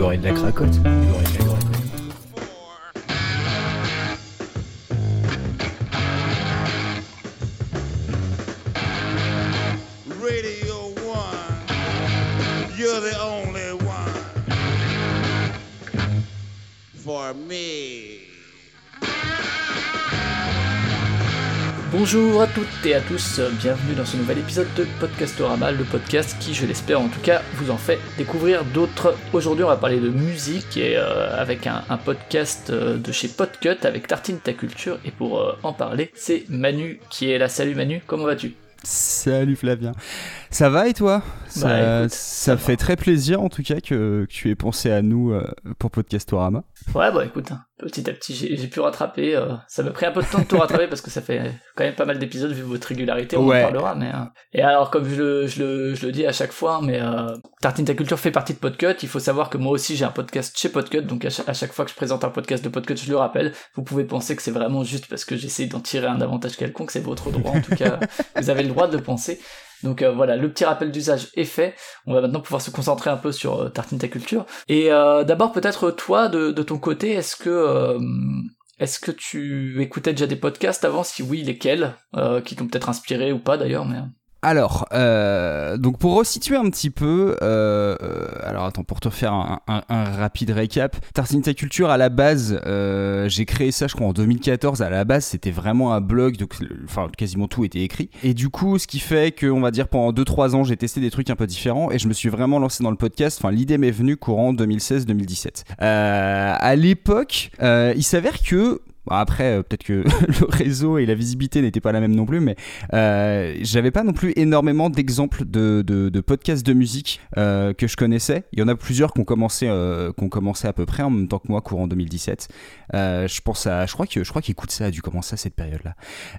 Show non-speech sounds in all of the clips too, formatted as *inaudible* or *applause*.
beurre de la cracotte. Bonjour à toutes et à tous, bienvenue dans ce nouvel épisode de Podcastorama, le podcast qui, je l'espère en tout cas, vous en fait découvrir d'autres. Aujourd'hui, on va parler de musique et euh, avec un, un podcast euh, de chez Podcut avec Tartine Ta Culture. Et pour euh, en parler, c'est Manu qui est là. Salut Manu, comment vas-tu? Salut Flavien. Ça va et toi? Ça, Bah, écoute, ça ça va. fait très plaisir en tout cas que, que tu aies pensé à nous pour Podcastorama. Ouais, bah écoute, petit à petit, j'ai pu rattraper. euh, ça m'a pris un peu de temps de tout rattraper parce que ça fait quand même pas mal d'épisodes vu votre régularité, on Ouais. en parlera. Mais, euh, Et alors, comme je le, je, le, je le dis à chaque fois, mais euh, Tartine Ta Culture fait partie de Podcut. Il faut savoir que moi aussi j'ai un podcast chez Podcut, donc à chaque, à chaque fois que je présente un podcast de Podcut, je le rappelle. Vous pouvez penser que c'est vraiment juste parce que j'essaie d'en tirer un avantage quelconque, c'est votre droit en tout cas. *laughs* vous avez le droit de le penser. Donc euh, voilà, le petit rappel d'usage est fait. On va maintenant pouvoir se concentrer un peu sur euh, Tartine Ta Culture. Et euh, d'abord peut-être toi, de, de ton côté, est-ce que est-ce que tu écoutais déjà des podcasts avant? Si oui, lesquels Qui t'ont peut-être inspiré ou pas d'ailleurs mais... Alors, euh, donc pour resituer un petit peu, euh, euh, alors attends, pour te faire un, un- un rapide récap, Tartine Ta Culture à la base, euh, j'ai créé ça je crois en 2014, à la base c'était vraiment un blog, donc enfin quasiment tout était écrit, et du coup ce qui fait que on va dire pendant 2-3 ans j'ai testé des trucs un peu différents, et je me suis vraiment lancé dans le podcast, enfin l'idée m'est venue courant 2016-2017. Euh, à l'époque, euh, il s'avère que après, euh, peut-être que *laughs* le réseau et la visibilité n'étaient pas la même non plus, mais euh, j'avais pas non plus énormément d'exemples de, de, de podcasts de musique euh, que je connaissais. Il y en a plusieurs qui ont commencé, euh, qui ont commencé à peu près en même temps que moi, courant 2017. Euh, je pense à, je crois que, je crois qu'écoute ça a dû commencer à cette période-là.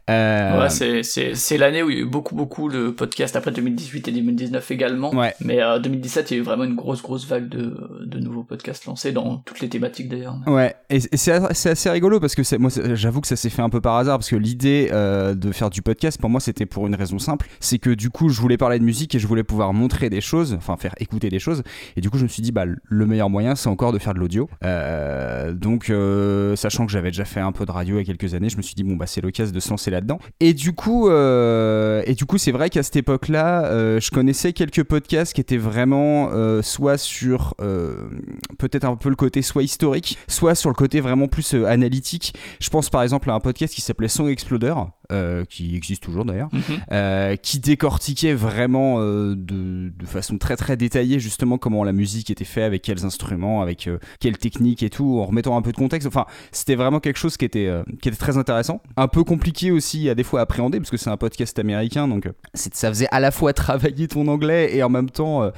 Ouais, c'est, l'année où il y a eu beaucoup beaucoup de podcasts, après 2018 et 2019 également. Ouais. Mais euh, 2017, il y a eu vraiment une grosse grosse vague de, de nouveaux podcasts lancés dans toutes les thématiques d'ailleurs. Ouais, et, et c'est assez rigolo parce que moi, j'avoue que ça s'est fait un peu par hasard parce que l'idée euh, de faire du podcast pour moi c'était pour une raison simple, c'est que du coup je voulais parler de musique et je voulais pouvoir montrer des choses, enfin faire écouter des choses, et du coup je me suis dit bah le meilleur moyen c'est encore de faire de l'audio. Euh, donc euh, sachant que j'avais déjà fait un peu de radio il y a quelques années, je me suis dit bon bah c'est l'occasion de se lancer là-dedans. Et du coup, et du coup c'est vrai qu'à cette époque-là, je connaissais quelques podcasts qui étaient vraiment soit sur peut-être un peu le côté soit historique, soit sur le côté vraiment plus analytique. Je pense par exemple à un podcast qui s'appelait Song Exploder, euh, qui existe toujours d'ailleurs, Mhm. euh, qui décortiquait vraiment euh, de, de façon très très détaillée justement comment la musique était faite, avec quels instruments, avec quelles techniques et tout, en remettant un peu de contexte. Enfin, c'était vraiment quelque chose qui était, qui était très intéressant. Un peu compliqué aussi à des fois à appréhender, parce que c'est un podcast américain, donc ça faisait à la fois *laughs* travailler ton anglais et en même temps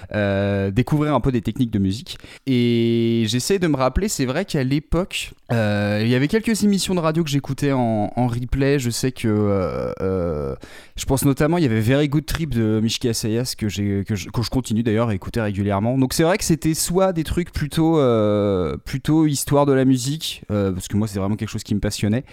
découvrir un peu des techniques de musique. Et j'essaie de me rappeler, c'est vrai qu'à l'époque, il y avait quelques émissions de radio que j'écoutais en, en replay. Je sais que, euh, euh, je pense notamment, il y avait Very Good Trip de Mishki Asayas que, j'ai, que, je, que je continue d'ailleurs à écouter régulièrement. Donc c'est vrai que c'était soit des trucs plutôt, euh, plutôt histoire de la musique, parce que moi c'est vraiment quelque chose qui me passionnait,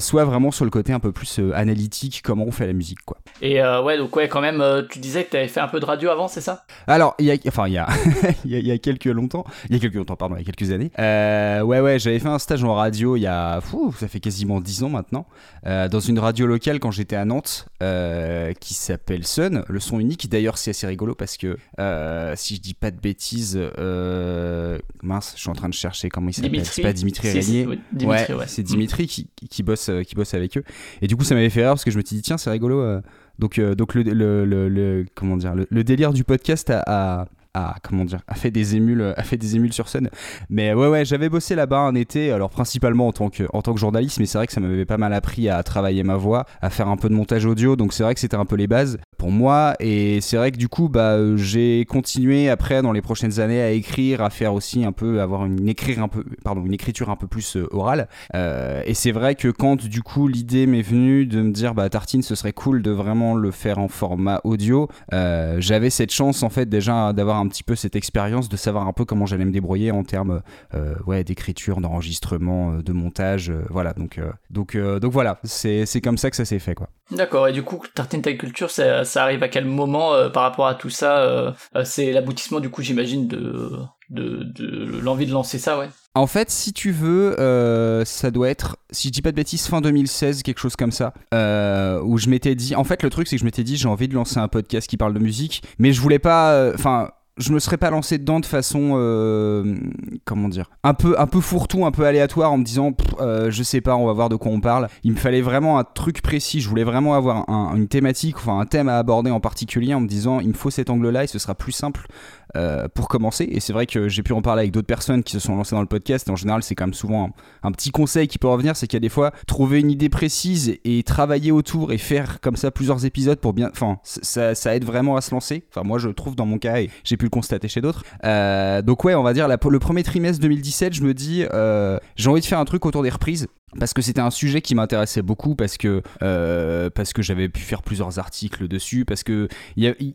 soit vraiment sur le côté un peu plus analytique, comment on fait la musique quoi. Et ouais, donc ouais, quand même, tu disais que t'avais fait un peu de radio avant, c'est ça? Alors, il y a, enfin, il y a, *laughs* il y a, il y a quelques longtemps, il y a quelques longtemps, pardon, il y a quelques années. Euh, ouais, ouais, j'avais fait un stage en radio il y a, fou, ça fait quasiment 10 ans maintenant, euh, dans une radio locale quand j'étais à Nantes, euh, qui s'appelle Sun, le son unique. D'ailleurs, c'est assez rigolo parce que, euh, si je dis pas de bêtises, euh, mince, je suis en train de chercher comment il s'appelle. C'est pas Dimitri Régnier. oui, Dimitri, ouais. c'est Dimitri qui, qui bosse, qui bosse avec eux. Et du coup, ça m'avait fait rire parce que je me suis dit, tiens, c'est rigolo. donc, donc le, le, le, le- comment dire, le, le délire du podcast a, a, a- comment dire, a fait des émules, a fait des émules sur scène. Mais ouais, ouais, j'avais bossé là-bas un été, alors principalement en tant que, en tant que journaliste, mais c'est vrai que ça m'avait pas mal appris à travailler ma voix, à faire un peu de montage audio. Donc c'est vrai que c'était un peu les bases pour moi. Et c'est vrai que du coup, bah, j'ai continué après dans les prochaines années à écrire, à faire aussi un peu, avoir une écrire un peu, pardon, une écriture un peu plus euh, orale. Euh, et c'est vrai que quand du coup l'idée m'est venue de me dire bah Tartine ce serait cool de vraiment le faire en format audio, euh, j'avais cette chance en fait déjà d'avoir un petit peu cette expérience de savoir un peu comment j'allais me débrouiller en termes euh, ouais d'écriture, d'enregistrement, euh, de montage, euh, voilà donc euh, donc euh, donc voilà c'est comme ça que ça s'est fait quoi. D'accord, et du coup, Tartine Taille Culture, ça, ça arrive à quel moment euh, par rapport à tout ça euh, euh, C'est l'aboutissement, du coup, j'imagine, de, de, de l'envie de lancer ça, ouais. En fait, si tu veux, euh, ça doit être, si je dis pas de bêtises, fin 2016, quelque chose comme ça, euh, où je m'étais dit, en fait, le truc, c'est que je m'étais dit, j'ai envie de lancer un podcast qui parle de musique, mais je voulais pas, euh, enfin, je me serais pas lancé dedans de façon euh, comment dire un peu un peu fourre-tout un peu aléatoire en me disant euh, je sais pas on va voir de quoi on parle. Il me fallait vraiment un truc précis. Je voulais vraiment avoir un- une thématique enfin un thème à aborder en particulier en me disant il me faut cet angle là et ce sera plus simple euh, pour commencer. Et c'est vrai que j'ai pu en parler avec d'autres personnes qui se sont lancées dans le podcast. Et en général c'est quand même souvent un, petit conseil qui peut revenir c'est qu'il y a des fois trouver une idée précise et travailler autour et faire comme ça plusieurs épisodes pour bien enfin ça, aide vraiment à se lancer. Enfin moi je trouve dans mon cas et j'ai pu le constater chez d'autres. Euh, donc ouais on va dire le premier trimestre 2017 je me dis euh, j'ai envie de faire un truc autour des reprises parce que c'était un sujet qui m'intéressait beaucoup parce que que j'avais pu faire plusieurs articles dessus parce que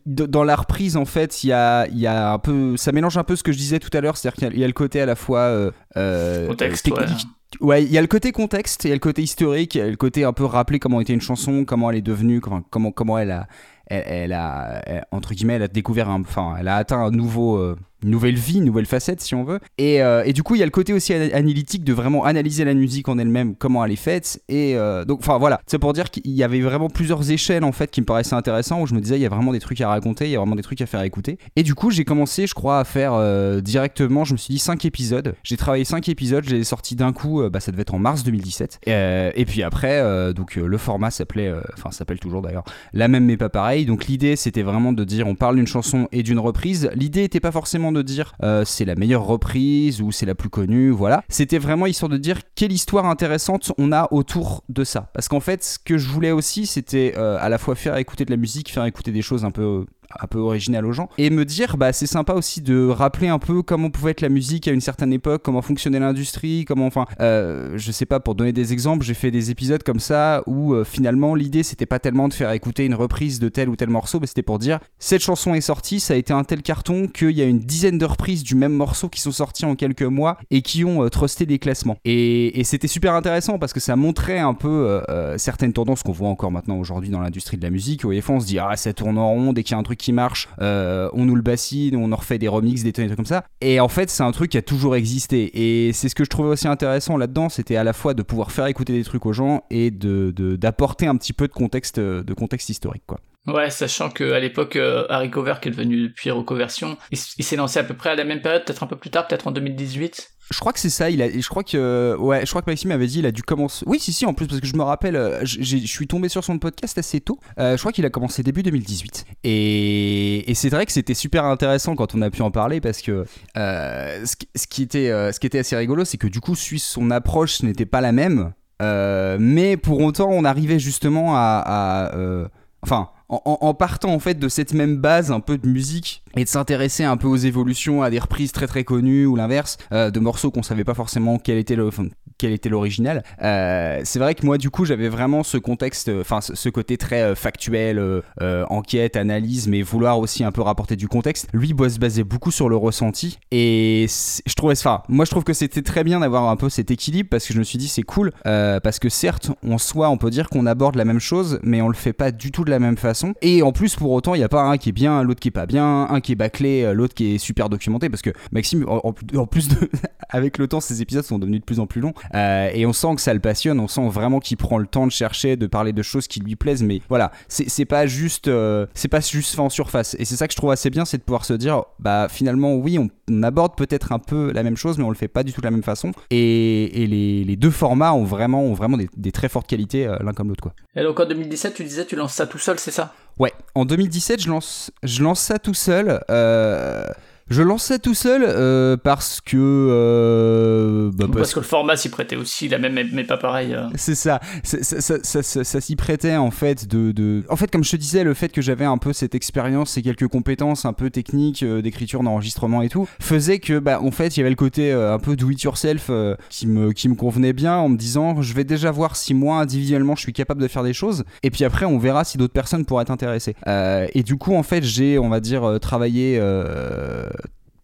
dans la reprise en fait il y a y a un peu ça mélange un peu ce que je disais tout à l'heure c'est-à-dire qu'il y a- il y a le côté à la fois euh, euh, Contexte, ouais. technique, Ouais, il y a le côté contexte, il y a le côté historique, il y a le côté un peu rappeler comment était une chanson, comment elle est devenue, comment comment, comment elle a elle, elle a elle- entre guillemets elle a découvert un, enfin elle a atteint un nouveau euh, nouvelle vie, nouvelle facette si on veut. Et, euh, et du coup il y a le côté aussi ana- analytique de vraiment analyser la musique en elle-même, comment elle est faite. Et euh, donc enfin voilà, c'est pour dire qu'il y avait vraiment plusieurs échelles en fait qui me paraissaient intéressants où je me disais il y a vraiment des trucs à raconter, il y a vraiment des trucs à faire écouter. Et du coup j'ai commencé je crois à faire euh, directement, je me suis dit 5 épisodes. J'ai travaillé 5 épisodes, je les ai sortis d'un coup, bah, ça devait être en mars 2017. Euh, et puis après donc le format s'appelait, enfin s'appelle toujours d'ailleurs la même mais pas pareil. Donc l'idée c'était vraiment de dire on parle d'une chanson et d'une reprise. L'idée était pas forcément de dire euh, c'est la meilleure reprise ou c'est la plus connue, voilà. C'était vraiment histoire de dire quelle histoire intéressante on a autour de ça. Parce qu'en fait ce que je voulais aussi c'était euh, à la fois faire écouter de la musique, faire écouter des choses un peu un peu original aux gens et me dire bah c'est sympa aussi de rappeler un peu comment pouvait être la musique à une certaine époque comment fonctionnait l'industrie comment enfin euh, je sais pas pour donner des exemples j'ai fait des épisodes comme ça où euh, finalement l'idée c'était pas tellement de faire écouter une reprise de tel ou tel morceau mais c'était pour dire cette chanson est sortie ça a été un tel carton qu'il y a une dizaine de reprises du même morceau qui sont sorties en quelques mois et qui ont euh, trusté les classements. Et, c'était super intéressant parce que ça montrait un peu euh, euh, certaines tendances qu'on voit encore maintenant aujourd'hui dans l'industrie de la musique où des on se dit ah ça tourne en rond dès qu'il y a un truc qui marche euh, on nous le bassine on en refait des remixes des trucs comme ça. Et en fait c'est un truc qui a toujours existé. Et c'est ce que je trouvais aussi intéressant là-dedans c'était à la fois de pouvoir faire écouter des trucs aux gens et de de- d'apporter un petit peu de contexte de contexte historique quoi Ouais, sachant que à l'époque, euh, Harry Cover, qui est devenu depuis Recoversion, il, il s'est lancé à peu près à la même période, peut-être un peu plus tard, peut-être en 2018. Je crois que c'est ça. Il a, je crois que, ouais, je crois que Maxime avait dit, il a dû commencer. Oui, si, si, en plus, parce que je me rappelle, euh, je suis tombé sur son podcast assez tôt. Euh, je crois qu'il a commencé début 2018. Et, c'est vrai que c'était super intéressant quand on a pu en parler parce que euh, ce, qui- était, euh, assez rigolo, c'est que du coup, son approche n'était pas la même. Euh, mais pour autant, on arrivait justement à, euh, enfin, en, en- partant en fait de cette même base un peu de musique et de s'intéresser un peu aux évolutions, à des reprises très très connues ou l'inverse, euh, de morceaux qu'on savait pas forcément quel était le, quel était l'original. Euh, c'est vrai que moi du coup j'avais vraiment ce contexte, euh, enfin ce, côté très euh, factuel, enquête, analyse, mais vouloir aussi un peu rapporter du contexte. Lui il se basait beaucoup sur le ressenti et je trouvais, enfin moi je trouve que c'était très bien d'avoir un peu cet équilibre parce que je me suis dit c'est cool parce que certes en soi on peut dire qu'on aborde la même chose mais on le fait pas du tout de la même façon et en plus pour autant il y a pas un qui est bien, l'autre qui est pas bien, un qui est bâclé, l'autre qui est super documenté parce que Maxime en plus de *laughs* avec le temps ces épisodes sont devenus de plus en plus longs euh, et on sent que ça le passionne, on sent vraiment qu'il prend le temps de chercher, de parler de choses qui lui plaisent mais voilà c'est pas juste euh, c'est pas juste fait en surface et c'est ça que je trouve assez bien c'est de pouvoir se dire bah finalement oui on, on aborde peut-être un peu la même chose mais on le fait pas du tout de la même façon et, et les, les deux formats ont vraiment ont vraiment des, des très fortes qualités euh, l'un comme l'autre quoi. Et donc en 2017, tu disais, tu lances ça tout seul, c'est ça? Ouais, en 2017, je lance, je lance ça tout seul. euh, je ça tout seul euh, parce que. euh, bah, parce Parce que le format s'y prêtait aussi, la même, mais- pas pareil. euh. c'est ça, ça, ça, ça, ça- ça- ça s'y prêtait en fait de, de... En fait comme je te disais, le fait que j'avais un peu cette expérience, ces quelques compétences un peu techniques d'écriture, d'enregistrement et tout, faisait que bah en fait il y avait le côté un peu do it yourself qui, me, qui me convenait bien en me disant je vais déjà voir si moi individuellement je suis capable de faire des choses et puis après on verra si d'autres personnes pourraient être intéressées. Et du coup en fait j'ai on va dire travaillé...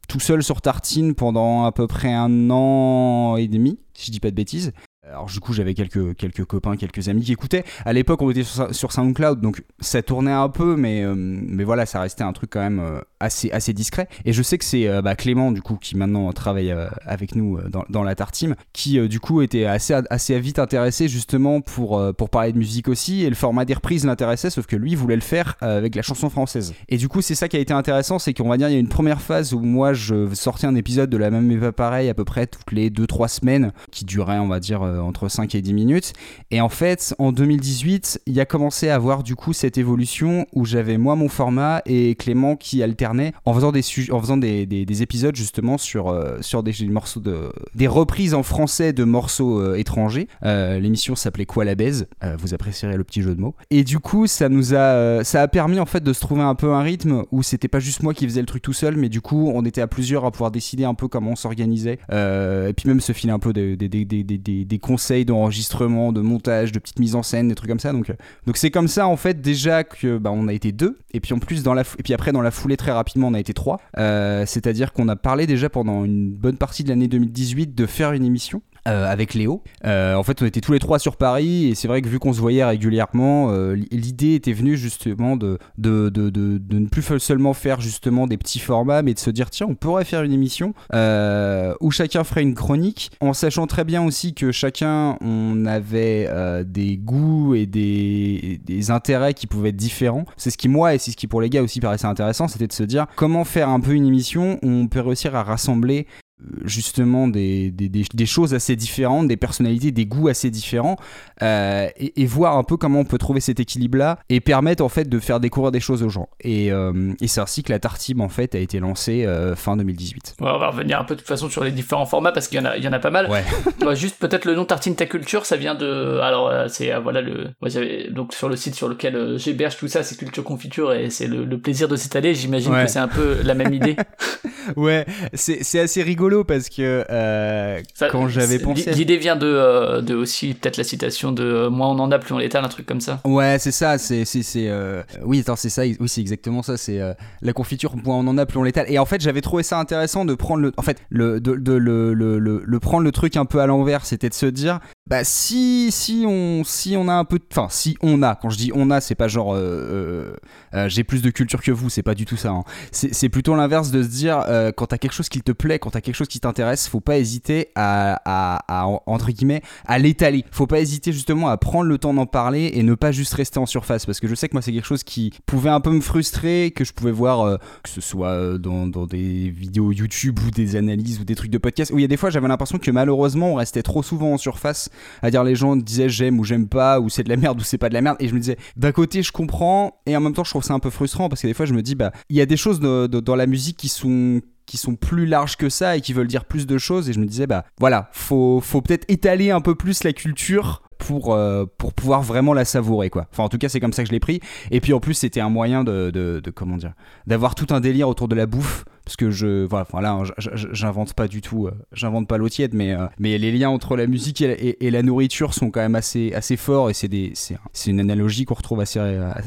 tout seul sur Tartine pendant à peu près un an et demi, si je dis pas de bêtises. Alors du coup j'avais quelques, quelques copains, quelques amis qui écoutaient. À l'époque on était sur, SoundCloud donc ça tournait un peu mais, euh, mais voilà ça restait un truc quand même euh, assez, assez discret. Et je sais que c'est euh, bah, Clément du coup qui maintenant travaille avec nous dans, dans la Tar Team qui du coup était assez, assez vite intéressé justement pour, pour parler de musique aussi et le format des reprises l'intéressait sauf que lui voulait le faire avec la chanson française. Et du coup c'est ça qui a été intéressant c'est qu'on va dire il y a une première phase où moi je sortais un épisode de la même Eva pareil à peu près toutes les 2-3 semaines qui durait on va dire entre 5 et 10 minutes. Et en fait en 2018 il y a commencé à avoir du coup cette évolution où j'avais moi mon format et Clément qui alternait en faisant des, en faisant des, des- des épisodes justement sur, euh, sur des, morceaux de des reprises en français de morceaux euh, étrangers. Euh, l'émission s'appelait Quoi la baise? Euh, vous apprécierez le petit jeu de mots. Et du coup ça nous a euh, ça a permis en fait de se trouver un peu un rythme où c'était pas juste moi qui faisais le truc tout seul mais du coup on était à plusieurs à pouvoir décider un peu comment on s'organisait euh, et puis même se filer un peu des, conseils d'enregistrement de montage de petites mises en scène des trucs comme ça. Donc euh, donc c'est comme ça en fait déjà que bah, on a été deux. Et puis en plus dans la et puis après dans la foulée très rapidement on a été trois. Euh, c'est-à-dire qu'on a parlé déjà pendant une bonne partie de l'année 2018 de faire une émission euh, avec Léo. Euh, en fait, on était tous les trois sur Paris et c'est vrai que vu qu'on se voyait régulièrement, euh, l'idée était venue justement de, de, de, de, de ne plus seulement faire justement des petits formats, mais de se dire tiens, on pourrait faire une émission où chacun ferait une chronique, en sachant très bien aussi que chacun on avait des goûts et des, des intérêts qui pouvaient être différents. C'est ce qui moi et c'est ce qui pour les gars aussi paraissait intéressant, c'était de se dire comment faire un peu une émission où on peut réussir à rassembler justement des, des, des- des choses assez différentes, des personnalités, des goûts assez différents, euh, et, et voir un peu comment on peut trouver cet équilibre-là et permettre en fait de faire découvrir des choses aux gens. Et, euh, et c'est ainsi que la Tartib en fait a été lancée euh, fin 2018. Ouais, on va revenir un peu de toute façon sur les différents formats parce qu'il y en a, il y en a pas mal. Ouais. *laughs* Ouais, juste peut-être le nom Tartine ta culture, ça vient de. Alors euh, c'est voilà le. Moi j'avais donc sur le site sur lequel j'héberge tout ça, c'est Culture Confiture et c'est le, le plaisir de s'étaler. J'imagine Ouais. que c'est un peu la même idée. *laughs* Ouais, c'est assez rigolo parce que euh, Ça- quand j'avais pensé. L'idée vient de, euh, de aussi peut-être la citation de euh, moins on en a plus on l'étale, un truc comme ça. Ouais, c'est ça, c'est c'est oui, attends, c'est ça, oui, c'est exactement ça, c'est la confiture moins on en a plus on l'étale. Et en fait, j'avais trouvé ça intéressant de prendre le en fait, le de, de le, le, le, le prendre le truc un peu à l'envers, c'était de se dire bah si si on si on a un peu enfin si on a quand je dis on a, c'est pas genre euh, euh, euh, j'ai plus de culture que vous, c'est pas du tout ça. hein. C'est plutôt l'inverse de se dire quand t'as quelque chose qui te plaît, quand t'as quelque chose qui t'intéresse, faut pas hésiter à, à, à, entre guillemets à l'étaler. Faut pas hésiter justement à prendre le temps d'en parler et ne pas juste rester en surface parce que je sais que moi c'est quelque chose qui pouvait un peu me frustrer, que je pouvais voir que ce soit dans, dans des vidéos YouTube ou des analyses ou des trucs de podcast où il y a des fois j'avais l'impression que malheureusement on restait trop souvent en surface à dire les gens disaient j'aime ou j'aime pas ou c'est de la merde ou c'est pas de la merde. Et je me disais d'un côté je comprends et en même temps je trouve ça un peu frustrant parce que des fois je me dis bah il y a des choses dans la musique qui sont qui sont plus larges que ça et qui veulent dire plus de choses. Et je me disais bah voilà faut faut peut-être étaler un peu plus la culture pour euh, pour pouvoir vraiment la savourer quoi. Enfin en tout cas c'est comme ça que je l'ai pris. Et puis en plus c'était un moyen de, de, de- comment dire d'avoir tout un délire autour de la bouffe parce que je voilà voilà hein, j'invente pas du tout euh, j'invente pas l'eau tiède mais euh, mais les liens entre la musique et la, nourriture sont quand même assez assez forts et c'est des c'est une analogie qu'on retrouve assez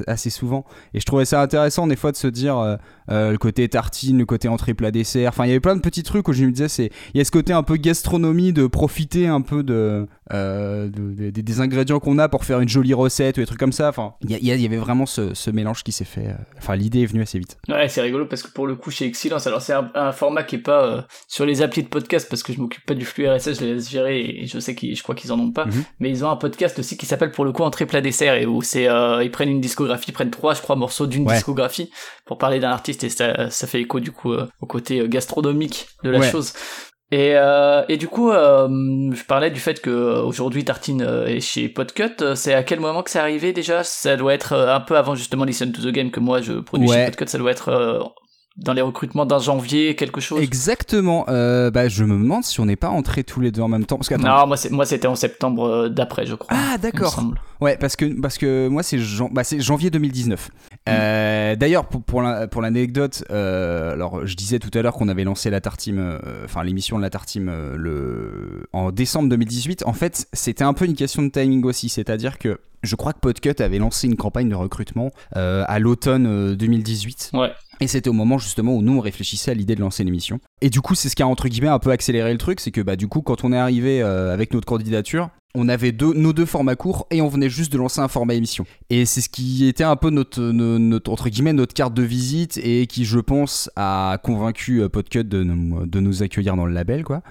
assez souvent et je trouvais ça intéressant des fois de se dire euh, euh, le côté tartine, le côté entrée plat dessert. Enfin, il y avait plein de petits trucs où je me disais, c'est il y a ce côté un peu gastronomie de profiter un peu de, euh, de- de- des- ingrédients qu'on a pour faire une jolie recette ou des trucs comme ça. Enfin, il y, avait vraiment ce, ce mélange qui s'est fait. euh, Enfin, l'idée est venue assez vite. Ouais, c'est rigolo parce que pour le coup, chez Excellence, alors c'est un, un format qui est pas euh, sur les applis de podcast parce que je m'occupe pas du flux RSS, je les laisse gérer et je sais qu'ils, je crois qu'ils en ont pas. Mhm. Mais ils ont un podcast aussi qui s'appelle pour le coup Entrée plat dessert et où c'est, euh, ils prennent une discographie, ils prennent trois, je crois, morceaux d'une Ouais. discographie pour parler d'un artiste et ça, ça fait écho du coup euh, au côté gastronomique de la Ouais. chose. Et, euh, et du coup, euh, je parlais du fait que aujourd'hui Tartine est chez Podcut. C'est à quel moment que c'est arrivé déjà? Ça doit être un peu avant justement Listen to the Game que moi je produis Ouais. chez Podcut. Ça doit être dans les recrutements d'un janvier, quelque chose. Exactement. Euh, bah, je me demande si on n'est pas entrés tous les deux en même temps. Parce que, attends. Non, moi c'était en septembre euh, d'après, je crois. Ah, d'accord. Ouais, parce que, parce que moi, c'est jan- bah, janvier 2019. Euh, D'ailleurs, pour, pour la- pour l'anecdote, euh, alors je disais tout à l'heure qu'on avait lancé la Tartime, enfin l'émission de la Tartime le, en décembre 2018. En fait, c'était un peu une question de timing aussi. C'est-à-dire que je crois que Podcut avait lancé une campagne de recrutement euh, à l'automne euh, 2018. Ouais. Et c'était au moment justement où nous on réfléchissait à l'idée de lancer l'émission. Et du coup, c'est ce qui a entre guillemets un peu accéléré le truc, c'est que bah du coup, quand on est arrivé euh, avec notre candidature, on avait deux, nos deux formats courts et on venait juste de lancer un format émission. Et c'est ce qui était un peu notre, no- notre, entre guillemets notre carte de visite et qui, je pense, a convaincu euh, Podcut de nous, de nous accueillir dans le label, quoi.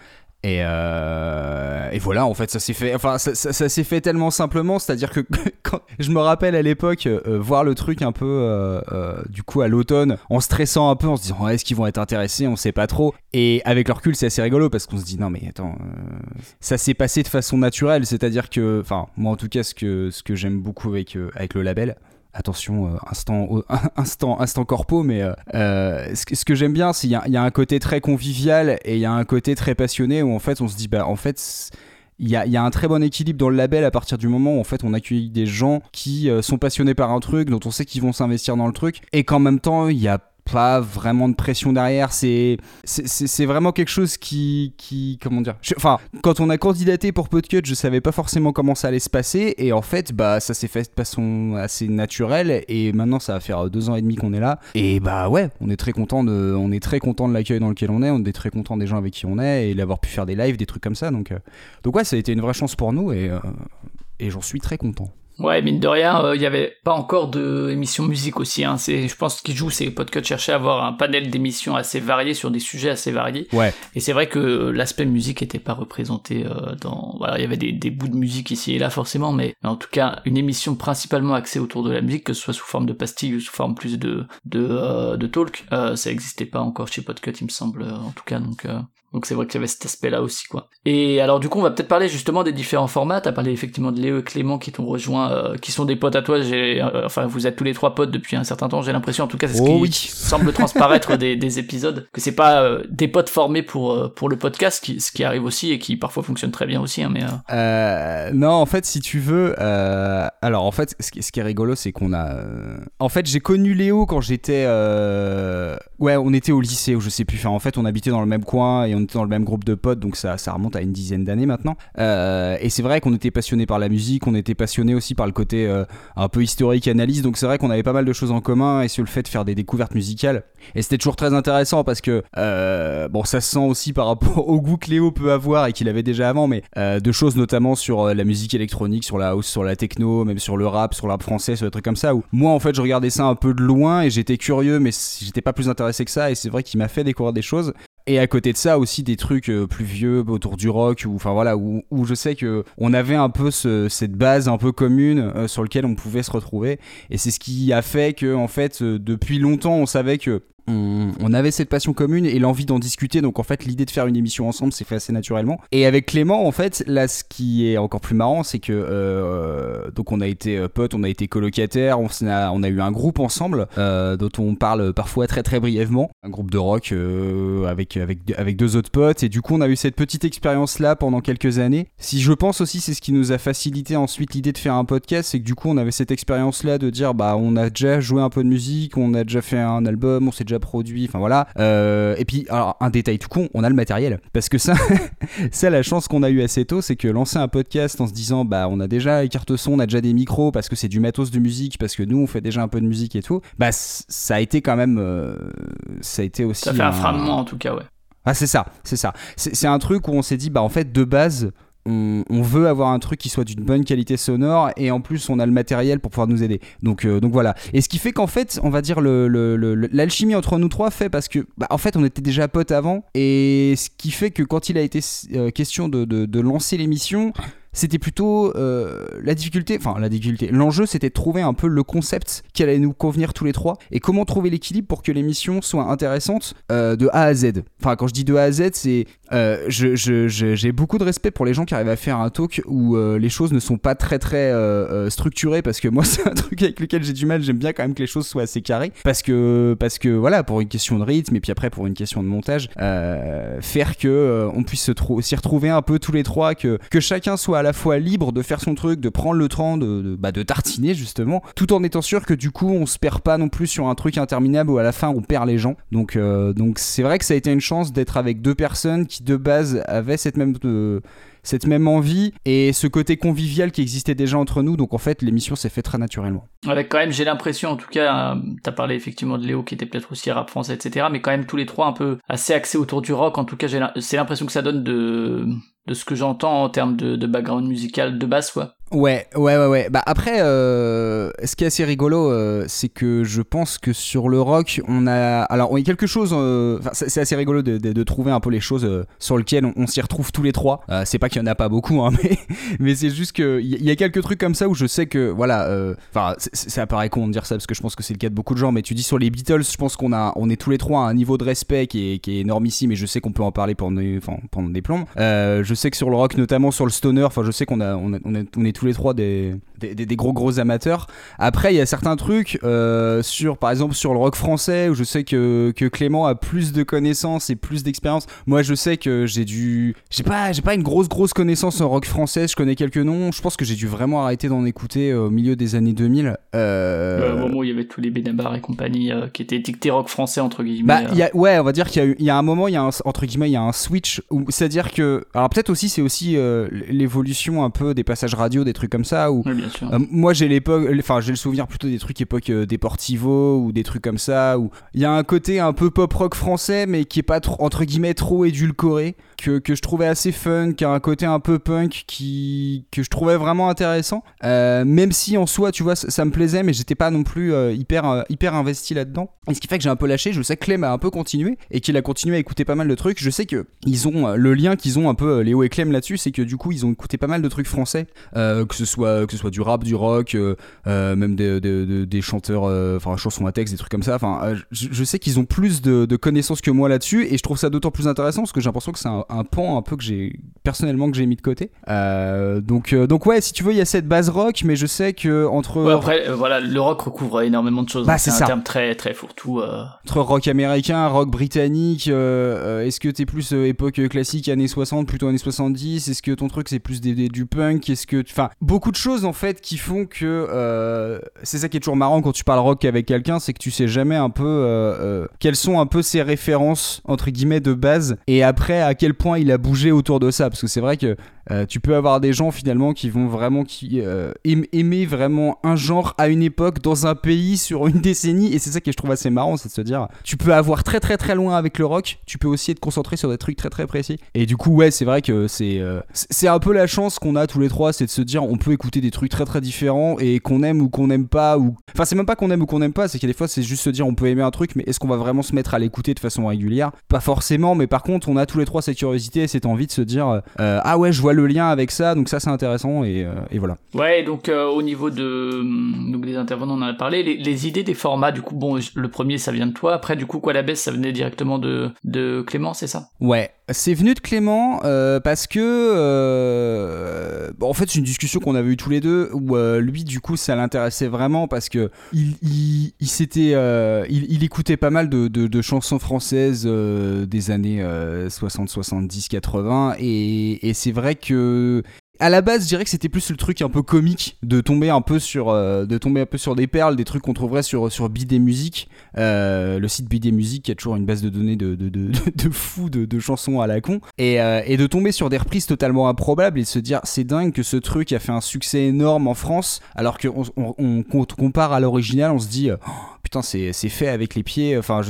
Et, euh, et voilà, en fait, ça s'est fait. Enfin, ça, s'est fait tellement simplement, c'est-à-dire que *laughs* je me rappelle à l'époque euh, voir le truc un peu, euh, euh, du coup, à l'automne, en stressant un peu, en se disant est-ce qu'ils vont être intéressés, on sait pas trop. Et avec le recul, c'est assez rigolo parce qu'on se dit non mais attends, euh, ça s'est passé de façon naturelle, c'est-à-dire que, enfin, moi en tout cas, ce que ce que j'aime beaucoup avec euh, avec le label, attention, euh, instant, *laughs* instant, instant corpo, mais euh, euh, ce que, ce que j'aime bien, c'est qu'il y, y a un côté très convivial et il y a un côté très passionné où en fait on se dit, bah en fait, il y a, il y a un très bon équilibre dans le label à partir du moment où en fait on accueille des gens qui sont passionnés par un truc, dont on sait qu'ils vont s'investir dans le truc, et qu'en même temps il y a pas vraiment de pression derrière c'est c'est- vraiment quelque chose qui qui comment dire enfin quand on a candidaté pour Podcut je savais pas forcément comment ça allait se passer et en fait bah ça s'est fait de façon assez naturelle et maintenant ça va faire deux ans et demi qu'on est là et bah ouais on est très content de on est très content de l'accueil dans lequel on est on est très content des gens avec qui on est et d'avoir pu faire des lives des trucs comme ça donc euh, donc ouais ça a été une vraie chance pour nous et euh, et j'en suis très content Ouais, mine de rien, euh, il y avait pas encore de émissions musique aussi. Hein. C'est, je pense qu'il joue, c'est que Podcut cherchait à avoir un panel d'émissions assez variés sur des sujets assez variés. ouais Et c'est vrai que l'aspect musique était pas représenté euh, dans. Voilà, il y avait des, des bouts de musique ici et là forcément, mais, mais en tout cas une émission principalement axée autour de la musique, que ce soit sous forme de pastille ou sous forme plus de de, euh, de talk, euh, ça existait pas encore chez Podcut, il me semble, euh, en tout cas. Donc euh, donc c'est vrai qu'il y avait cet aspect-là aussi, quoi. Et alors du coup, on va peut-être parler justement des différents formats. T'as parlé effectivement de Léo et Clément qui t'ont rejoint, euh, qui sont des potes à toi. J'ai, euh, enfin, vous êtes tous les trois potes depuis un certain temps. J'ai l'impression, en tout cas, c'est ce Oh qui oui. semble transparaître des, des épisodes, que c'est pas euh, des potes formés pour pour le podcast, qui, ce qui arrive aussi et qui parfois fonctionne très bien aussi. Hein, mais non, en fait, si tu veux, alors en fait, ce qui, ce qui est rigolo, c'est qu'on a, en fait, j'ai connu Léo quand j'étais, ouais, on était au lycée ou je sais plus. Enfin, en fait, on habitait dans le même coin et on était dans le même groupe de potes, donc ça, ça remonte à une dizaine d'années maintenant. Euh, et c'est vrai qu'on était passionné par la musique, on était passionné aussi par le côté euh, un peu historique, analyse. Donc c'est vrai qu'on avait pas mal de choses en commun et sur le fait de faire des découvertes musicales. Et c'était toujours très intéressant parce que, euh, bon, ça se sent aussi par rapport au goût que Léo peut avoir et qu'il avait déjà avant, mais de choses notamment sur la musique électronique, sur la house, sur la techno, même sur le rap, sur le rap français, sur des trucs comme ça. Où moi, en fait, je regardais ça un peu de loin et j'étais curieux, mais j'étais pas plus intéressé que ça. Et c'est vrai qu'il m'a fait découvrir des choses. Et à côté de ça aussi des trucs euh, plus vieux autour du rock ou enfin voilà où, je sais que on avait un peu ce- cette base un peu commune euh, sur lequel on pouvait se retrouver. Et c'est ce qui a fait que en fait euh, depuis longtemps on savait que on, avait cette passion commune et l'envie d'en discuter. Donc en fait l'idée de faire une émission ensemble s'est fait assez naturellement. Et avec Clément en fait là ce qui est encore plus marrant c'est que euh, donc on a été euh, potes on a été colocataires on, a, on a eu un groupe ensemble euh, dont on parle parfois très très brièvement. Un groupe de rock avec, avec, avec deux autres potes. Et du coup on a eu cette petite expérience là pendant quelques années. Si je pense aussi c'est ce qui nous a facilité ensuite l'idée de faire un podcast c'est que du coup on avait cette expérience là de dire bah on a déjà joué un peu de musique on a déjà fait un album on s'est déjà produit enfin voilà Euh, et puis alors un détail tout con on a le matériel parce que ça *laughs* ça la chance qu'on a eu assez tôt c'est que lancer un podcast en se disant bah on a déjà les cartes son on a déjà des micros parce que c'est du matos de musique parce que nous on fait déjà un peu de musique et tout bah ça a été quand même euh, ça a été aussi ça fait un moins en tout cas, ouais. ah c'est ça, c'est ça. C'est un truc où on s'est dit, bah en fait de base, on, veut avoir un truc qui soit d'une bonne qualité sonore et en plus on a le matériel pour pouvoir nous aider. Donc, euh, donc voilà. Et ce qui fait qu'en fait, on va dire l'alchimie entre nous trois fait parce que, bah, en fait, on était déjà potes avant et ce qui fait que quand il a été euh, question de- de lancer l'émission, c'était plutôt euh, la difficulté, enfin la difficulté, l'enjeu c'était de trouver un peu le concept qui allait nous convenir tous les trois et comment trouver l'équilibre pour que l'émission soit intéressante euh, de A à Z. Enfin quand je dis de A à Z c'est euh, j'ai beaucoup de respect pour les gens qui arrivent à faire un talk où euh, les choses ne sont pas très très structurées parce que moi *laughs* c'est un truc avec lequel j'ai du mal, j'aime bien quand même que les choses soient assez carrées parce que parce que voilà pour une question de rythme et puis après pour une question de montage faire que on puisse s'y retrouver un peu tous les trois que que chacun soit à la fois libre de faire son truc, de prendre le temps de, bah, de tartiner justement, tout en étant sûr que du coup on se perd pas non plus sur un truc interminable où à la fin on perd les gens. Donc euh, donc c'est vrai que ça a été une chance d'être avec deux personnes qui de base avaient cette même euh, cette même envie et ce côté convivial qui existait déjà entre nous. Donc en fait, l'émission s'est faite très naturellement. Avec quand même, j'ai l'impression, en tout cas, euh, t'as parlé effectivement de Léo qui était peut-être aussi rap français, etc. Mais quand même tous les trois un peu assez axés autour du rock. En tout cas, c'est l'impression que ça donne de de ce que j'entends en termes de, de background musical de base, quoi. Ouais, ouais, ouais, ouais. Bah après, euh, ce qui est assez rigolo, euh, c'est que je pense que sur le rock, on a, alors on a quelque chose. Euh, c'est assez rigolo de, de, trouver un peu les choses sur lesquelles on, on s'y retrouve tous les trois. C'est pas qu'il y en a pas beaucoup, hein, *laughs* mais mais c'est juste que il y, a quelques trucs comme ça où je sais que voilà. Enfin, ça paraît con de dire ça parce que je pense que c'est le cas de beaucoup de gens. Mais tu dis sur les Beatles, je pense qu'on a, on est tous les trois à un niveau de respect qui est, qui est énorme ici, mais je sais qu'on peut en parler pendant, enfin, pendant des plombs. je sais que sur le rock, notamment sur le stoner, enfin, je sais qu'on a, on, a, on, on est tous les trois des, des, des, gros gros amateurs. Après, il y a certains trucs euh, sur, par exemple, sur le rock français où je sais que, que Clément a plus de connaissances et plus d'expérience. Moi, je sais que j'ai dû, j'ai pas, j'ai pas une grosse grosse connaissance en rock français. Je connais quelques noms. Je pense que j'ai dû vraiment arrêter d'en écouter au milieu des années 2000. Euh... au moment où il y avait tous les Benabar et compagnie euh, qui étaient étiquetés rock français entre guillemets. Bah, y a, ouais, on va dire qu'il y y a un moment, il y a un, entre guillemets, il y a un switch. C'est-à-dire que, alors peut-être aussi, c'est aussi euh, l'évolution un peu des passages radio, des trucs comme ça. Où, oui, bien sûr. Euh, moi, j'ai l'époque, enfin, j'ai le souvenir plutôt des trucs époque euh, Deportivo ou des trucs comme ça où il y a un côté un peu pop rock français, mais qui est pas trop, entre guillemets trop édulcoré, que, que je trouvais assez fun, qui a un côté un peu punk qui que je trouvais vraiment intéressant. Euh, même si en soi, tu vois, ça, ça me plaisait, mais j'étais pas non plus hyper hyper investi là-dedans. Et ce qui fait que j'ai un peu lâché. Je sais que Clem a un peu continué et qu'il a continué à écouter pas mal de trucs. Je sais que ils ont le lien qu'ils ont un peu Léo et Clem là-dessus, c'est que du coup ils ont écouté pas mal de trucs français, que ce soit que ce soit du rap, du rock, même des, des, des chanteurs, enfin chansons à texte, des trucs comme ça. Enfin, je, je, sais qu'ils ont plus de, de, connaissances que moi là-dessus et je trouve ça d'autant plus intéressant parce que j'ai l'impression que c'est un, un, pan un peu que j'ai personnellement que j'ai mis de côté. donc donc ouais, si tu veux, il y a cette base rock, mais je sais que entre ouais, après voilà, le rock recouvre énormément de choses. Bah, c'est un ça. terme très très fourre-tout. Euh... Entre rock américain, rock britannique, euh, est-ce que t'es plus euh, époque classique années 60 plutôt années 70 Est-ce que ton truc c'est plus des, du punk Est-ce que enfin beaucoup de choses en fait qui font que euh, c'est ça qui est toujours marrant quand tu parles rock avec quelqu'un, c'est que tu sais jamais un peu euh, quelles sont un peu ses références entre guillemets de base et après à quel point il a bougé autour de ça parce que c'est vrai que euh, tu peux avoir des gens finalement qui vont vraiment qui euh, aimer vraiment un genre à une époque dans un pays sur une *laughs* décennie et c'est ça que je trouve assez marrant c'est de se dire tu peux avoir très très très loin avec le rock tu peux aussi être concentré sur des trucs très très précis. Et du coup ouais c'est vrai que c'est euh, c'est un peu la chance qu'on a tous les trois c'est de se dire on peut écouter des trucs très très différents et qu'on aime ou qu'on n'aime pas ou enfin c'est même pas qu'on aime ou qu'on n'aime pas c'est a des fois c'est juste se dire on peut aimer un truc mais est-ce qu'on va vraiment se mettre à l'écouter de façon régulière? Pas forcément mais par contre on a tous les trois cette curiosité et cette envie de se dire ah ouais je vois le lien avec ça, donc ça c'est intéressant et, euh, et, voilà. Ouais, donc euh, au niveau de donc des intervenants, on en a parlé, les, les, idées des formats, du coup, bon, le premier ça vient de toi, après du coup quoi la baisse ça venait directement de, de Clément, c'est ça? Ouais, c'est venu de Clément euh, parce que euh, bon, en fait c'est une discussion qu'on avait eu tous les deux où euh, lui du coup ça l'intéressait vraiment parce que il, il, il s'était il, il, écoutait pas mal de, de, de chansons françaises des années 60 70 80 et, et c'est vrai que à la base, je dirais que c'était plus le truc un peu comique de tomber un peu sur, euh, de tomber un peu sur des perles, des trucs qu'on trouverait sur sur Bidet Musique, euh, le site Bidet Musique qui a toujours une base de données de de, de, *laughs* de fou de, de, chansons à la con, et, euh, et de tomber sur des reprises totalement improbables et de se dire c'est dingue que ce truc a fait un succès énorme en France, alors que on, on, on compare à l'original, on se dit oh, putain c'est fait avec les pieds, enfin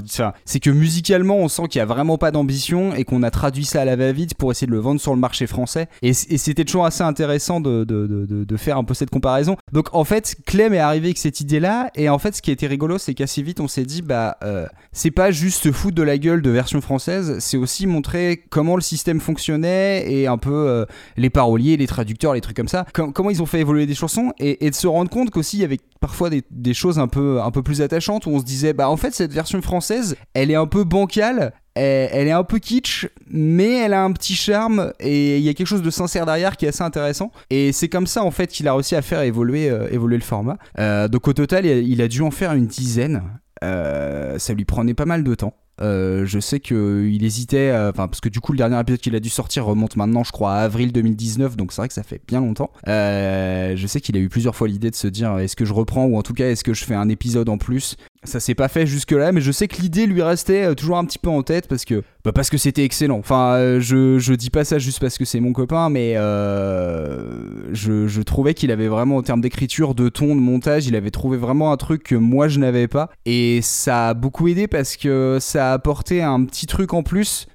c'est que musicalement on sent qu'il y a vraiment pas d'ambition et qu'on a traduit ça à la va-vite pour essayer de le vendre sur le marché français, et, c'était toujours assez intéressant de, de, de, faire un peu cette comparaison. Donc en fait, Clem est arrivé avec cette idée-là, et en fait, ce qui été rigolo, c'est qu'assez vite, on s'est dit, bah, euh, c'est pas juste foutre de la gueule de version française, c'est aussi montrer comment le système fonctionnait et un peu euh, les paroliers, les traducteurs, les trucs comme ça, com comment ils ont fait évoluer des chansons, et, et de se rendre compte qu'aussi il y avait parfois des, des, choses un peu, un peu plus attachantes où on se disait, bah en fait, cette version française, elle est un peu bancale, elle, est un peu kitsch, mais elle a un petit charme et il y a quelque chose de sincère derrière qui est assez intéressant. Et c'est comme ça en fait qu'il a réussi à faire évoluer, euh, évoluer le format. Euh, donc au total, il a dû en faire une dizaine. Euh, ça lui prenait pas mal de temps. Euh, je sais qu'il hésitait, enfin parce que du coup le dernier épisode qu'il a dû sortir remonte maintenant, je crois, à avril 2019, donc c'est vrai que ça fait bien longtemps. Euh, je sais qu'il a eu plusieurs fois l'idée de se dire est-ce que je reprends ou en tout cas est-ce que je fais un épisode en plus? Ça s'est pas fait jusque là, mais je sais que l'idée lui restait euh, toujours un petit peu en tête parce que bah parce que c'était excellent. Enfin, euh, je, je dis pas ça juste parce que c'est mon copain, mais euh, je, je trouvais qu'il avait vraiment en termes d'écriture, de ton, de montage, il avait trouvé vraiment un truc que moi je n'avais pas, et ça a beaucoup aidé parce que ça a apporté un petit truc en plus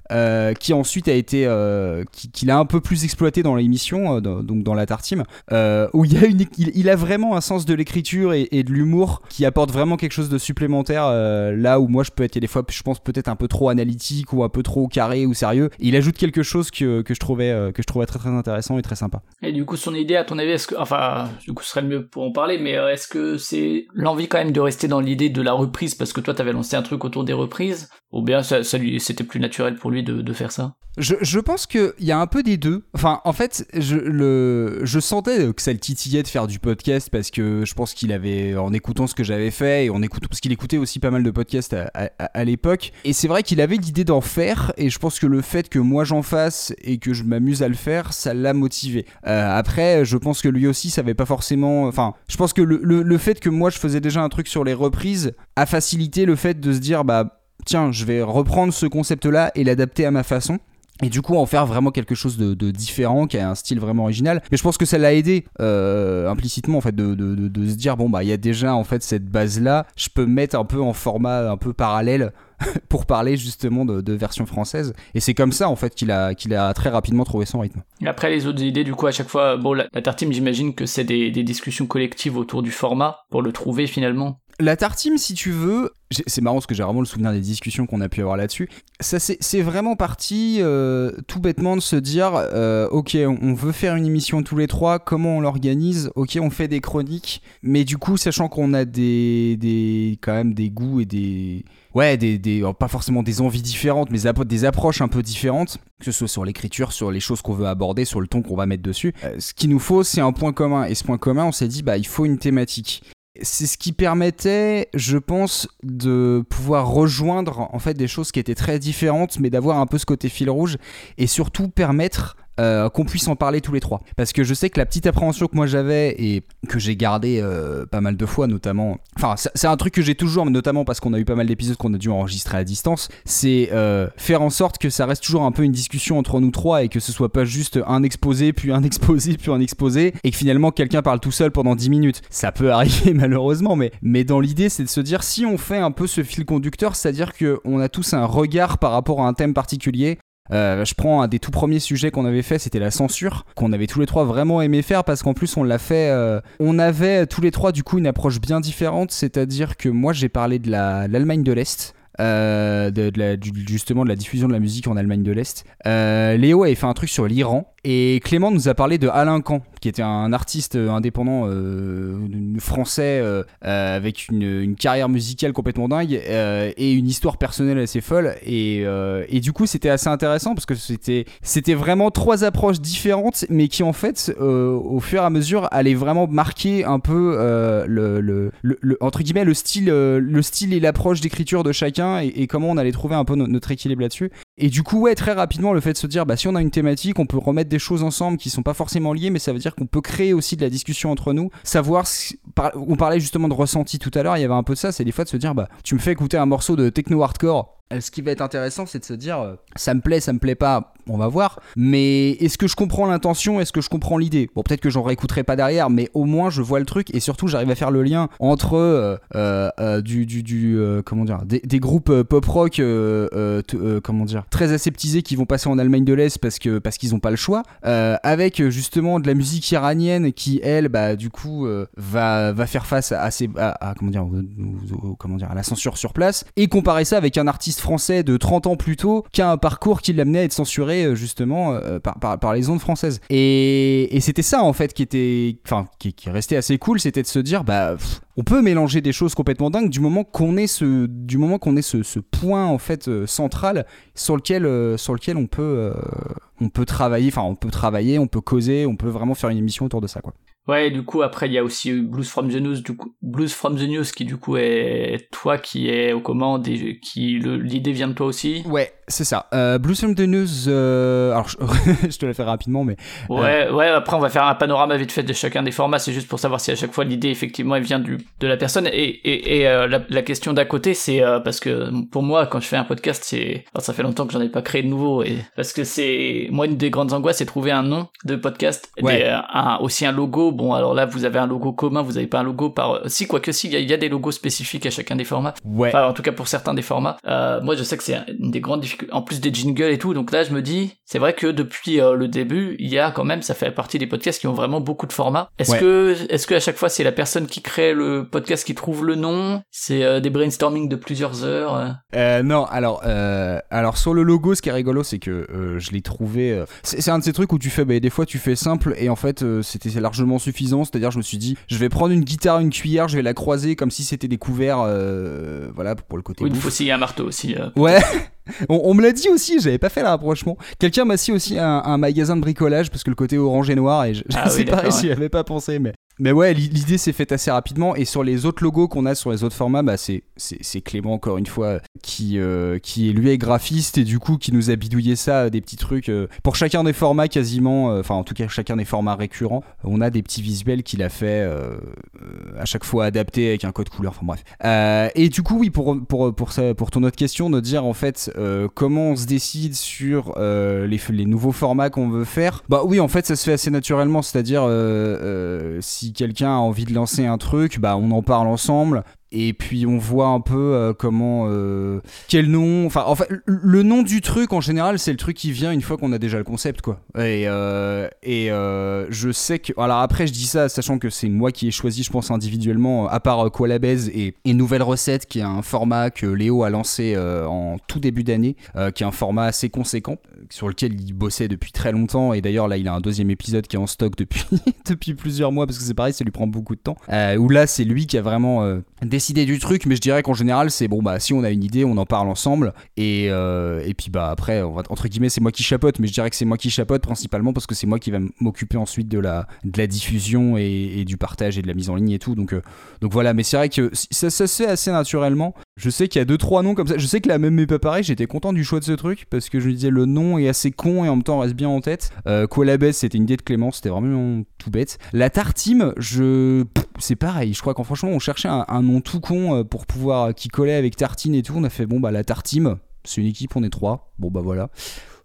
qui ensuite a été qu'il a un peu plus exploité dans l'émission donc dans la tartime où il a il, a vraiment un sens de l'écriture et, et de l'humour qui apporte vraiment quelque chose de supplémentaire euh, là où moi je peux être il y a des fois je pense peut-être un peu trop analytique ou un peu trop carré ou sérieux. Il ajoute quelque chose que, que je trouvais euh, que je trouvais très très intéressant et très sympa. Et du coup, son idée, à ton avis, est-ce que, enfin, du coup, ce serait le mieux pour en parler, mais euh, est-ce que c'est l'envie quand même de rester dans l'idée de la reprise parce que toi, t'avais lancé un truc autour des reprises, ou bien ça, ça lui, c'était plus naturel pour lui de, de faire ça? Je, je pense qu'il y a un peu des deux. Enfin, en fait, je, le, je sentais que ça le titillait de faire du podcast parce que je pense qu'il avait, en écoutant ce que j'avais fait, et en écoutant, parce qu'il écoutait aussi pas mal de podcasts à, l'époque. Et c'est vrai qu'il avait l'idée d'en faire, et je pense que le fait que moi j'en fasse et que je m'amuse à le faire, ça l'a motivé. Euh, après, je pense que lui aussi savait pas forcément. Enfin, je pense que le, le, le fait que moi je faisais déjà un truc sur les reprises a facilité le fait de se dire, bah tiens, je vais reprendre ce concept-là et l'adapter à ma façon. Et du coup, en faire vraiment quelque chose de, différent, qui a un style vraiment original. Mais je pense que ça l'a aidé euh, implicitement, en fait, de, se dire bon bah il y a déjà en fait cette base-là. Je peux mettre un peu en format un peu parallèle *laughs* pour parler justement de, version française. Et c'est comme ça en fait qu'il a qu'il a très rapidement trouvé son rythme. Après, les autres idées, du coup, à chaque fois, bon, la, la j'imagine que c'est des discussions collectives autour du format pour le trouver finalement. La tartime, si tu veux, c'est marrant parce que j'ai vraiment le souvenir des discussions qu'on a pu avoir là-dessus. Ça, c'est vraiment parti euh, tout bêtement de se dire, euh, ok, on, veut faire une émission tous les trois, comment on l'organise? Ok, on fait des chroniques, mais du coup, sachant qu'on a des, des, quand même des goûts et des, ouais, des, des, alors, pas forcément des envies différentes, mais des approches un peu différentes, que ce soit sur l'écriture, sur les choses qu'on veut aborder, sur le ton qu'on va mettre dessus. Euh, ce qu'il nous faut, c'est un point commun, et ce point commun, on s'est dit, bah, il faut une thématique c'est ce qui permettait, je pense, de pouvoir rejoindre en fait des choses qui étaient très différentes, mais d'avoir un peu ce côté fil rouge et surtout permettre euh, qu'on puisse en parler tous les trois. Parce que je sais que la petite appréhension que moi j'avais et que j'ai gardé euh, pas mal de fois, notamment, enfin c'est c'est un truc que j'ai toujours, mais notamment parce qu'on a eu pas mal d'épisodes qu'on a dû enregistrer à distance, c'est euh, faire en sorte que ça reste toujours un peu une discussion entre nous trois et que ce soit pas juste un exposé, puis un exposé, puis un exposé, et que finalement quelqu'un parle tout seul pendant 10 minutes. Ça peut *laughs* arriver malheureusement, mais, mais dans l'idée c'est de se dire si on fait un peu ce fil conducteur, c'est-à-dire qu'on a tous un regard par rapport à un thème particulier, euh, je prends un des tout premiers sujets qu'on avait fait, c'était la censure, qu'on avait tous les trois vraiment aimé faire parce qu'en plus on l'a fait. euh, on avait tous les trois du coup une approche bien différente, c'est-à-dire que moi j'ai parlé de la- l'Allemagne de l'Est. euh, justement de la diffusion de la musique en Allemagne de l'Est. Léo avait fait un truc sur l'Iran et Clément nous a parlé de Alain Kahn, qui était un artiste euh, indépendant euh, français euh, euh, avec une, une carrière musicale complètement dingue euh, et une histoire personnelle assez folle. Et, euh, et du coup, c'était assez intéressant parce que c'était vraiment trois approches différentes, mais qui en fait, au fur et à mesure, allaient vraiment marquer un peu le, le, le- entre guillemets le style, le style et l'approche d'écriture de chacun et, et comment on allait trouver un peu no- notre équilibre là-dessus. Et du coup, ouais, très rapidement, le fait de se dire, bah, si on a une thématique, on peut remettre des choses ensemble qui sont pas forcément liées, mais ça veut dire qu'on peut créer aussi de la discussion entre nous, savoir, si- on parlait justement de ressenti tout à l'heure, il y avait un peu de ça, c'est des fois de se dire, bah, tu me fais écouter un morceau de techno hardcore. Euh, Ce qui va être intéressant, c'est de se dire, euh, ça me plaît, ça me plaît pas, on va voir. Mais est-ce que je comprends l'intention, est-ce que je comprends l'idée? Bon, peut-être que j'en réécouterai pas derrière, mais au moins je vois le truc et surtout j'arrive à faire le lien entre euh, du, comment dire, des, groupes pop rock, comment dire, très aseptisés qui vont passer en Allemagne de l'Est parce que parce qu'ils ont pas le choix, avec justement de la musique iranienne qui elle, bah du coup va va faire face à, à, comment dire, comment dire, à la censure sur place et comparer ça avec un artiste français de 30 ans plus tôt qui a un parcours qui l'amenait à être censuré euh, justement euh, par, par, les ondes françaises. Et, c'était ça en fait qui était, enfin qui, restait assez cool, c'était de se dire bah on peut mélanger des choses complètement dingues du moment qu'on ait ce, du moment qu'on ait ce, ce point en fait euh, central sur lequel, sur lequel on peut, on peut travailler, enfin on peut travailler, on peut causer, on peut vraiment faire une émission autour de ça quoi. Ouais, du coup, après, il y a aussi Blues from the News, du coup, Blues from the News, qui du coup est toi qui est aux commandes et qui l'idée vient de toi aussi. Ouais, c'est ça. Euh, Blues from the News, euh, alors je, *laughs* je, te la fais rapidement, mais. Euh, ouais, ouais, après, on va faire un panorama vite fait de chacun des formats, c'est juste pour savoir si à chaque fois l'idée, effectivement, elle vient du, de la personne. Et, et, et euh, la, la, question d'à côté, c'est parce que pour moi, quand je fais un podcast, c'est. ça fait longtemps que j'en ai pas créé de nouveau, et parce que c'est. Moi, une des grandes angoisses, c'est trouver un nom de podcast, ouais. Des, un, aussi un logo bon, alors là, vous avez un logo commun, vous avez pas un logo par. Si, quoique si, il y, y, a des logos spécifiques à chacun des formats. Ouais. Enfin, en tout cas pour certains des formats. Euh, moi, je sais que c'est une des grandes difficultés. En plus des jingles et tout, donc là, je me dis, c'est vrai que depuis euh, le début, il y a quand même, ça fait partie des podcasts qui ont vraiment beaucoup de formats. Est-ce ouais. que, est-ce que à chaque fois, c'est la personne qui crée le podcast qui trouve le nom? C'est euh, des brainstorming de plusieurs heures? Euh, Non, alors, alors sur le logo, ce qui est rigolo, c'est que je l'ai trouvé. c'est un de ces trucs où tu fais, bah, des fois, tu fais simple et en fait, c'était largement suffisant. C'est-à-dire, je me suis dit, je vais prendre une guitare, une cuillère, je vais la croiser comme si c'était des couverts, euh, voilà, pour le côté. Oui, il faut aussi un marteau aussi. Euh, ouais. *laughs* On, on, me l'a dit aussi, j'avais pas fait le rapprochement. Quelqu'un m'a dit aussi un, un, magasin de bricolage parce que le côté orange et noir, et je, ah sais oui, pas, j'y avais pas pensé, mais. Mais ouais, l'idée s'est faite assez rapidement et sur les autres logos qu'on a sur les autres formats, bah c'est Clément encore une fois qui euh, qui lui est graphiste et du coup qui nous a bidouillé ça des petits trucs euh, pour chacun des formats quasiment, euh, enfin en tout cas chacun des formats récurrents, on a des petits visuels qu'il a fait à chaque fois adaptés avec un code couleur, enfin bref. Et du coup oui pour pour pour ça, pour ton autre question de dire en fait comment on se décide sur les nouveaux formats qu'on veut faire, bah oui en fait ça se fait assez naturellement, c'est-à-dire si si quelqu'un a envie de lancer un truc, bah on en parle ensemble et puis on voit un peu euh, comment euh, quel nom enfin en le nom du truc en général c'est le truc qui vient une fois qu'on a déjà le concept quoi. Et euh, et je sais que alors après je dis ça sachant que c'est moi qui ai choisi je pense individuellement à part quoi la baise et, et nouvelle recette qui est un format que Léo a lancé en tout début d'année qui est un format assez conséquent sur lequel il bossait depuis très longtemps. Et d'ailleurs là il a un deuxième épisode qui est en stock depuis *laughs* depuis plusieurs mois parce que c'est pareil ça lui prend beaucoup de temps. Où là c'est lui qui a vraiment décider du truc mais je dirais qu'en général c'est bon bah si on a une idée on en parle ensemble. Et, euh, et puis bah après on va, entre guillemets c'est moi qui chapote mais je dirais que c'est moi qui chapote principalement parce que c'est moi qui va m'occuper ensuite de la, de la diffusion et, du partage et de la mise en ligne et tout. Donc, euh, donc voilà. Mais c'est vrai que ça se fait assez naturellement je sais qu'il y a deux trois noms comme ça je sais que la même mais pas pareil j'étais content du choix de ce truc parce que je me disais le nom est assez con et en même temps reste bien en tête euh, Colabès c'était une idée de Clément c'était vraiment tout bête la Tartime je c'est pareil je crois qu'en franchement on cherchait un, nom tout con pour pouvoir qui collait avec Tartine et tout. On a fait bon bah la Tartime, c'est une équipe, on est trois. Bon bah voilà.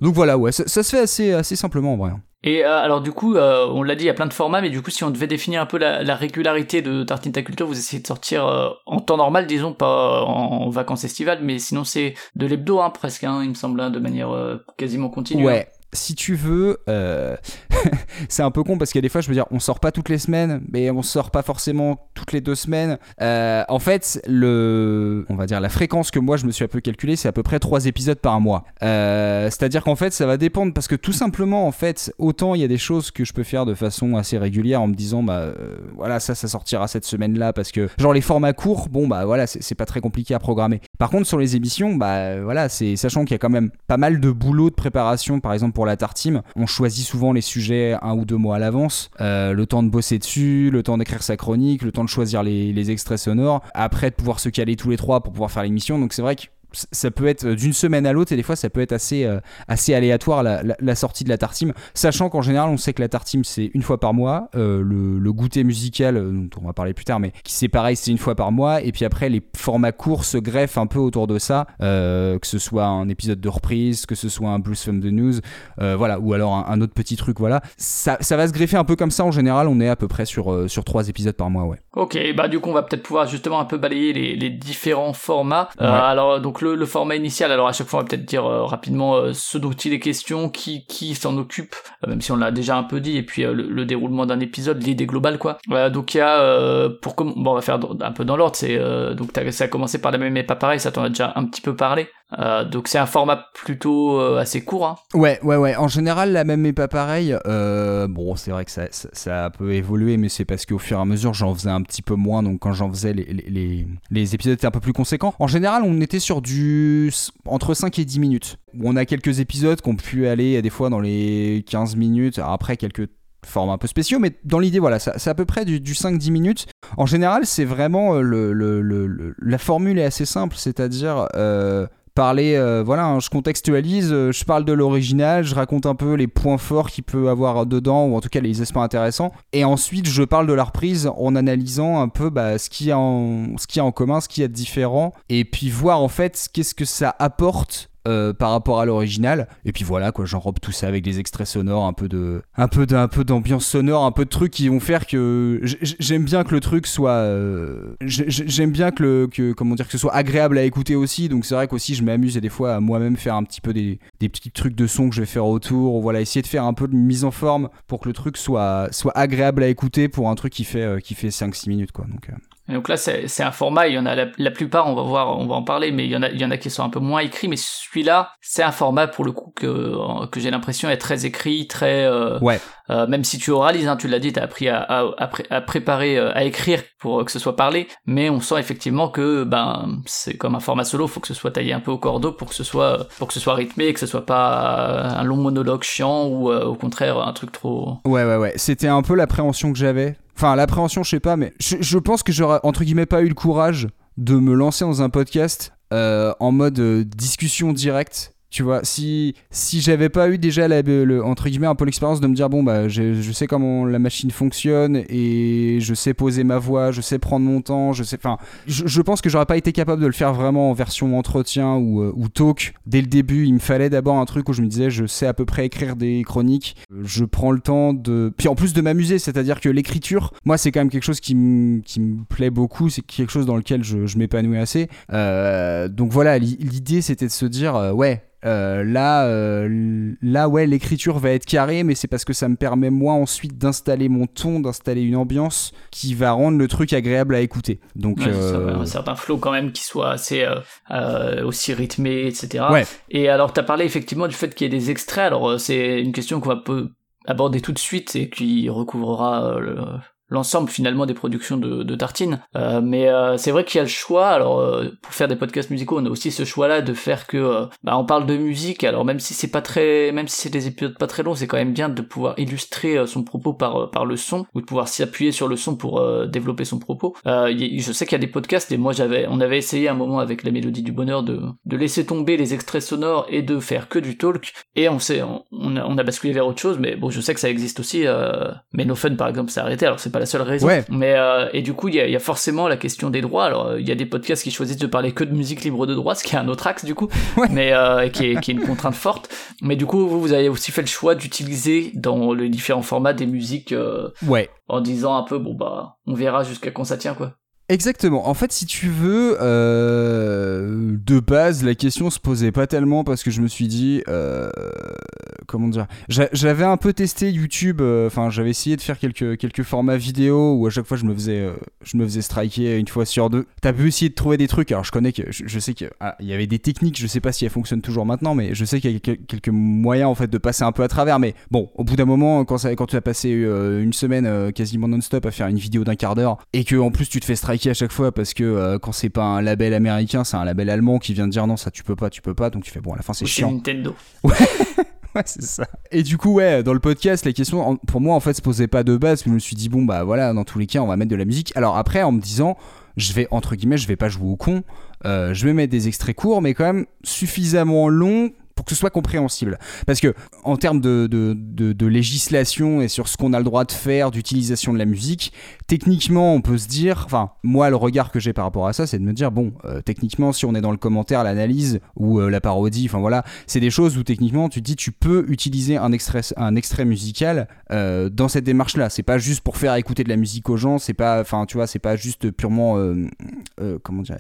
Donc voilà, ouais, ça, se fait assez, assez simplement en vrai. Et euh, alors du coup, euh, on l'a dit, il y a plein de formats, mais du coup, si on devait définir un peu la, la régularité de Tartine Ta Culture, vous essayez de sortir euh, en temps normal, disons, pas en, vacances estivales, mais sinon c'est de l'hebdo, hein, presque, hein, il me semble, hein, de manière quasiment continue. Ouais, si tu veux, euh... *laughs* c'est un peu con parce qu'il y a des fois, je veux dire, on sort pas toutes les semaines, mais on sort pas forcément toutes les deux semaines. Euh, en fait, le, on va dire la fréquence que moi je me suis un peu calculé, c'est à peu près trois épisodes par mois. Euh, C'est-à-dire qu'en fait, ça va dépendre parce que tout simplement, en fait, autant il y a des choses que je peux faire de façon assez régulière en me disant, bah euh, voilà, ça, ça sortira cette semaine-là parce que genre les formats courts, bon bah voilà, c'est pas très compliqué à programmer. Par contre, sur les émissions, bah voilà, c'est sachant qu'il y a quand même pas mal de boulot de préparation, par exemple pour la Tartime, on choisit souvent les sujets un ou deux mois à l'avance, euh, le temps de bosser dessus, le temps d'écrire sa chronique, le temps de choisir les, les extraits sonores, après de pouvoir se caler tous les trois pour pouvoir faire l'émission. Donc c'est vrai que ça peut être d'une semaine à l'autre et des fois ça peut être assez, euh, assez aléatoire la, la, la, sortie de la tartime sachant qu'en général on sait que la tartime c'est une fois par mois euh, le, le, goûter musical dont on va parler plus tard mais qui c'est pareil c'est une fois par mois et puis après les formats courts se greffent un peu autour de ça euh, que ce soit un épisode de reprise que ce soit un Blues from the News euh, voilà ou alors un, un, autre petit truc voilà. Ça, ça va se greffer un peu comme ça en général on est à peu près sur, euh, sur trois épisodes par mois ouais. Ok bah du coup on va peut-être pouvoir justement un peu balayer les, les différents formats. Ouais. alors donc le, format initial. Alors à chaque fois, on va peut-être dire euh, rapidement euh, ce dont il est question, qui qui s'en occupe, euh, même si on l'a déjà un peu dit, et puis le, le, déroulement d'un épisode, l'idée globale quoi. donc il y a pour bon, on va faire un peu dans l'ordre. C'est donc ça a commencé par la même mais pas pareil. Ça t'en a déjà un petit peu parlé. Euh, donc c'est un format plutôt euh, assez court. Hein. Ouais, ouais, ouais. En général, la même mais pas pareil. Euh, bon, c'est vrai que ça, ça, ça, a un peu évolué, mais c'est parce qu'au fur et à mesure, j'en faisais un petit peu moins. Donc quand j'en faisais, les, les, les, épisodes étaient un peu plus conséquents. En général, on était sur du entre 5 et 10 minutes. On a quelques épisodes qui ont pu aller des fois dans les 15 minutes. Après, quelques formats un peu spéciaux, mais dans l'idée, voilà, c'est à peu près du, du 5-10 minutes. En général, c'est vraiment euh, le, le- la formule est assez simple, c'est-à-dire euh, parler, euh, voilà, hein, je contextualise, euh, je parle de l'original, je raconte un peu les points forts qu'il peut avoir dedans, ou en tout cas les aspects intéressants, et ensuite je parle de la reprise en analysant un peu bah, ce qu'il y a en, qu'il y en commun, ce qu'il y a de différent, et puis voir en fait qu'est-ce que ça apporte euh, par rapport à l'original. Et puis voilà quoi j'enrobe tout ça avec des extraits sonores un peu de un peu d'un peu d'ambiance sonore un peu de trucs qui vont faire que j'aime bien que le truc soit euh, j'aime bien que le que comment dire que ce soit agréable à écouter aussi. Donc c'est vrai qu'aussi je m'amuse des fois à moi-même faire un petit peu des, des petits trucs de son que je vais faire autour. Voilà essayer de faire un peu de mise en forme pour que le truc soit soit agréable à écouter pour un truc qui fait euh, qui fait 5 6 minutes quoi. Donc Et donc là, c'est un format, il y en a la, la plupart, on va voir, on va en parler, mais il y en a, il y en a qui sont un peu moins écrits, mais celui-là, c'est un format pour le coup que, que j'ai l'impression est très écrit, très, euh, Ouais. euh, même si tu oralises, hein, tu l'as dit, t'as appris à, à, à, pré- à préparer, euh, à écrire pour que ce soit parlé, mais on sent effectivement que, ben, c'est comme un format solo, faut que ce soit taillé un peu au cordeau pour que ce soit, pour que ce soit rythmé, que ce soit pas un long monologue chiant ou euh, au contraire un truc trop, Ouais, ouais, ouais. C'était un peu l'appréhension que j'avais. Enfin, l'appréhension, je sais pas, mais je, pense que j'aurais, entre guillemets, pas eu le courage de me lancer dans un podcast euh, en mode euh, discussion directe. Tu vois, si, si j'avais pas eu déjà, la, le, entre guillemets, un peu l'expérience de me dire, bon, bah, je, je sais comment la machine fonctionne et je sais poser ma voix, je sais prendre mon temps, je sais. Enfin, je, je pense que j'aurais pas été capable de le faire vraiment en version entretien ou, euh, ou talk. Dès le début, il me fallait d'abord un truc où je me disais, je sais à peu près écrire des chroniques, je prends le temps de. Puis en plus de m'amuser, c'est-à-dire que l'écriture, moi, c'est quand même quelque chose qui me qui plaît beaucoup, c'est quelque chose dans lequel je, je m'épanouis assez. Euh, donc voilà, l'i- l'idée c'était de se dire, euh, ouais. Euh, là, euh, là, ouais, l'écriture va être carrée, mais c'est parce que ça me permet moi ensuite d'installer mon ton, d'installer une ambiance qui va rendre le truc agréable à écouter. Donc, Ouais, c'est ça, euh, un certain flow quand même qui soit assez euh, euh, aussi rythmé, etc. Ouais. Et alors, tu as parlé effectivement du fait qu'il y ait des extraits. Alors, euh, c'est une question qu'on va peu aborder tout de suite et qui recouvrera le- l'ensemble finalement des productions de, de Tartine. Euh, mais euh, c'est vrai qu'il y a le choix. Alors euh, pour faire des podcasts musicaux, on a aussi ce choix-là de faire que bah, on parle de musique. Alors même si c'est pas très, même si c'est des épisodes pas très longs, c'est quand même bien de pouvoir illustrer son propos par par le son ou de pouvoir s'appuyer sur le son pour développer son propos. Je sais qu'il y a des podcasts et moi j'avais, on avait essayé un moment avec la mélodie du bonheur de de laisser tomber les extraits sonores et de faire que du talk. Et on s'est, on, a, on a basculé vers autre chose. Mais bon, je sais que ça existe aussi. Mais No Fun par exemple s'est arrêté. Alors c'est pas la seule raison. Ouais. Mais euh, et du coup, il y a, il y a forcément la question des droits. Alors, il y a des podcasts qui choisissent de parler que de musique libre de droit, ce qui est un autre axe du coup, *laughs* Ouais. mais euh, qui, est, qui est une contrainte forte. Mais du coup, vous, vous avez aussi fait le choix d'utiliser dans les différents formats des musiques euh, ouais. en disant un peu, bon bah, on verra jusqu'à quand ça tient quoi. Exactement. En fait, si tu veux, euh, de base, la question se posait pas tellement parce que je me suis dit, euh, comment dire, J'a- j'avais un peu testé YouTube. euh, Enfin, j'avais essayé de faire quelques quelques formats vidéo où à chaque fois je me faisais je me faisais striker une fois sur deux. T'as pu essayer de trouver des trucs. Alors, je connais que je, sais que ah, y avait des techniques. Je sais pas si elles fonctionnent toujours maintenant, mais je sais qu'il y a quel- quelques moyens en fait de passer un peu à travers. Mais bon, au bout d'un moment, quand quand tu as passé une semaine quasiment non-stop à faire une vidéo d'un quart d'heure et que en plus tu te fais striker à chaque fois parce que euh, quand c'est pas un label américain, c'est un label allemand qui vient de dire non ça tu peux pas, tu peux pas, donc tu fais bon à la fin c'est chiant. Nintendo. *laughs* *laughs* Ouais, c'est ça. Et du coup, ouais, dans le podcast, la question, pour moi, en fait, se posait pas de base. mais Je me suis dit, bon, bah voilà, dans tous les cas, on va mettre de la musique. Alors après, en me disant, je vais, entre guillemets, je vais pas jouer au con. euh, je vais mettre des extraits courts, mais quand même suffisamment longs pour que ce soit compréhensible. Parce que, en termes de, législation et sur ce qu'on a le droit de faire, d'utilisation de la musique, techniquement, on peut se dire, enfin, moi, le regard que j'ai par rapport à ça, c'est de me dire, bon, euh, techniquement, si on est dans le commentaire, l'analyse ou euh, la parodie, enfin voilà, c'est des choses où techniquement tu te dis tu peux utiliser un extrait, musical euh, dans cette démarche là c'est pas juste pour faire écouter de la musique aux gens c'est pas enfin tu vois c'est pas juste purement comment dire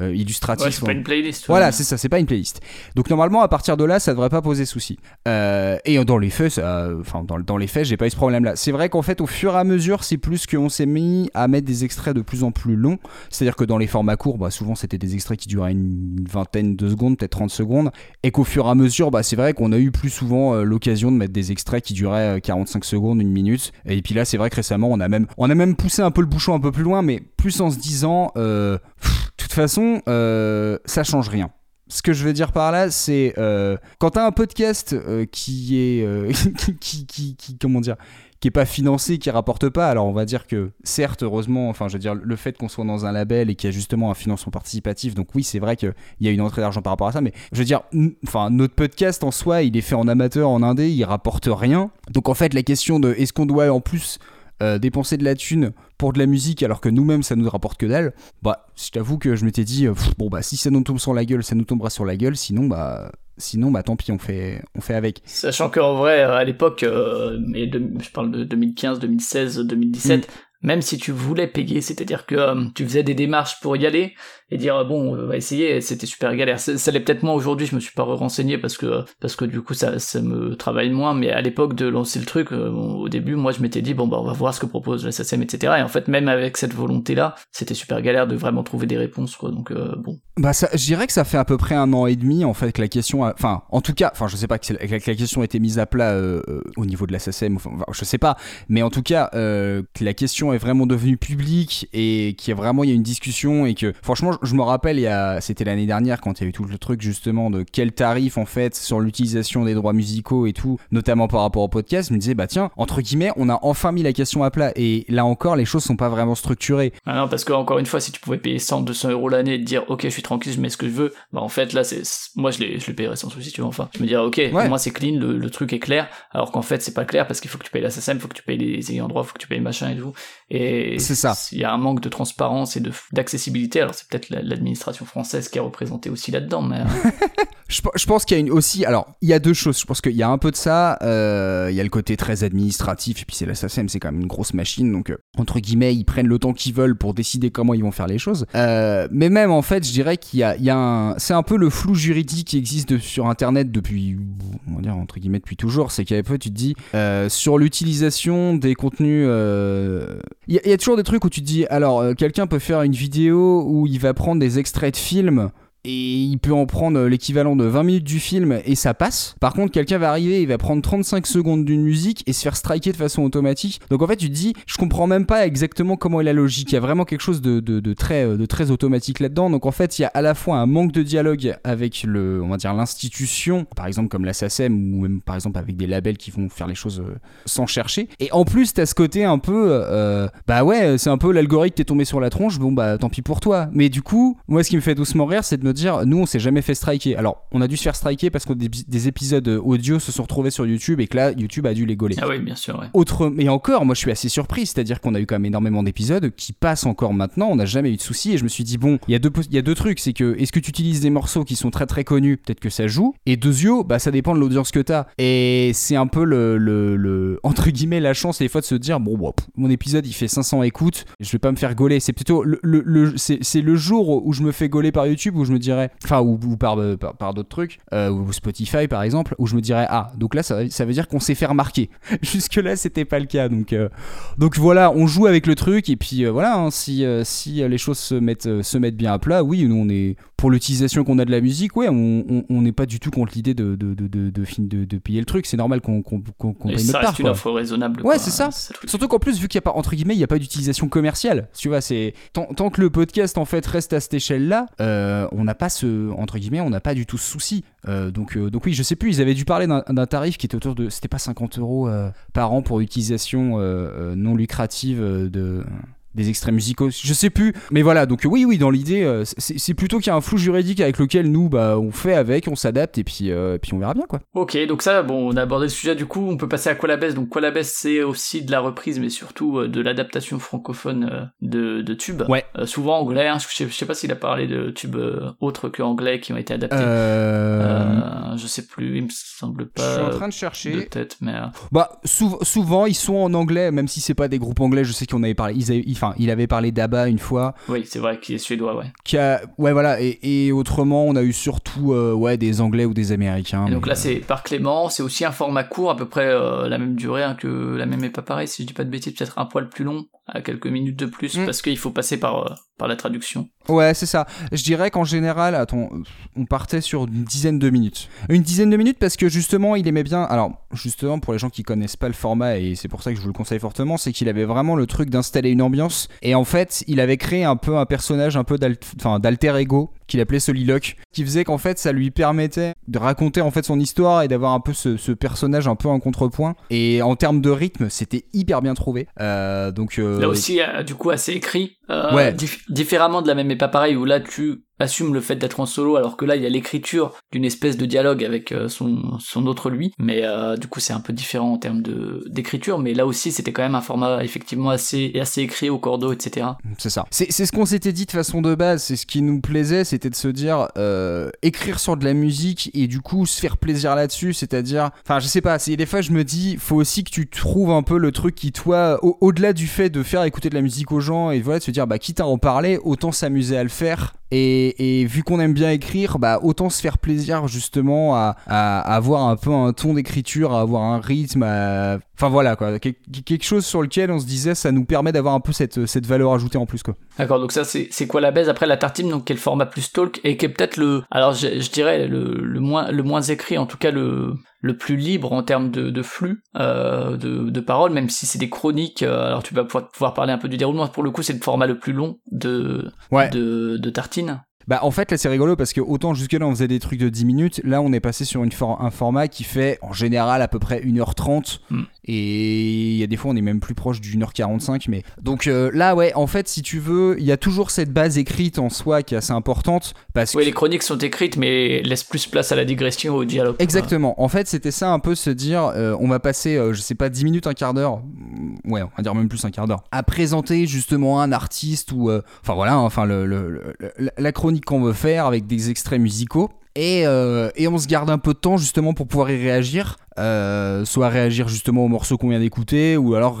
euh, illustratif Ouais, c'est pas une playlist. voilà, ouais. c'est ça, c'est pas une playlist. Donc normalement, à partir de là, ça devrait pas poser souci. Euh, et dans les faits, ça- enfin dans, dans les faits, j'ai pas eu ce problème-là. C'est vrai qu'en fait, au fur et à mesure, c'est plus qu'on s'est mis à mettre des extraits de plus en plus longs. C'est-à-dire que dans les formats courts, bah, souvent c'était des extraits qui duraient une vingtaine de secondes, peut-être 30 secondes, et qu'au fur et à mesure, bah, c'est vrai qu'on a eu plus souvent euh, l'occasion de mettre des extraits qui duraient euh, 45 secondes, une minute. Et puis là, c'est vrai que récemment, on a même, on a même poussé un peu le bouchon un peu plus loin, mais plus en se disant, pff, toute façon, euh, ça change rien. ce que je veux dire par là, c'est euh, quand t'as un podcast euh, qui est euh, *laughs* qui, qui, comment dire qui est pas financé, qui rapporte pas. Alors on va dire que certes, heureusement, enfin je veux dire le fait qu'on soit dans un label et qu'il y a justement un financement participatif, donc oui c'est vrai qu'il y a une entrée d'argent par rapport à ça, mais je veux dire, enfin notre podcast en soi, il est fait en amateur, en indé, il rapporte rien. Donc en fait la question de est-ce qu'on doit en plus euh, dépenser de la thune pour de la musique alors que nous-mêmes ça nous rapporte que dalle, bah je t'avoue que je m'étais dit euh, pff, bon bah si ça nous tombe sur la gueule, ça nous tombera sur la gueule, sinon bah sinon bah tant pis on fait on fait avec. Sachant qu'en vrai, à l'époque, euh, mais de- je parle de 2015, 2016, 2017, même si tu voulais payer, c'est-à-dire que euh, tu faisais des démarches pour y aller et dire euh, bon, on va essayer, c'était super galère. Ça, l'est peut-être moins aujourd'hui, je me suis pas renseigné parce que parce que du coup ça, ça me travaille moins. Mais à l'époque de lancer le truc, euh, au début, moi je m'étais dit bon bah on va voir ce que propose la SACEM, etc. Et en fait, même avec cette volonté-là, c'était super galère de vraiment trouver des réponses, quoi. Donc euh, bon. Bah ça, je dirais que ça fait à peu près un an et demi en fait que la question, a- enfin en tout cas, enfin je sais pas que, la question a été mise à plat euh, euh, au niveau de la SACEM, enfin je sais pas, mais en tout cas euh, que la question est vraiment devenue publique et qu'il y a vraiment il y a une discussion et que franchement je, me rappelle il y a, c'était l'année dernière quand il y a eu tout le truc justement de quel tarif en fait sur l'utilisation des droits musicaux et tout, notamment par rapport au podcast, je me disais bah tiens entre guillemets on a enfin mis la question à plat et là encore les choses sont pas vraiment structurées. Ah non, parce que encore une fois, si tu pouvais payer 100, 200 euros l'année et te dire, ok, je suis tranquille, je mets ce que je veux, bah en fait, là, c'est, moi, je je les payerais sans souci, tu vois, enfin. Je me dirais, ok, Ouais. moi, c'est clean, le, le truc est clair, alors qu'en fait, c'est pas clair parce qu'il faut que tu payes la SACEM, il faut que tu payes les ayants droit, il faut que tu payes machin et tout. Et C'est ça. Il y a un manque de transparence et d'accessibilité, alors c'est peut-être l'administration française qui est représentée aussi là-dedans, mais. *laughs* Je, pe- je pense qu'il y a une aussi. Alors, il y a deux choses. Je pense qu'il y a un peu de ça. euh, il y a le côté très administratif. Et puis, c'est la SACEM, c'est quand même une grosse machine. Donc, euh, entre guillemets, ils prennent le temps qu'ils veulent pour décider comment ils vont faire les choses. Euh, mais même, en fait, je dirais qu'il y a, un. C'est un peu le flou juridique qui existe sur Internet depuis. On va dire, entre guillemets, depuis toujours. C'est qu'à peu, tu te dis. sur l'utilisation des contenus. Il y, y a toujours des trucs où tu te dis. Alors, quelqu'un peut faire une vidéo où il va prendre des extraits de films et il peut en prendre l'équivalent de 20 minutes du film et ça passe. Par contre, quelqu'un va arriver, il va prendre 35 secondes d'une musique et se faire striker de façon automatique. Donc en fait, tu te dis, je comprends même pas exactement comment est la logique. Il y a vraiment quelque chose de, de très, automatique là-dedans. Donc en fait, il y a à la fois un manque de dialogue avec le, on va dire l'institution, par exemple comme la SACEM ou même par exemple avec des labels qui vont faire les choses euh, sans chercher. Et en plus, t'as ce côté un peu, euh, bah ouais, c'est un peu l'algorithme t'est tombé sur la tronche. Bon bah tant pis pour toi. Mais du coup, moi, ce qui me fait doucement rire, c'est de me dire, nous, on s'est jamais fait striker. Alors, on a dû se faire striker parce que des, des épisodes audio se sont retrouvés sur YouTube et que là, YouTube a dû les gauler. Ah oui, bien sûr, ouais. Autre, mais encore, moi je suis assez surpris, c'est-à-dire qu'on a eu quand même énormément d'épisodes qui passent encore maintenant, on n'a jamais eu de soucis. Et je me suis dit bon, il y a deux, y a deux trucs, c'est que est-ce que tu utilises des morceaux qui sont très très connus, peut-être que ça joue, et deuxio, bah ça dépend de l'audience que t'as, et c'est un peu le, le, le- entre guillemets la chance des fois de se dire bon, bon, pff, mon épisode il fait 500 écoutes, je vais pas me faire gauler, c'est plutôt le, le, c'est le jour où je me fais gauler par YouTube où je me dirais, enfin ou, euh, par, d'autres trucs, euh, ou Spotify par exemple, où je me dirais ah donc là ça, veut dire qu'on s'est fait remarquer. *laughs* Jusque là c'était pas le cas donc euh, donc voilà on joue avec le truc et puis voilà hein, si si les choses se mettent se mettent bien à plat oui nous on est pour l'utilisation qu'on a de la musique ouais on n'est pas du tout contre l'idée de de, de, de, payer le truc c'est normal qu'on qu'on paye notre part reste une offre raisonnable. Ouais, c'est ça. Surtout qu'en plus, vu qu'il n'y a pas, entre guillemets, il n'y a pas d'utilisation commerciale. Tu vois, c'est. Tant, que le podcast, en fait, reste à cette échelle-là, euh, on n'a pas ce. Entre guillemets, on n'a pas du tout ce souci. Euh, donc, euh, donc, oui, je sais plus, ils avaient dû parler d'un tarif qui était autour de. C'était pas 50 euros par an pour utilisation non lucrative de des extraits musicaux, je sais plus, mais voilà, donc oui, oui, dans l'idée, euh, c'est plutôt qu'il y a un flou juridique avec lequel nous, bah, on fait avec, on s'adapte, et puis, euh, et puis on verra bien, quoi. Ok, donc ça, bon, on a abordé le sujet, du coup, on peut passer à quoi la baisse. Donc quoi la baisse, c'est aussi de la reprise, mais surtout euh, de l'adaptation francophone euh, de, de tubes. Ouais. Euh, souvent anglais, hein, je, sais, je sais pas s'il a parlé de tubes euh, autres que anglais qui ont été adaptés. Euh... Euh, je sais plus, il me semble je suis pas en train de de chercher. tête, mais... euh, Bah sou- souvent ils sont en anglais, même si c'est pas des groupes anglais. Je sais qu'on avait parlé, ils avaient- enfin il avait parlé d'Abba une fois. oui, c'est vrai qu'il est suédois, ouais. Qui a, ouais voilà. Et, et autrement on a eu surtout euh, ouais des anglais ou des américains. Et donc là, euh, c'est par Clément, c'est aussi un format court, à peu près euh, la même durée hein, que la même est pas pareil, si je dis pas de bêtises, peut-être un poil plus long, à quelques minutes de plus, Mm. parce qu'il faut passer par, euh, par la traduction. Ouais, c'est ça. Je dirais qu'en général, attends, on partait sur une dizaine de minutes. Une dizaine de minutes parce que justement, il aimait bien. Alors, justement, pour les gens qui connaissent pas le format, et c'est pour ça que je vous le conseille fortement, c'est qu'il avait vraiment le truc d'installer une ambiance. Et en fait, il avait créé un peu un personnage un peu d'alter ego qu'il appelait Soliloque, qui faisait qu'en fait ça lui permettait de raconter en fait son histoire et d'avoir un peu ce, ce personnage un peu en contrepoint. Et en termes de rythme, c'était hyper bien trouvé. Euh, donc euh, Là aussi, euh, du coup, assez écrit. Ouais. dif- différemment de la même, mais pas pareil, où là, tu assumes le fait d'être en solo, alors que là, il y a l'écriture d'une espèce de dialogue avec euh, son, son autre lui. Mais euh, du coup, c'est un peu différent en termes de d'écriture. Mais là aussi, c'était quand même un format effectivement assez, assez écrit au cordeau, etc. C'est ça. C'est ce qu'on s'était dit de façon de base. C'est ce qui nous plaisait, c'était de se dire euh, écrire sur de la musique et du coup se faire plaisir là-dessus. C'est-à-dire, enfin, je sais pas. C'est des fois je me dis, faut aussi que tu trouves un peu le truc qui toi, au- au-delà du fait de faire écouter de la musique aux gens et voilà, de se dire, bah quitte à en parler, autant s'amuser à le faire. Et, et vu qu'on aime bien écrire, bah autant se faire plaisir justement à, à- avoir un peu un ton d'écriture, à avoir un rythme, à- enfin voilà quoi, Quel- quelque chose sur lequel on se disait ça nous permet d'avoir un peu cette, cette valeur ajoutée en plus quoi. D'accord, donc ça c'est quoi la baise après la tartine donc le format plus talk? Et qui est peut-être le alors je, je dirais le, le moins le moins écrit en tout cas le le plus libre en termes de, de flux euh, de, de paroles même si c'est des chroniques euh, alors tu vas pouvoir, pouvoir parler un peu du déroulement pour le coup c'est le format le plus long de Ouais. de, de tartine Bah en fait là c'est rigolo parce que autant jusque là on faisait des trucs de 10 minutes, là on est passé sur une for- un format qui fait en général à peu près 1h30 Mm. Et il y a des fois on est même plus proche d'une heure 45 mais donc euh, là ouais en fait si tu veux il y a toujours cette base écrite en soi qui est assez importante parce oui que les chroniques sont écrites mais laissent plus place à la digression au dialogue Exactement. En fait, c'était ça un peu se dire, euh, on va passer, euh, je sais pas, 10 minutes, un quart d'heure, mm, ouais, on va dire même plus un quart d'heure, à présenter justement un artiste ou, enfin voilà, hein, enfin le- le- la chronique qu'on veut faire avec des extraits musicaux. Et, euh, et on se garde un peu de temps justement pour pouvoir y réagir, euh, soit réagir justement au morceau qu'on vient d'écouter, ou alors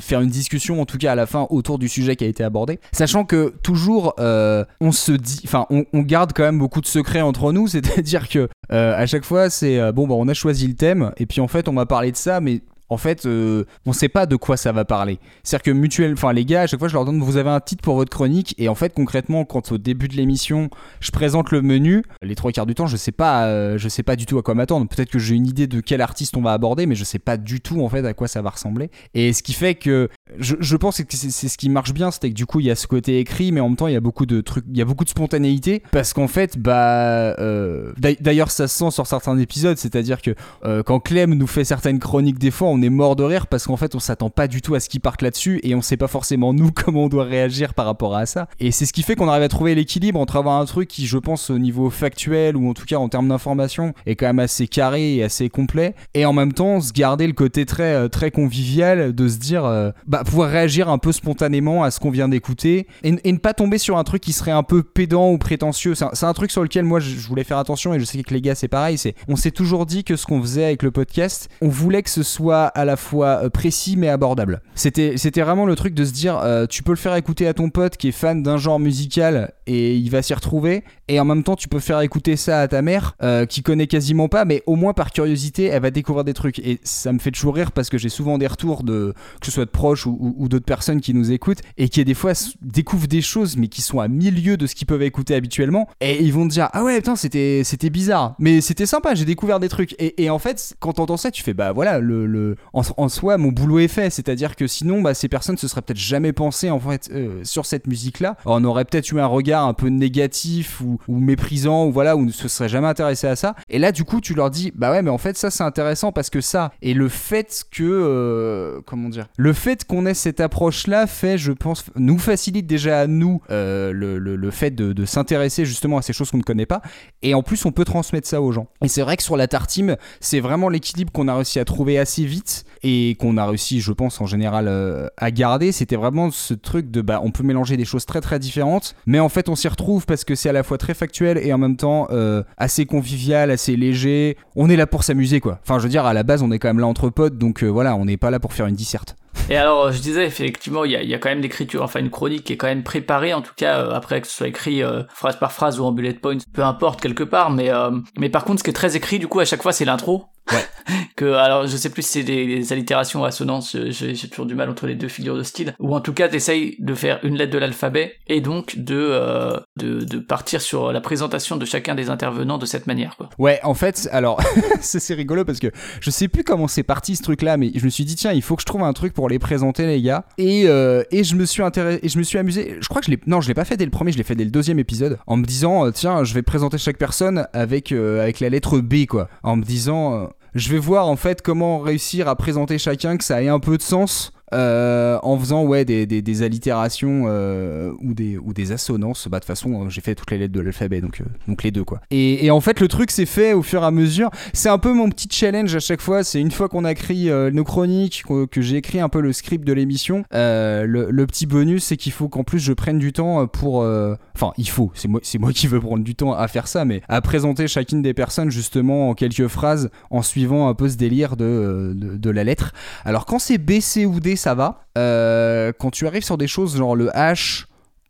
faire une discussion en tout cas à la fin autour du sujet qui a été abordé. Sachant que toujours euh, on se dit, enfin on, on garde quand même beaucoup de secrets entre nous, *laughs* c'est-à-dire que à chaque fois c'est bon bah on a choisi le thème et puis en fait on va parler de ça, mais en fait, euh, on sait pas de quoi ça va parler. C'est-à-dire que mutuel, enfin les gars, à chaque fois je leur donne, vous avez un titre pour votre chronique, et en fait concrètement, quand au début de l'émission, je présente le menu, les trois quarts du temps, je sais pas, euh, je sais pas du tout à quoi m'attendre. Peut-être que j'ai une idée de quel artiste on va aborder, mais je sais pas du tout en fait à quoi ça va ressembler. Et ce qui fait que je, pense que c'est ce qui marche bien, c'est que du coup il y a ce côté écrit, mais en même temps il y a beaucoup de trucs, il y a beaucoup de spontanéité, parce qu'en fait, bah, euh, d'ail- d'ailleurs ça se sent sur certains épisodes, c'est-à-dire que euh, quand Clem nous fait certaines chroniques des fois, on est mort de rire parce qu'en fait on s'attend pas du tout à ce qu'il parte là-dessus et on sait pas forcément nous *laughs* comment on doit réagir par rapport à ça. Et c'est ce qui fait qu'on arrive à trouver l'équilibre entre avoir un truc qui, je pense, au niveau factuel ou en tout cas en termes d'information, est quand même assez carré et assez complet, et en même temps se garder le côté très euh, très convivial de se dire, bah pouvoir réagir un peu spontanément à ce qu'on vient d'écouter et, ne pas tomber sur un truc qui serait un peu pédant ou prétentieux. C'est un, truc sur lequel moi je, je voulais faire attention et je sais que les gars c'est pareil. C'est on s'est toujours dit que ce qu'on faisait avec le podcast, on voulait que ce soit à la fois euh, précis mais abordable. C'était c'était vraiment le truc de se dire, euh, tu peux le faire écouter à ton pote qui est fan d'un genre musical et il va s'y retrouver, et en même temps tu peux faire écouter ça à ta mère euh, qui connaît quasiment pas, mais au moins par curiosité elle va découvrir des trucs. Et ça me fait toujours rire parce que j'ai souvent des retours de que ce soit de proches ou, ou- d'autres personnes qui nous écoutent et qui des fois découvrent des choses mais qui sont à milieu de ce qu'ils peuvent écouter habituellement et ils vont te dire ah ouais putain c'était c'était bizarre. Mais c'était sympa j'ai découvert des trucs. Et, en fait quand t'entends ça tu fais bah voilà le, en, soi mon boulot est fait. C'est à dire que sinon bah ces personnes se seraient peut-être jamais pensé en fait euh, sur cette musique là on aurait peut-être eu un regard un peu négatif ou, ou méprisant ou voilà ou ne se serait jamais intéressé à ça. Et là du coup tu leur dis bah ouais mais en fait ça c'est intéressant parce que ça et le fait que euh, comment dire le fait qu'on ait cette approche là fait je pense nous facilite déjà à nous euh, le, fait de, s'intéresser justement à ces choses qu'on ne connaît pas. Et en plus on peut transmettre ça aux gens. Et c'est vrai que sur la tartime c'est vraiment l'équilibre qu'on a réussi à trouver assez vite et qu'on a réussi je pense en général euh, à garder. C'était vraiment ce truc de bah on peut mélanger des choses très très différentes. Mais en fait on s'y retrouve parce que c'est à la fois très factuel et en même temps euh, assez convivial assez léger. On est là pour s'amuser quoi. Enfin je veux dire à la base on est quand même là entre potes donc voilà on n'est pas là pour faire une disserte Et alors, euh, je disais, effectivement, il y a, quand même l'écriture, enfin une chronique qui est quand même préparée, en tout cas, euh, après que ce soit écrit euh, phrase par phrase ou en bullet points, peu importe quelque part, mais, mais par contre, ce qui est très écrit, du coup, à chaque fois, c'est l'intro. *laughs* que alors je sais plus si c'est des, des allitérations ou assonances, j'ai toujours du mal entre les deux figures de style. Ou en tout cas, t'essayes de faire une lettre de l'alphabet et donc de, euh, de de partir sur la présentation de chacun des intervenants de cette manière, quoi. Ouais, en fait, alors, *laughs* c'est rigolo parce que je sais plus comment c'est parti ce truc-là, mais je me suis dit, tiens, il faut que je trouve un truc pour les présenter, les gars. Et, euh, et je me suis intéressé, et je me suis amusé. Je crois que je l'ai, non, je l'ai pas fait dès le premier, je l'ai fait dès le deuxième épisode, en me disant, euh, tiens, je vais présenter chaque personne avec, euh, avec la lettre B, quoi. En me disant, euh, je vais voir en fait comment réussir à présenter chacun, que ça ait un peu de sens. Euh, en faisant ouais des, des, allitérations euh, ou des ou des assonances bah de toute façon euh, j'ai fait toutes les lettres de l'alphabet donc donc les deux quoi. Et, en fait le truc s'est fait au fur et à mesure. C'est un peu mon petit challenge à chaque fois. C'est une fois qu'on a écrit nos chroniques que, j'ai écrit un peu le script de l'émission le, petit bonus c'est qu'il faut qu'en plus je prenne du temps pour enfin il faut c'est moi moi qui veux prendre du temps à faire ça mais à présenter chacune des personnes justement en quelques phrases en suivant un peu ce délire de, de, la lettre. Alors quand c'est B, C ou D, ça va. Euh, quand tu arrives sur des choses genre le H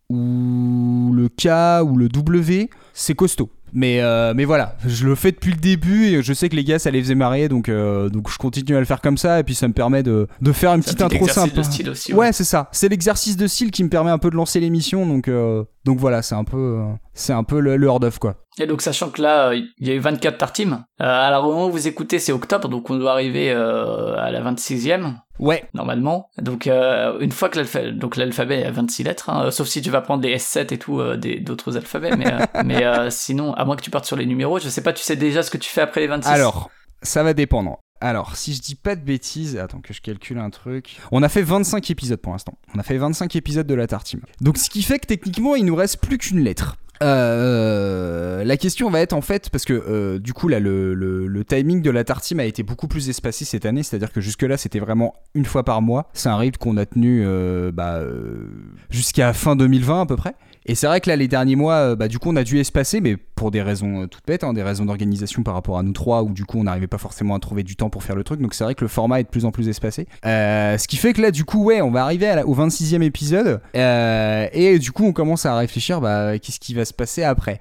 ou le K ou le W, c'est costaud. Mais, euh, mais voilà, je le fais depuis le début et je sais que les gars ça les faisait marrer donc, euh, donc je continue à le faire comme ça et puis ça me permet de, de faire une petite petit intro simple. de style aussi, ouais, ouais. c'est ça. C'est l'exercice de style qui me permet un peu de lancer l'émission donc, euh, donc voilà, c'est un peu, c'est un peu le, le hors d'œuvre quoi. Et donc sachant que là, euh, il y a eu 24 tartimes, euh, alors au moment où vous écoutez, c'est octobre, donc on doit arriver euh, à la 26e, Ouais, normalement. Donc euh, une fois que l'alphabet, donc l'alphabet a 26 lettres, hein, sauf si tu vas prendre des S7 et tout, des d'autres alphabets, mais, *laughs* mais sinon, à moins que tu partes sur les numéros, je sais pas, tu sais déjà ce que tu fais après les 26 Alors, ça va dépendre. Alors, si je dis pas de bêtises, attends que je calcule un truc. On a fait 25 épisodes pour l'instant. On a fait 25 épisodes de la tartine. Donc, ce qui fait que techniquement, il nous reste plus qu'une lettre. Euh, la question va être en fait parce que euh, du coup là le, timing de la tartine a été beaucoup plus espacé cette année c'est à dire que jusque là c'était vraiment une fois par mois. C'est un rythme qu'on a tenu euh, bah, euh, jusqu'à fin 2020 à peu près. Et c'est vrai que là, les derniers mois, euh, bah, du coup, on a dû espacer, mais pour des raisons euh, toutes bêtes, hein, des raisons d'organisation par rapport à nous trois, où du coup, on n'arrivait pas forcément à trouver du temps pour faire le truc. Donc c'est vrai que le format est de plus en plus espacé. Euh, ce qui fait que là, du coup, ouais, on va arriver au 26e épisode, euh, et du coup, on commence à réfléchir, bah, qu'est-ce qui va se passer après.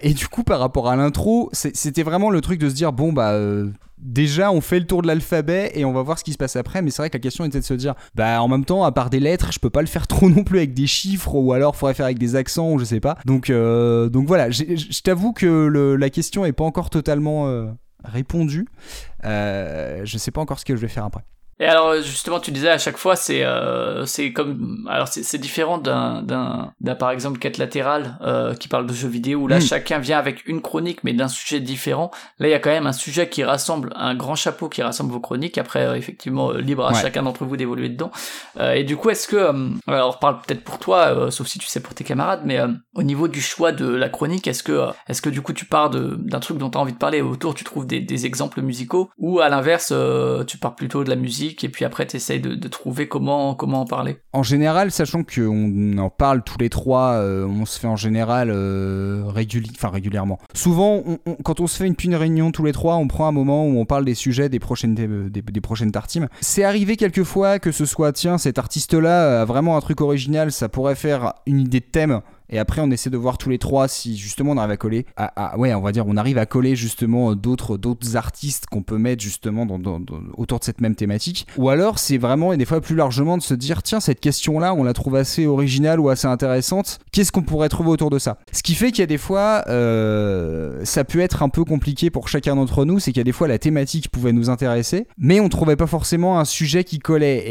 Et du coup, par rapport à l'intro, c'était vraiment le truc de se dire, bon, bah. Déjà, on fait le tour de l'alphabet et on va voir ce qui se passe après. Mais c'est vrai que la question était de se dire, bah en même temps, à part des lettres, je peux pas le faire trop non plus avec des chiffres ou alors faudrait faire avec des accents ou je sais pas. Donc, donc voilà, je t'avoue que la question est pas encore totalement euh, répondue. Euh, je sais pas encore ce que je vais faire après. Et alors justement, tu disais à chaque fois, c'est euh, c'est comme alors c'est c'est différent d'un d'un d'un par exemple quête latérale euh, qui parle de jeux vidéo où là Mm. chacun vient avec une chronique mais d'un sujet différent. Là, il y a quand même un sujet qui rassemble un grand chapeau qui rassemble vos chroniques. Après, euh, effectivement, euh, libre à Ouais. chacun d'entre vous d'évoluer dedans. Euh, et du coup, est-ce que euh, alors on parle peut-être pour toi, euh, sauf si tu sais pour tes camarades, mais euh, au niveau du choix de la chronique, est-ce que euh, est-ce que du coup tu pars de d'un truc dont tu as envie de parler et autour tu trouves des, des exemples musicaux? Ou à l'inverse euh, tu pars plutôt de la musique et puis après tu essayes de, trouver comment comment en parler En général, sachant qu'on en parle tous les trois, euh, on se fait en général euh, régulièrement. Souvent, quand on se fait une, une réunion tous les trois, on prend un moment où on parle des sujets des prochaines, des- des prochaines tartimes. C'est arrivé quelquefois que ce soit, tiens, cet artiste-là a vraiment un truc original, ça pourrait faire une idée de thème. Et après, on essaie de voir tous les trois si justement on arrive à coller. Ah, ah, ouais, on va dire, on arrive à coller justement d'autres d'autres artistes qu'on peut mettre justement autour de cette même thématique. Ou alors, c'est vraiment et des fois plus largement de se dire, tiens, cette question-là, on la trouve assez originale ou assez intéressante. Qu'est-ce qu'on pourrait trouver autour de ça? Ce qui fait qu'il y a des fois, euh, ça peut être un peu compliqué pour chacun d'entre nous. C'est qu'il y a des fois la thématique pouvait nous intéresser, mais on trouvait pas forcément un sujet qui collait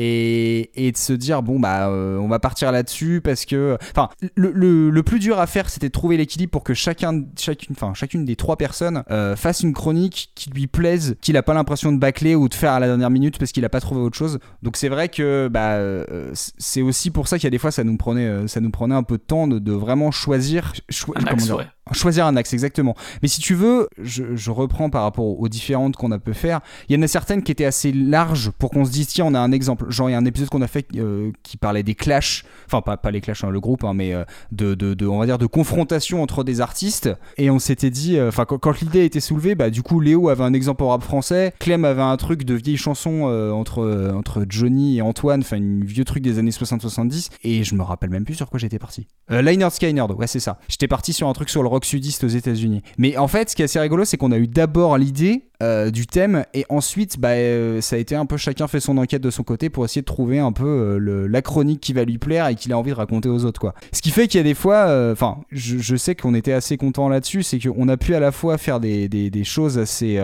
et, de se dire, bon bah, euh, on va partir là-dessus parce que, enfin, le- le plus dur à faire, c'était de trouver l'équilibre pour que chacun, chacune, enfin, chacune des trois personnes euh, fasse une chronique qui lui plaise, qu'il a pas l'impression de bâcler ou de faire à la dernière minute parce qu'il a pas trouvé autre chose. Donc c'est vrai que bah, euh, c'est aussi pour ça qu'il y a des fois ça nous prenait, euh, ça nous prenait un peu de temps de, de vraiment choisir, cho- un axe ouais. Choisir un axe, exactement. Mais si tu veux, je, je reprends par rapport aux différentes qu'on a pu faire. Il y en a certaines qui étaient assez larges pour qu'on se dise, tiens, on a un exemple. Genre, il y a un épisode qu'on a fait euh, qui parlait des clashs, enfin, pas, pas les clashs, hein, le groupe, hein, mais euh, de, de, on va dire, de confrontation entre des artistes. Et on s'était dit, euh, enfin, quand, l'idée a été soulevée, bah, du coup, Léo avait un exemple au français, Clem avait un truc de vieille chanson euh, entre, euh, entre Johnny et Antoine, enfin, un vieux truc des années 60-70. Et je me rappelle même plus sur quoi j'étais parti. Euh, Liner Skynerd, ouais, c'est ça. J'étais parti sur un truc sur le rock sudiste aux États-Unis. Mais en fait, ce qui est assez rigolo, c'est qu'on a eu d'abord l'idée euh, du thème et ensuite bah, euh, ça a été un peu chacun fait son enquête de son côté pour essayer de trouver un peu euh, la chronique qui va lui plaire et qu'il a envie de raconter aux autres quoi. Ce qui fait qu'il y a des fois, enfin je, sais qu'on était assez content là-dessus, c'est qu'on a pu à la fois faire des choses assez...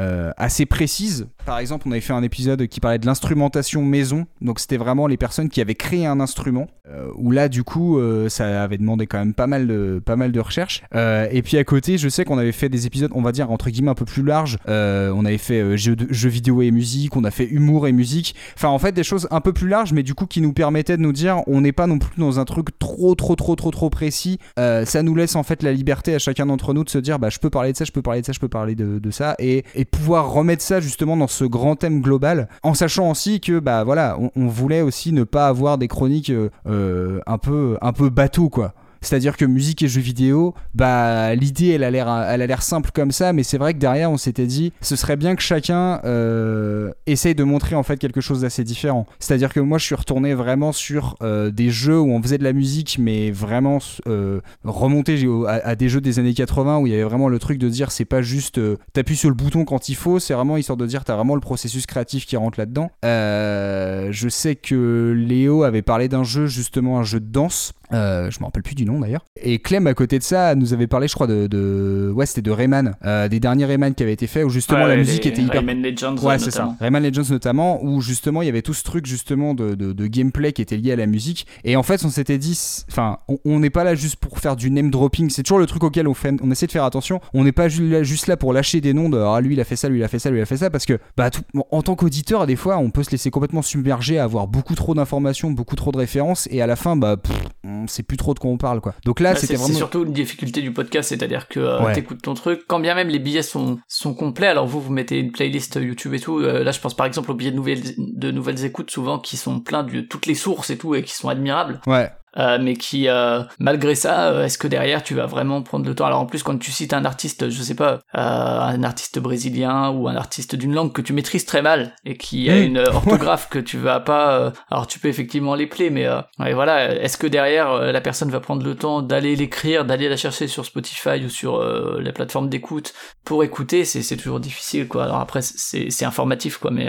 euh, assez précises. Par exemple, on avait fait un épisode qui parlait de l'instrumentation maison. Donc, c'était vraiment les personnes qui avaient créé un instrument. euh, où là, du coup, euh, ça avait demandé quand même pas mal de, pas mal de recherches. Euh, et puis à côté, je sais qu'on avait fait des épisodes, on va dire entre guillemets un peu plus larges. Euh, on avait fait jeux, vidéo et musique, on a fait humour et musique. Enfin, en fait, des choses un peu plus larges, mais du coup, qui nous permettaient de nous dire, on n'est pas non plus dans un truc trop, trop, trop, trop, trop précis. Ça nous laisse en fait la liberté à chacun d'entre nous de se dire, bah, je peux parler de ça, je peux parler de ça, je peux parler de, ça, et pouvoir remettre ça justement dans ce grand thème global, en sachant aussi que, bah, voilà, on, on voulait aussi ne pas avoir des chroniques euh, euh, un peu, un peu bateau, quoi. C'est-à-dire que musique et jeux vidéo, bah l'idée elle a l'air l'air simple comme ça, mais c'est vrai que derrière on s'était dit ce serait bien que chacun euh, essaye de montrer en fait quelque chose d'assez différent. C'est-à-dire que moi je suis retourné vraiment sur euh, des jeux où on faisait de la musique, mais vraiment euh, remonté à, à des jeux des années 80 où il y avait vraiment le truc de dire c'est pas juste euh, t'appuies sur le bouton quand il faut, c'est vraiment histoire de dire t'as vraiment le processus créatif qui rentre là-dedans. Je sais que Léo avait parlé d'un jeu justement un jeu de danse. Euh, je me rappelle plus du nom d'ailleurs. Et Clem à côté de ça nous avait parlé je crois de, de... ouais c'était de Rayman, euh, des derniers Rayman qui avaient été faits où justement Ouais, la musique était hyper Rayman Legends, Ouais, c'est ça. notamment. Rayman Legends notamment, où justement il y avait tout ce truc justement de, de, de gameplay qui était lié à la musique. Et en fait, on s'était dit, enfin, on- n'est pas là juste pour faire du name dropping. C'est toujours le truc auquel on, fait, on essaie de faire attention. On n'est pas juste là pour lâcher des noms de ah, lui il a fait ça, lui il a fait ça, lui il a fait ça, parce que bah, tout- en tant qu'auditeur, des fois, on peut se laisser complètement submerger à avoir beaucoup trop d'informations, beaucoup trop de références, et à la fin, bah, pff, on sait plus trop de quoi on parle, quoi. Donc là, Bah, c'était c'est c'est vraiment. surtout une difficulté du podcast, c'est-à-dire que euh, Ouais. t'écoutes ton truc, quand bien même les billets sont, sont complets, alors vous, vous mettez une playlist YouTube et tout, euh, là je pense par exemple aux billets de nouvelles, de nouvelles écoutes souvent qui sont pleins de toutes les sources et tout, et qui sont admirables, Ouais. Euh, mais qui, euh, malgré ça, euh, est-ce que derrière tu vas vraiment prendre le temps? Alors en plus quand tu cites un artiste, je sais pas, un artiste brésilien ou un artiste d'une langue que tu maîtrises très mal et qui a une orthographe que tu vas pas, alors tu peux effectivement les player, mais ouais, voilà, est-ce que derrière la personne va prendre le temps d'aller l'écrire, d'aller la chercher sur Spotify ou sur les plateformes d'écoute pour écouter? C'est toujours difficile quoi. Alors après c'est informatif quoi, mais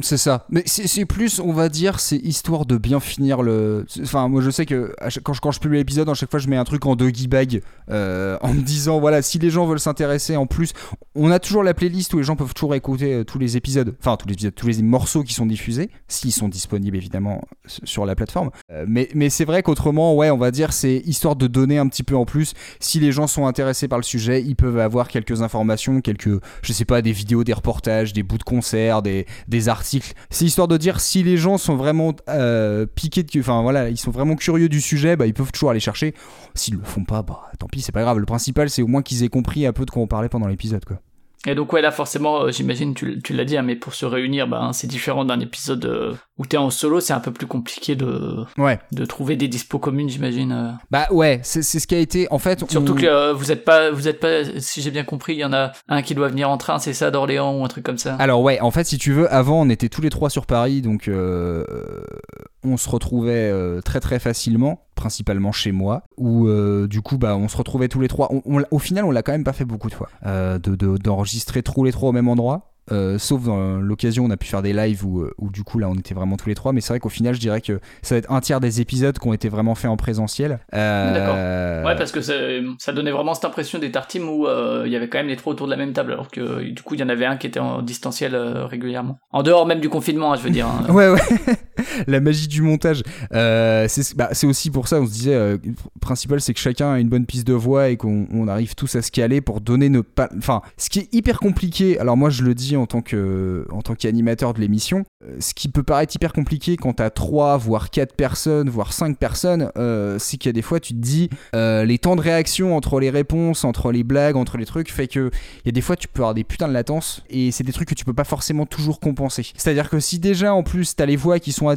C'est ça. Mais c'est plus, on va dire, c'est histoire de bien finir le. Enfin, moi je sais que quand, je, publie l'épisode, à chaque fois je mets un truc en doggy bag euh, en me disant voilà, si les gens veulent s'intéresser en plus, on a toujours la playlist où les gens peuvent toujours écouter euh, tous les épisodes, enfin tous les morceaux qui sont diffusés, s'ils sont disponibles évidemment sur la plateforme. Euh, mais c'est vrai qu'autrement, ouais, on va dire, c'est histoire de donner un petit peu en plus. Si les gens sont intéressés par le sujet, ils peuvent avoir quelques informations, quelques, je sais pas, des vidéos, des reportages, des bouts de concerts, des, articles. C'est histoire de dire si les gens sont vraiment piqués, enfin voilà, ils sont vraiment curieux du sujet, bah ils peuvent toujours aller chercher. S'ils le font pas, bah tant pis, c'est pas grave. Le principal, c'est au moins qu'ils aient compris un peu de quoi on parlait pendant l'épisode, quoi. Et donc ouais là forcément euh, j'imagine tu, tu l'as dit hein, mais pour se réunir ben c'est différent d'un épisode euh, où t'es en solo c'est un peu plus compliqué de Ouais. de trouver des dispos communes j'imagine. euh. Bah ouais, c'est c'est ce qui a été. En fait, Surtout on- que vous êtes pas vous êtes pas si j'ai bien compris il y en a un qui doit venir en train c'est ça d'Orléans ou un truc comme ça. Alors ouais, en fait, si tu veux, avant on était tous les trois sur Paris, donc on se retrouvait très très facilement, principalement chez moi, où euh, du coup bah on se retrouvait tous les trois. On- on l'a- au final, on l'a quand même pas fait beaucoup de fois, euh, de- de- d'enregistrer tous les trois au même endroit. Euh, sauf dans l'occasion on a pu faire des lives où, euh, où du coup là on était vraiment tous les trois mais c'est vrai qu'au final je dirais que ça va être un tiers des épisodes qui ont été vraiment faits en présentiel Euh, Ouais parce que ça, ça donnait vraiment cette impression des tartimes où euh, il y avait quand même les trois autour de la même table alors que du coup il y en avait un qui était en distanciel régulièrement. En dehors même du confinement hein, je veux dire. hein. *laughs* Ouais, ouais. La magie du montage. Euh, c'est bah, c'est aussi pour ça, on se disait, euh, le principal, c'est que chacun a une bonne piste de voix et qu'on on arrive tous à se caler pour donner nos pa- Enfin, ce qui est hyper compliqué, alors moi je le dis en tant qu'animateur de l'émission, euh, ce qui peut paraître hyper compliqué quand t'as 3, voire 4 personnes, voire 5 personnes, c'est qu'il y a des fois tu te dis, les temps de réaction entre les réponses, entre les blagues, entre les trucs, fait que il y a des fois tu peux avoir des putains de latence et c'est des trucs que tu peux pas forcément toujours compenser. C'est-à-dire que si déjà en plus t'as les voix qui sont à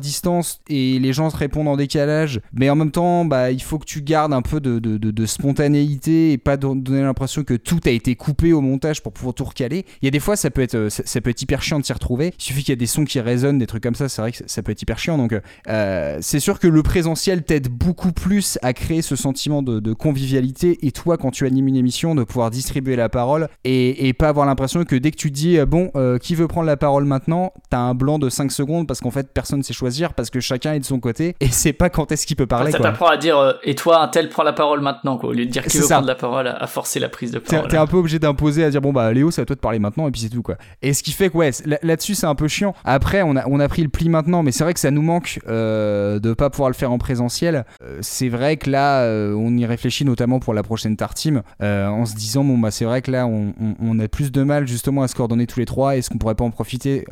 et les gens se répondent en décalage, mais en même temps, bah, il faut que tu gardes un peu de, spontanéité et pas don- donner l'impression que tout a été coupé au montage pour pouvoir tout recaler. Il y a des fois, ça peut être, euh, ça, peut être hyper chiant de s'y retrouver. Il suffit qu'il y ait des sons qui résonnent, des trucs comme ça, c'est vrai que ça- peut être hyper chiant. Donc, euh, c'est sûr que le présentiel t'aide beaucoup plus à créer ce sentiment de, convivialité et toi, quand tu animes une émission, de pouvoir distribuer la parole et, pas avoir l'impression que dès que tu dis, euh, bon, euh, qui veut prendre la parole maintenant, t'as un blanc de 5 secondes parce qu'en fait, personne sait parce que chacun est de son côté et c'est pas quand est-ce qu'il peut parler. ça t'apprend à dire euh, et toi un tel prend la parole maintenant quoi au lieu de dire qui C'est veut ça. prendre la parole à, à forcer la prise de parole. t'es un peu obligé d'imposer à dire bon bah Léo c'est à toi de parler maintenant et puis c'est tout quoi. Et ce qui fait que ouais là-dessus c'est un peu chiant. Après on a, on a pris le pli maintenant mais c'est vrai que ça nous manque euh, de pas pouvoir le faire en présentiel. Euh, c'est vrai que là euh, on y réfléchit notamment pour la prochaine Tarteam euh, en se disant bon bah c'est vrai que là on, on- on a plus de mal justement à se coordonner tous les trois. Est-ce qu'on pourrait pas en profiter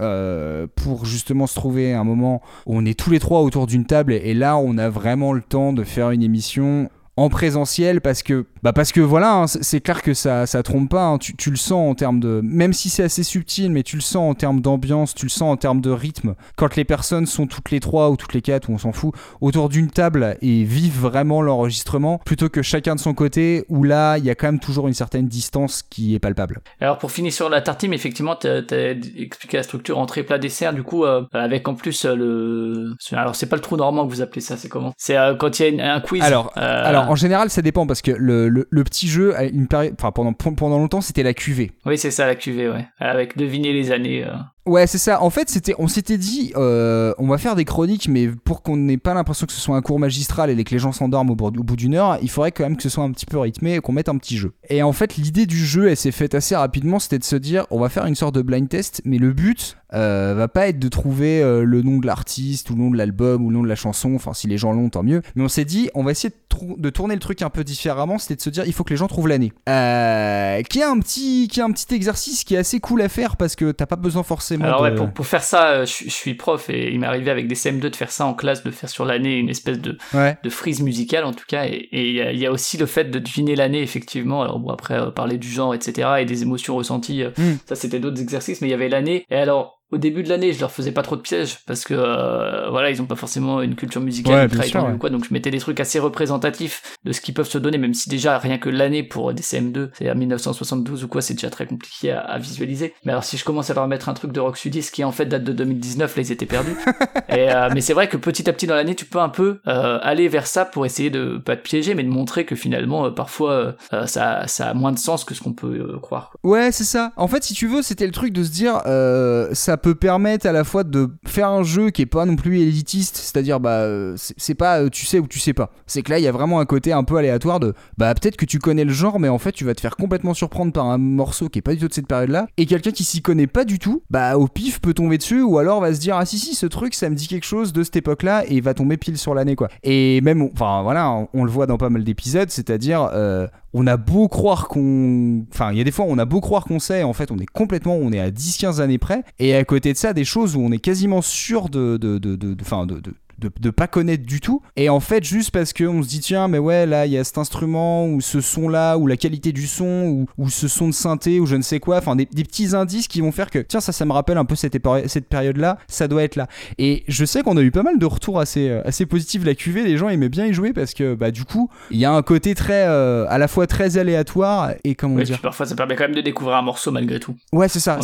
pour justement se trouver un moment où on est tous les trois autour d'une table et, là on a vraiment le temps de faire une émission en présentiel parce que bah parce que voilà hein, c'est clair que ça ça trompe pas hein. tu, tu le sens en termes de même si c'est assez subtil mais tu le sens en termes d'ambiance tu le sens en termes de rythme quand les personnes sont toutes les trois ou toutes les quatre ou on s'en fout autour d'une table et vivent vraiment l'enregistrement plutôt que chacun de son côté où là il y a quand même toujours une certaine distance qui est palpable Alors pour finir sur la tartine, effectivement, t'as as expliqué la structure entrée plat dessert, du coup, euh, avec en plus euh, le. Alors c'est pas le trou normand que vous appelez ça, c'est comment? C'est euh, quand il y a une- un quiz. Alors, alors en général ça dépend parce que le, le, le petit jeu une période enfin pendant pendant longtemps c'était la cuvée Oui, c'est ça la cuvée, ouais. Avec deviner les années. euh. Ouais, c'est ça. En fait, c'était, on s'était dit, euh, on va faire des chroniques, mais pour qu'on n'ait pas l'impression que ce soit un cours magistral et que les gens s'endorment au, bout- d'une heure, il faudrait quand même que ce soit un petit peu rythmé et qu'on mette un petit jeu. Et en fait, l'idée du jeu, elle s'est faite assez rapidement, c'était de se dire, on va faire une sorte de blind test, mais le but euh, va pas être de trouver euh, le nom de l'artiste ou le nom de l'album ou le nom de la chanson. Enfin, si les gens l'ont, tant mieux. Mais on s'est dit, on va essayer de, tourner le truc un peu différemment, c'était de se dire, il faut que les gens trouvent l'année. Qui est un petit, qui est un petit exercice qui est assez cool à faire parce que t'as pas besoin forcément. Alors de... ouais, pour, pour faire ça, euh, je, suis- je suis prof et il m'est arrivé avec des CM2 de faire ça en classe, de faire sur l'année une espèce de, Ouais. de frise musicale en tout cas. Et il y, y a aussi le fait de deviner l'année effectivement. Alors bon après euh, parler du genre etc et des émotions ressenties, euh, Mm. ça c'était d'autres exercices, mais il y avait l'année. Et alors au début de l'année, je leur faisais pas trop de pièges parce que euh, voilà, ils ont pas forcément une culture musicale Ouais, sûr, ouais. ou quoi, donc je mettais des trucs assez représentatifs de ce qu'ils peuvent se donner, même si déjà rien que l'année pour des CM2, c'est à 1972 ou quoi, c'est déjà très compliqué à, à visualiser. Mais alors si je commence à leur mettre un truc de rock sudiste qui en fait date de 2019, là ils étaient perdus. *laughs* Et, euh, mais c'est vrai que petit à petit dans l'année, tu peux un peu euh, aller vers ça pour essayer de pas te piéger, mais de montrer que finalement euh, parfois ça, ça a moins de sens que ce qu'on peut croire. quoi. Ouais, c'est ça. En fait, si tu veux, c'était le truc de se dire, euh, peut permettre à la fois de faire un jeu qui est pas non plus élitiste, c'est-à-dire, bah, euh, c'est pas euh, tu sais ou tu sais pas. C'est que là, il y a vraiment un côté un peu aléatoire de, bah, peut-être que tu connais le genre, mais en fait, tu vas te faire complètement surprendre par un morceau qui est pas du tout de cette période-là, et quelqu'un qui s'y connaît pas du tout, bah, au pif peut tomber dessus, ou alors va se dire, ah si, si, ce truc, ça me dit quelque chose de cette époque-là, et va tomber pile sur l'année, quoi. Et même, enfin, voilà, on, on le voit dans pas mal d'épisodes, c'est-à-dire, euh, on a beau croire qu'on. Enfin, il y a des fois, on a beau croire qu'on sait, en fait, on est complètement. On est à 10-15 années près. Et à côté de ça, des choses où on est quasiment sûr de. de, de, de, de- de- de- pas connaître du tout et en fait juste parce que on se dit tiens mais ouais là il y a cet instrument ou ce son là ou la qualité du son ou, ou ce son de synthé ou je ne sais quoi enfin des, des petits indices qui vont faire que tiens ça ça me rappelle un peu cette, cette période là ça doit être là et je sais qu'on a eu pas mal de retours assez, euh, assez positifs la QV les gens aimaient bien y jouer parce que bah du coup il y a un côté très euh, à la fois très aléatoire et comment Ouais, dire parfois ça permet quand même de découvrir un morceau malgré tout. Ouais, c'est ça.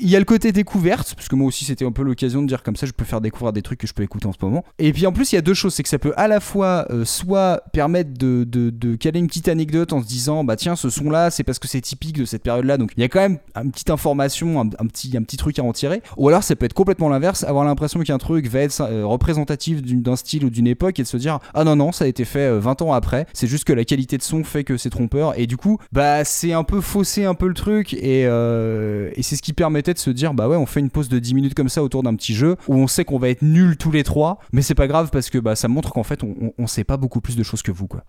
Il y a le côté découverte, parce que moi aussi c'était un peu l'occasion de dire comme ça, je peux faire découvrir des trucs que je peux écouter en ce moment. Et puis en plus, il y a deux choses, c'est que ça peut à la fois euh, soit permettre de, caler une petite anecdote en se disant, bah tiens, ce son-là, c'est parce que c'est typique de cette période-là, donc il y a quand même une petite information, un, petit, un petit truc à en tirer. Ou alors ça peut être complètement l'inverse, avoir l'impression qu'un truc va être euh, représentatif d'un style ou d'une époque et de se dire, ah non, non, ça a été fait euh, 20 ans après, c'est juste que la qualité de son fait que c'est trompeur, et du coup, bah c'est un peu faussé un peu le truc, et, euh, et c'est ce qui permettait de se dire, bah ouais, on fait une pause de 10 minutes comme ça autour d'un petit jeu, où on sait qu'on va être nuls tous les trois, mais c'est pas grave parce que bah, ça montre qu'en fait, on, on, on sait pas beaucoup plus de choses que vous, quoi.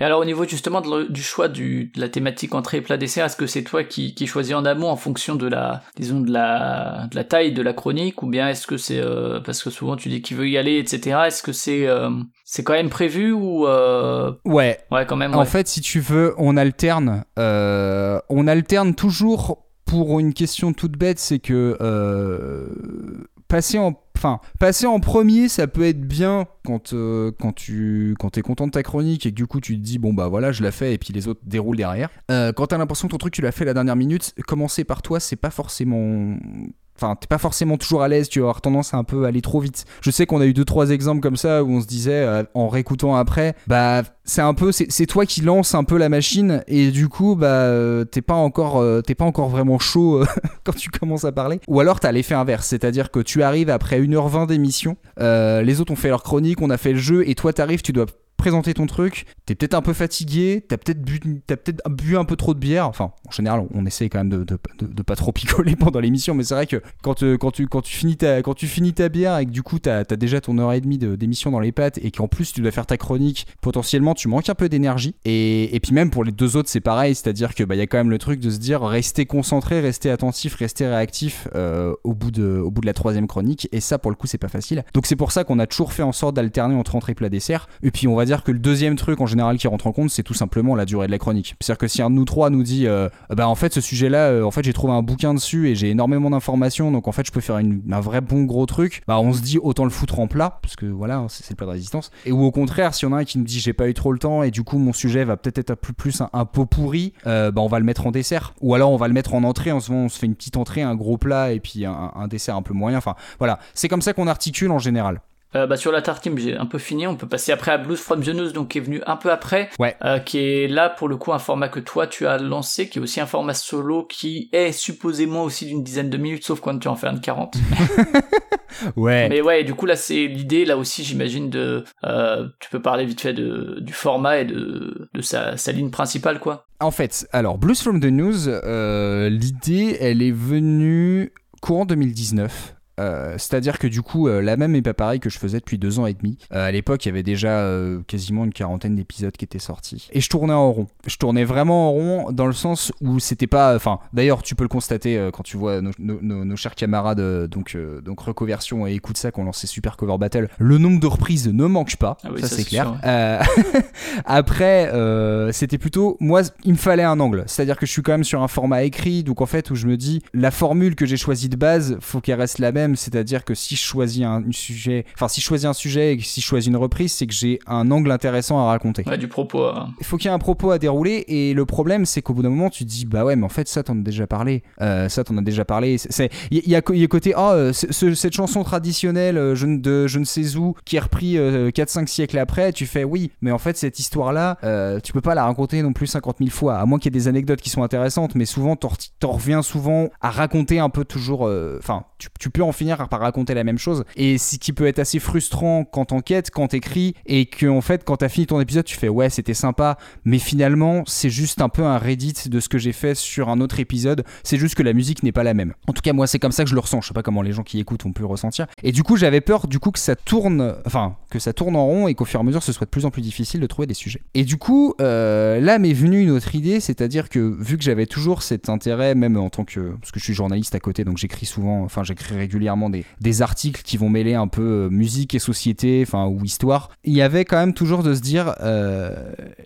Et alors au niveau justement de du choix du, de la thématique entrée plat dessert, est-ce que c'est toi qui, qui choisis en amont en fonction de la disons de la de la taille de la chronique ou bien est-ce que c'est euh, parce que souvent tu dis qui veut y aller etc. Est-ce que c'est euh, c'est quand même prévu ou euh, Ouais, ouais quand même En fait, si tu veux, on alterne. on alterne toujours pour une question toute bête, c'est que euh, passer en premier, ça peut être bien quand, euh, quand tu quand es content de ta chronique et que du coup tu te dis bon bah voilà je la fais et puis les autres déroulent derrière. Euh, quand t'as l'impression que ton truc tu l'as fait la dernière minute, commencer par toi c'est pas forcément Enfin, t'es pas forcément toujours à l'aise, tu vas avoir tendance à un peu aller trop vite. Je sais qu'on a eu deux trois exemples comme ça où on se disait euh, en réécoutant après, bah c'est un peu c'est toi qui lance un peu la machine et du coup bah euh, t'es pas encore euh, t'es pas encore vraiment chaud *laughs* quand tu commences à parler. Ou alors t'as l'effet inverse, c'est-à-dire que tu arrives après 1h20 d'émission, les autres ont fait leur chronique, on a fait le jeu et toi t'arrives, tu dois présenter ton truc, t'es peut-être un peu fatigué, t'as peut-être bu, peut-être bu un peu trop de bière. Enfin, en général, on essaie quand même de, de, de, pas trop *laughs* picoler pendant l'émission, mais c'est vrai que quand, euh, quand, tu, quand, tu finis ta, quand tu finis ta bière et que du coup t'as as déjà ton heure et demie d'émission dans les pattes et qu'en plus tu dois faire ta chronique, potentiellement tu manques un peu d'énergie. Et, et, puis même pour les deux autres, c'est pareil, c'est-à-dire que bah y a quand même le truc de se dire rester concentré, rester attentif, rester réactif euh, au, bout de, au bout de la troisième chronique. Et ça, pour le coup, c'est pas facile. Donc c'est pour ça qu'on a toujours fait en sorte d'alterner entre entrée plat dessert. Et puis on va dire que le deuxième truc en général qui rentre en compte, c'est tout simplement la durée de la chronique. C'est-à-dire que si un de nous trois nous dit, euh, bah en fait ce sujet-là, euh, en fait j'ai trouvé un bouquin dessus et j'ai énormément d'informations, donc en fait je peux faire une, un vrai bon gros truc, bah on se dit autant le foutre en plat, parce que voilà, c'est le plat de résistance. Et ou au contraire, si on a un qui nous dit j'ai pas eu trop le temps et du coup mon sujet va peut-être être un peu plus un, pot pourri, euh, bah on va le mettre en dessert. Ou alors on va le mettre en entrée, en ce moment on se fait une petite entrée, un gros plat et puis un, un dessert un peu moyen. Enfin voilà, c'est comme ça qu'on articule en général. Euh, bah, sur la tartine, j'ai un peu fini. On peut passer après à Blues from the News, donc qui est venu un peu après. Ouais. Euh, qui est là pour le coup un format que toi tu as lancé, qui est aussi un format solo qui est supposément aussi d'une dizaine de minutes, sauf quand tu en fais un de 40. *laughs* ouais. Mais ouais, du coup là c'est l'idée, là aussi j'imagine de. Euh, tu peux parler vite fait de, du format et de, de sa, sa ligne principale quoi. En fait, alors Blues from the News, l'idée elle est venue courant 2019. Euh, c'est-à-dire que du coup, euh, la même est pas pareil que je faisais depuis deux ans et demi. Euh, à l'époque, il y avait déjà quasiment une quarantaine d'épisodes qui étaient sortis. Et je tournais en rond. Je tournais vraiment en rond dans le sens où c'était pas. Enfin, d'ailleurs, tu peux le constater quand tu vois nos, chers camarades, donc, donc Recoversion et Écoute ça, qu'on lancé Super Cover Battle. Le nombre de reprises ne manque pas. Ah ça, c'est clair. *laughs* Après, c'était plutôt. Moi, il me fallait un angle. C'est-à-dire que je suis quand même sur un format écrit. Donc en fait, où je me dis, la formule que j'ai choisie de base, faut qu'elle reste la même c'est-à-dire que si je choisis un sujet, enfin si je choisis un sujet et si je choisis une reprise, c'est que j'ai un angle intéressant à raconter. Ouais, du propos. Il faut qu'il y ait un propos à dérouler et le problème c'est qu'au bout d'un moment tu te dis bah ouais mais en fait ça t'en as déjà parlé, euh, ça t'en as déjà parlé. C'est il y, a y côté oh euh, cette chanson traditionnelle euh, je, de je ne sais où qui est repris 4-5 siècles après, tu fais oui mais en fait cette histoire là tu peux pas la raconter non plus 50 000 fois à moins qu'il y ait des anecdotes qui sont intéressantes mais souvent t'en reviens souvent à raconter un peu toujours enfin tu, tu peux en finir par raconter la même chose. Et ce qui peut être assez frustrant quand t'enquêtes, quand t'écris, et que en fait, quand t'as fini ton épisode, tu fais ouais, c'était sympa, mais finalement, c'est juste un peu un Reddit de ce que j'ai fait sur un autre épisode. C'est juste que la musique n'est pas la même. En tout cas, moi, c'est comme ça que je le ressens. Je sais pas comment les gens qui écoutent ont pu le ressentir. Et du coup, j'avais peur du coup que ça tourne, enfin, que ça tourne en rond et qu'au fur et à mesure, ce soit de plus en plus difficile de trouver des sujets. Et du coup, euh, là m'est venue une autre idée, c'est-à-dire que vu que j'avais toujours cet intérêt, même en tant que, parce que je suis journaliste à côté, donc j'écris souvent, enfin, j'écris régulièrement des, articles qui vont mêler un peu euh, musique et société, enfin ou histoire, il y avait quand même toujours de se dire euh,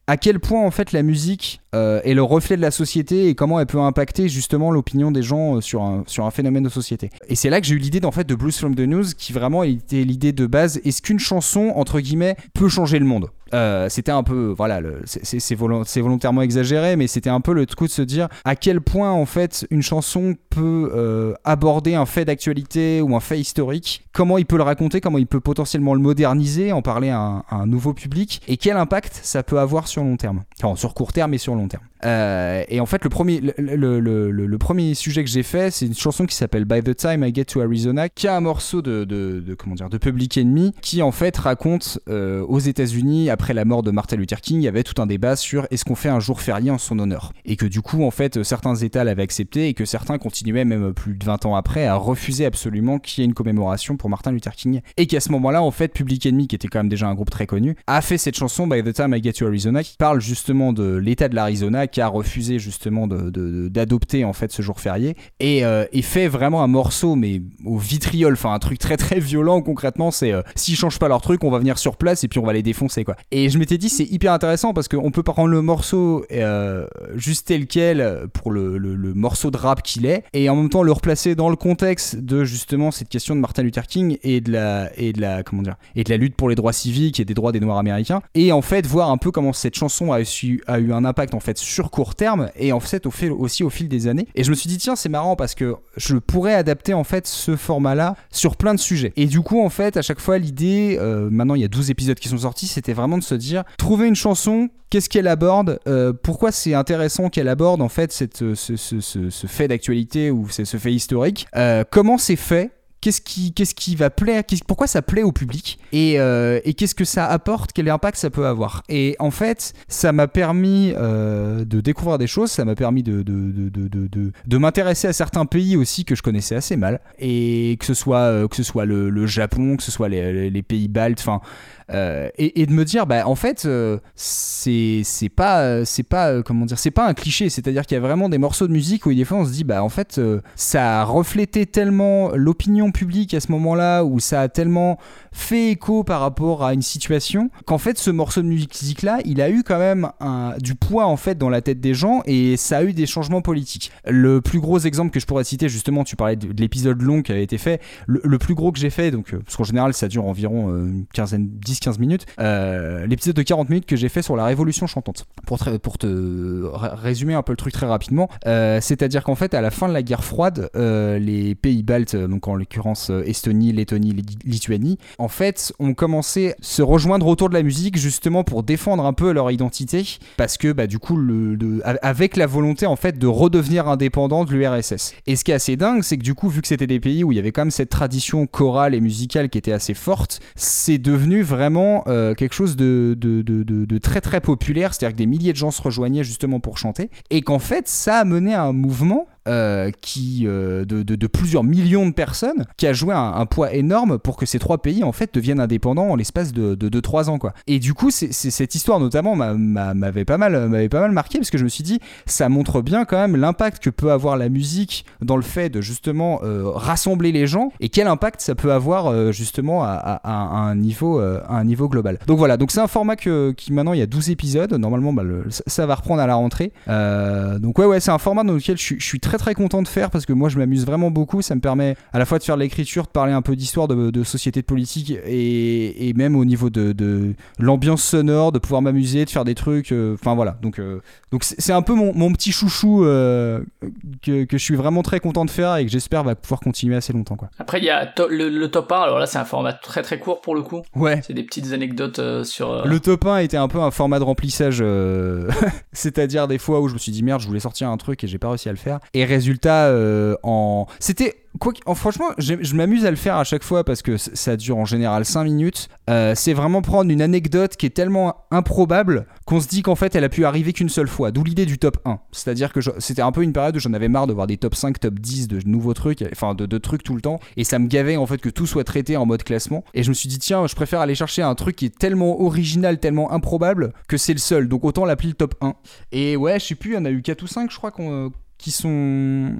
à quel point en fait la musique euh, est le reflet de la société et comment elle peut impacter justement l'opinion des gens sur un, sur un phénomène de société. Et c'est là que j'ai eu l'idée d'en fait de Blues from the News qui vraiment était l'idée de base. Est-ce qu'une chanson entre guillemets peut changer le monde? Euh, c'était un peu, voilà, c'est volontairement exagéré, mais c'était un peu le coup de se dire à quel point en fait une chanson peut euh, aborder un fait d'actualité ou un fait historique, comment il peut le raconter, comment il peut potentiellement le moderniser, en parler à un, nouveau public, et quel impact ça peut avoir sur long terme, enfin sur court terme et sur long terme. Euh, et en fait, le premier, le, premier sujet que j'ai fait, c'est une chanson qui s'appelle By the Time I Get to Arizona, qui a un morceau de, de comment dire, de Public Enemy, qui en fait raconte aux États-Unis après la mort de Martin Luther King, il y avait tout un débat sur est-ce qu'on fait un jour férié en son honneur. Et que du coup, en fait, certains États l'avaient accepté et que certains continuaient, même plus de 20 ans après, à refuser absolument qu'il y ait une commémoration pour Martin Luther King. Et qu'à ce moment-là, en fait, Public Enemy, qui était quand même déjà un groupe très connu, a fait cette chanson By the Time I Get to Arizona, qui parle justement de l'État de l'Arizona, qui a refusé justement d'adopter en fait ce jour férié, et, euh, et, fait vraiment un morceau, mais au vitriol, enfin un truc très très violent concrètement, c'est euh, s'ils changent pas leur truc, on va venir sur place et puis on va les défoncer quoi. Et je m'étais dit, c'est hyper intéressant parce qu'on peut prendre le morceau euh, juste tel quel pour le, le, morceau de rap qu'il est, et en même temps le replacer dans le contexte de justement cette question de Martin Luther King et de la, et de la, comment dire, et de la lutte pour les droits civiques et des droits des Noirs américains, et en fait voir un peu comment cette chanson a, su, a eu un impact en fait sur court terme et en fait au fait, aussi au fil des années. Et je me suis dit tiens c'est marrant parce que je pourrais adapter en fait ce format-là sur plein de sujets. Et du coup en fait à chaque fois l'idée, euh, maintenant il y a 12 épisodes qui sont sortis, c'était vraiment de se dire trouver une chanson qu'est-ce qu'elle aborde, euh, pourquoi c'est intéressant qu'elle aborde en fait cette, ce, ce, ce, ce fait d'actualité ou ce fait historique, euh, comment c'est fait, qu'est-ce qui, qu'est-ce qui va plaire, pourquoi ça plaît au public et, euh, et qu'est-ce que ça apporte, quel impact ça peut avoir. Et en fait, ça m'a permis euh, de découvrir des choses, ça m'a permis de, de, de, de, de m'intéresser à certains pays aussi que je connaissais assez mal, et que ce soit, euh, que ce soit le, le Japon, que ce soit les, les pays baltes, enfin. Euh, et, de me dire bah en fait euh, c'est pas c'est pas comment dire c'est pas un cliché. C'est à dire qu'il y a vraiment des morceaux de musique où des fois on se dit bah en fait euh, ça a reflété tellement l'opinion publique à ce moment là où ça a tellement fait écho par rapport à une situation qu'en fait ce morceau de musique là il a eu quand même un, du poids en fait dans la tête des gens et ça a eu des changements politiques. Le plus gros exemple que je pourrais citer justement tu parlais de, de l'épisode long qui avait été fait. Le, plus gros que j'ai fait donc parce qu'en général ça dure environ une quinzaine 10 15 minutes, euh, l'épisode de 40 minutes que j'ai fait sur la révolution chantante. Pour, te résumer un peu le truc très rapidement, euh, c'est-à-dire qu'en fait, à la fin de la guerre froide, euh, les pays baltes, donc en l'occurrence Estonie, Lettonie, Lituanie, en fait, ont commencé à se rejoindre autour de la musique justement pour défendre un peu leur identité, parce que bah, du coup, avec la volonté en fait de redevenir indépendant de l'URSS. Et ce qui est assez dingue, c'est que du coup, vu que c'était des pays où il y avait quand même cette tradition chorale et musicale qui était assez forte, c'est devenu vraiment euh, quelque chose de, très très populaire, c'est-à-dire que des milliers de gens se rejoignaient justement pour chanter, et qu'en fait ça a mené à un mouvement euh, qui, euh, de, plusieurs millions de personnes, qui a joué un, poids énorme pour que ces trois pays en fait deviennent indépendants en l'espace de 2-3 ans quoi. Et du coup, cette histoire notamment m'avait pas mal m'avait pas mal marqué parce que je me suis dit ça montre bien quand même l'impact que peut avoir la musique dans le fait de justement rassembler les gens et quel impact ça peut avoir justement à, un niveau un niveau global. Donc voilà, donc c'est un format que, qui maintenant il y a 12 épisodes, normalement bah, le, ça va reprendre à la rentrée. donc ouais ouais, c'est un format dans lequel je, je suis très très content de faire parce que moi je m'amuse vraiment beaucoup. Ça me permet à la fois de faire de l'écriture, de parler un peu d'histoire, de, de, société, de politique et, et même au niveau de, de l'ambiance sonore, de pouvoir m'amuser, de faire des trucs. Enfin euh, voilà, donc euh, donc c'est un peu mon, mon petit chouchou euh, que, que, je suis vraiment très content de faire et que j'espère va pouvoir continuer assez longtemps quoi. Après il y a to le, le, top 1. Alors là c'est un format très très court pour le coup. Ouais. C'est petites anecdotes sur. Le top 1 était un peu un format de remplissage, *laughs* c'est-à-dire des fois où je me suis dit merde je voulais sortir un truc et j'ai pas réussi à le faire. Et résultat euh, en c'était en, franchement je m'amuse à le faire à chaque fois parce que ça dure en général 5 minutes. Euh, c'est vraiment prendre une anecdote qui est tellement improbable qu'on se dit qu'en fait elle a pu arriver qu'une seule fois d'où l'idée du top 1 c'est à dire que c'était un peu une période où j'en avais marre de voir des top 5 top 10 de nouveaux trucs enfin de, de, trucs tout le temps. Et ça me gavait en fait que tout soit traité en mode classement. Et je me suis dit tiens je préfère aller chercher un truc qui est tellement original tellement improbable que c'est le seul. Donc autant l'appeler le top 1 et ouais je sais plus il y en a eu 4 ou 5 je crois qu'on qui sont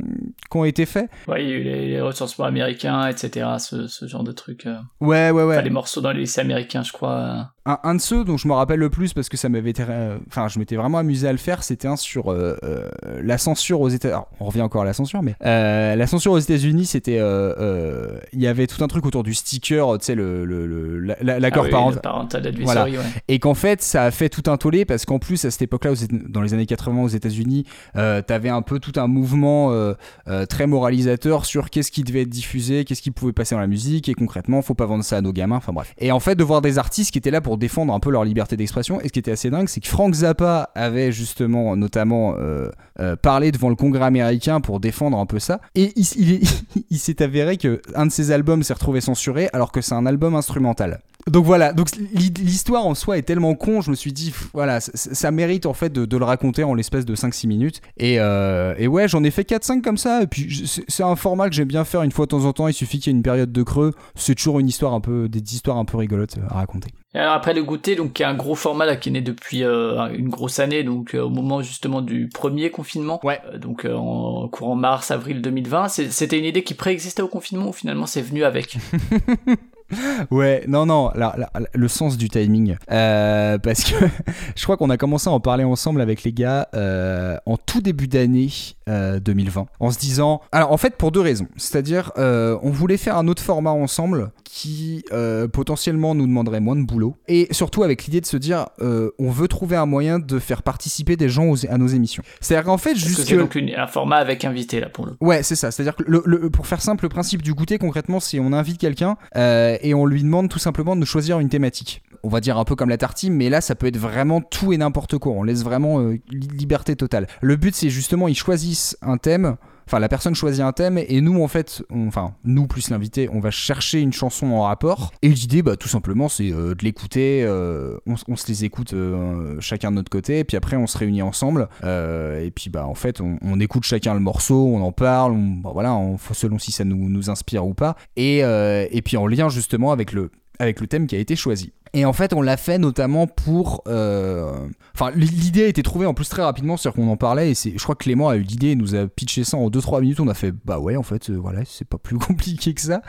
qui ont été faits. Ouais, il y a eu les, les recensements américains, etc. Ce, ce, genre de trucs. Euh... Ouais, ouais, ouais. Enfin, les morceaux dans les lycées américains, je crois. Un, un, de ceux dont je me rappelle le plus parce que ça m'avait été, enfin, je m'étais vraiment amusé à le faire. C'était un sur euh, euh, la censure aux États. On revient encore à la censure, mais euh, la censure aux États-Unis, c'était, il y avait tout un truc autour du sticker, tu sais, le, le, l'accord ah oui, parent... parental voilà. ouais. Et qu'en fait, ça a fait tout un tollé parce qu'en plus à cette époque-là, dans les années 80 aux États-Unis, t'avais un peu tout un mouvement très moralisateur sur qu'est-ce qui devait être diffusé, qu'est-ce qui pouvait passer dans la musique, et concrètement, faut pas vendre ça à nos gamins, enfin bref. Et en fait, de voir des artistes qui étaient là pour défendre un peu leur liberté d'expression, et ce qui était assez dingue, c'est que Frank Zappa avait justement, notamment, euh, parlé devant le Congrès américain pour défendre un peu ça, et il, il, *laughs* il s'est avéré que un de ses albums s'est retrouvé censuré alors que c'est un album instrumental. Donc voilà, donc l'histoire en soi est tellement con, je me suis dit, voilà, ça, ça mérite en fait de, de, le raconter en l'espace de 5-6 minutes. Et, euh, et ouais, j'en ai fait 4-5 comme ça, et puis c'est un format que j'aime bien faire une fois de temps en temps, il suffit qu'il y ait une période de creux, c'est toujours une histoire un peu, des histoires un peu rigolotes à raconter. Alors après le goûter, donc qui est un gros format là, qui est né depuis euh, une grosse année, donc euh, au moment justement du premier confinement, ouais. Euh, donc en courant mars, avril 2020, c'était une idée qui préexistait au confinement ou finalement c'est venu avec? *laughs* *laughs* Ouais, non, non, le sens du timing. Euh, parce que *laughs* je crois qu'on a commencé à en parler ensemble avec les gars euh, en tout début d'année euh, 2020. En se disant. Alors, en fait, pour deux raisons. C'est-à-dire, euh, on voulait faire un autre format ensemble qui euh, potentiellement nous demanderait moins de boulot. Et surtout avec l'idée de se dire, euh, on veut trouver un moyen de faire participer des gens aux- à nos émissions. C'est-à-dire qu'en fait, que jusque. c'est donc une- un format avec invité là pour le. Ouais, c'est ça. C'est-à-dire que le, le- pour faire simple, le principe du goûter, concrètement, c'est on invite quelqu'un euh, et on lui demande tout simplement de choisir une thématique. On va dire un peu comme la tartine, mais là, ça peut être vraiment tout et n'importe quoi. On laisse vraiment li- liberté totale. Le but, c'est justement, ils choisissent un thème. Enfin, la personne choisit un thème et nous, en fait, enfin, nous plus l'invité, on va chercher une chanson en rapport. Et l'idée, bah, tout simplement, c'est euh, de l'écouter. euh, on, se les écoute euh, chacun de notre côté, et puis après, on se réunit ensemble. et puis, bah, en fait, on, écoute chacun le morceau, on en parle, on, bah, voilà, on- selon si ça nous, nous inspire ou pas. Et, et puis, en lien justement avec le, avec le thème qui a été choisi. Et en fait, on l'a fait notamment pour. euh, Enfin, l'idée a été trouvée en plus très rapidement, c'est-à-dire qu'on en parlait, et je crois que Clément a eu l'idée, nous a pitché ça en 2-3 minutes, on a fait bah ouais, en fait, euh, voilà, c'est pas plus *laughs* compliqué que ça.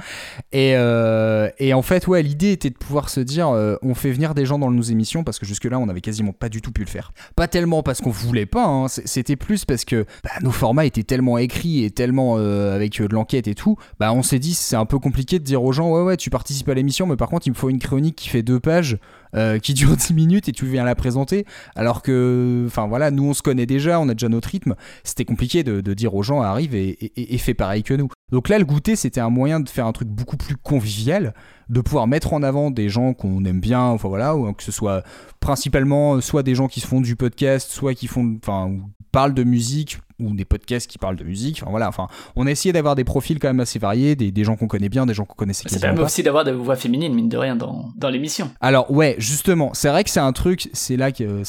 Et, euh, et en fait, ouais, l'idée était de pouvoir se dire, on fait venir des gens dans nos émissions, parce que jusque-là, on avait quasiment pas du tout pu le faire. Pas tellement parce qu'on voulait pas, hein, c'était plus parce que bah, nos formats étaient tellement écrits et tellement avec de l'enquête et tout, bah on s'est dit, c'est un peu compliqué de dire aux gens, ouais, ouais, tu participes à l'émission, mais par contre, il me faut une chronique qui fait deux pages page euh, qui dure *laughs* 10 minutes et tu viens la présenter. Alors que, enfin voilà, nous on se connaît déjà, on a déjà notre rythme. C'était compliqué de, de dire aux gens arrive et, et, et fais pareil que nous. Donc là, le goûter, c'était un moyen de faire un truc beaucoup plus convivial, de pouvoir mettre en avant des gens qu'on aime bien, enfin voilà, ou que ce soit principalement euh, soit des gens qui se font du podcast, soit qui font, enfin, parlent de musique ou des podcasts qui parlent de musique. Enfin voilà, enfin, on a essayé d'avoir des profils quand même assez variés, des, des gens qu'on connaît bien, des gens qu'on connaissait quasiment permet aussi d'avoir des voix féminines mine de rien dans, dans l'émission. Alors ouais, justement, c'est vrai que c'est un truc, c'est là que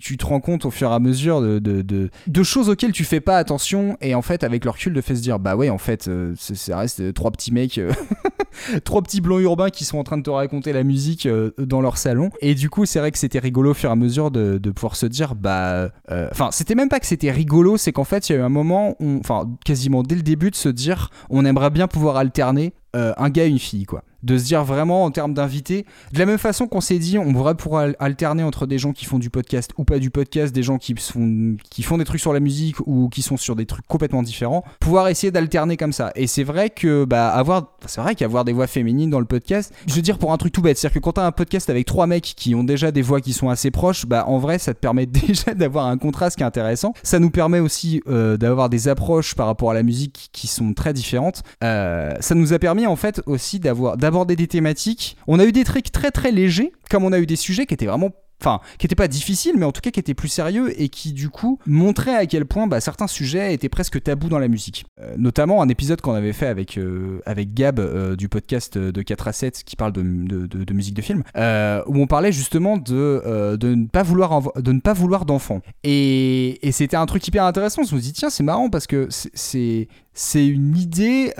tu, te rends compte au fur et à mesure de, choses auxquelles tu fais pas attention et en fait avec le recul de fait se dire bah ouais en fait euh, ça reste trois petits mecs, euh, *laughs* trois petits blancs urbains qui sont en train de te raconter la musique euh, dans leur salon. Et du coup c'est vrai que c'était rigolo au fur et à mesure de, pouvoir se dire bah enfin c'était même pas que c'était rigolo, c'est qu'en fait il y a eu un moment, enfin quasiment dès le début de se dire on aimerait bien pouvoir alterner euh, un gars et une fille quoi. De se dire vraiment en termes d'invités de la même façon qu'on s'est dit on pourrait al- alterner entre des gens qui font du podcast ou pas du podcast des gens qui font qui font des trucs sur la musique ou qui sont sur des trucs complètement différents pouvoir essayer d'alterner comme ça. Et c'est vrai que bah avoir c'est vrai qu'avoir des voix féminines dans le podcast je veux dire pour un truc tout bête c'est à dire que quand t'as un podcast avec trois mecs qui ont déjà des voix qui sont assez proches bah en vrai ça te permet *laughs* déjà d'avoir un contraste qui est intéressant. Ça nous permet aussi euh, d'avoir des approches par rapport à la musique qui sont très différentes. Euh, ça nous a permis en fait aussi d'avoir d'aborder des thématiques. On a eu des trucs très très légers, comme on a eu des sujets qui étaient vraiment Enfin, qui étaient pas difficiles, mais en tout cas qui étaient plus sérieux et qui du coup montraient à quel point bah, certains sujets étaient presque tabous dans la musique. Euh, notamment un épisode qu'on avait fait avec, euh, avec Gab euh, du podcast de 4 à 7 qui parle de, musique de film, où on parlait justement de, de ne pas vouloir, de d'enfants. Et, c'était un truc hyper intéressant. On se dit, tiens, c'est marrant parce que c'est- c'est une idée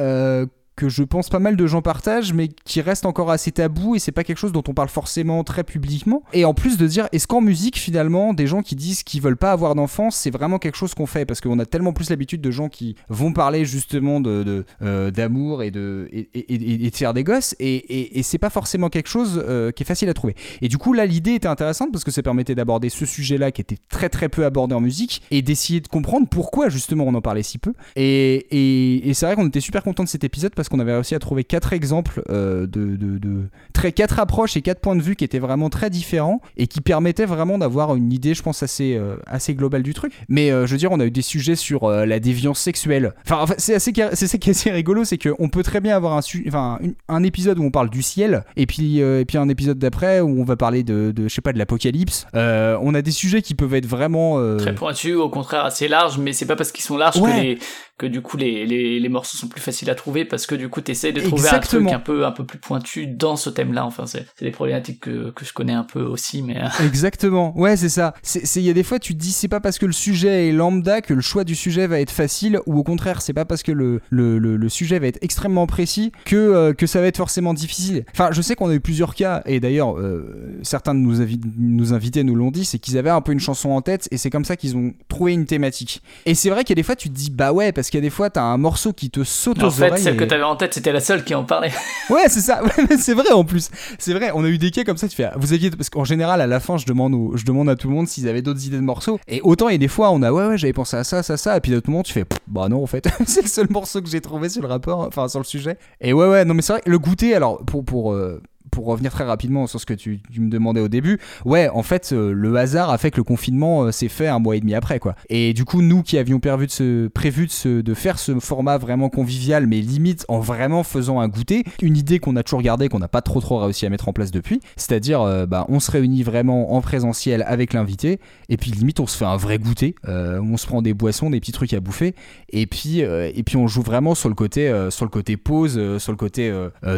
que je pense pas mal de gens partagent, mais qui reste encore assez tabou et c'est pas quelque chose dont on parle forcément très publiquement. Et en plus de dire, est-ce qu'en musique finalement, des gens qui disent qu'ils veulent pas avoir d'enfants, c'est vraiment quelque chose qu'on fait? Parce qu'on a tellement plus l'habitude de gens qui vont parler justement de euh, d'amour et de et, et- et- de faire des gosses et, et, c'est pas forcément quelque chose euh, qui est facile à trouver. Et du coup là, l'idée était intéressante parce que ça permettait d'aborder ce sujet-là qui était très très peu abordé en musique et d'essayer de comprendre pourquoi justement on en parlait si peu. Et, et, et c'est vrai qu'on était super content de cet épisode parce qu'on avait réussi à trouver quatre exemples euh, de, de, de- très quatre approches et quatre points de vue qui étaient vraiment très différents et qui permettaient vraiment d'avoir une idée, je pense, assez euh, assez globale du truc. Mais euh, je veux dire, on a eu des sujets sur la déviance sexuelle. Enfin, enfin, c'est assez c'est ça qui est assez rigolo, c'est qu'on peut très bien avoir un enfin une- un épisode où on parle du ciel et puis et puis un épisode d'après où on va parler de, de je sais pas de l'apocalypse. On a des sujets qui peuvent être vraiment Très pointus, au contraire assez larges, mais c'est pas parce qu'ils sont larges Ouais. que, les, que du coup les, les, les morceaux sont plus faciles à trouver parce que du coup t'essayes de trouver Exactement. un truc un peu, un peu plus pointu dans ce thème-là. Enfin, c'est des problématiques que, que je connais un peu aussi, mais euh, Exactement, ouais c'est ça. C'est il y a des fois tu te dis c'est pas parce que le sujet est lambda que le choix du sujet va être facile ou au contraire c'est pas parce que le, le, le, le sujet va être extrêmement précis que, euh, que ça va être forcément difficile. Enfin je sais qu'on a eu plusieurs cas et d'ailleurs euh, certains de nos invités nous l'ont dit c'est qu'ils avaient un peu une chanson en tête et c'est comme ça qu'ils ont trouvé une thématique. Et c'est vrai qu'il y a des fois tu te dis bah ouais parce parce qu'il y a des fois, t'as un morceau qui te saute En aux fait, oreilles. celle et- que t'avais en tête, c'était la seule qui en parlait. *laughs* Ouais, c'est ça. Ouais, c'est vrai en plus. C'est vrai. On a eu des cas comme ça. Tu fais. Vous aviez parce qu'en général à la fin, je demande aux- je demande à tout le monde s'ils avaient d'autres idées de morceaux. Et autant il y a des fois on a ouais ouais j'avais pensé à ça ça ça et puis d'autres moments tu fais bah non en fait *laughs* c'est le seul morceau que j'ai trouvé sur le rapport enfin sur le sujet. Et ouais ouais non mais c'est vrai le goûter alors pour pour euh, pour revenir très rapidement sur ce que tu, me demandais au début, ouais, en fait, euh, le hasard a fait que le confinement euh, s'est fait un mois et demi après, quoi. Et du coup, nous qui avions prévu de, se, prévu de, se- de faire ce format vraiment convivial, mais limite en vraiment faisant un goûter, une idée qu'on a toujours gardée, qu'on n'a pas trop trop réussi à mettre en place depuis, c'est-à-dire, euh, bah, on se réunit vraiment en présentiel avec l'invité, et puis limite, on se fait un vrai goûter, on se prend des boissons, des petits trucs à bouffer, et puis, et puis on joue vraiment sur le côté, sur le côté pause, sur le côté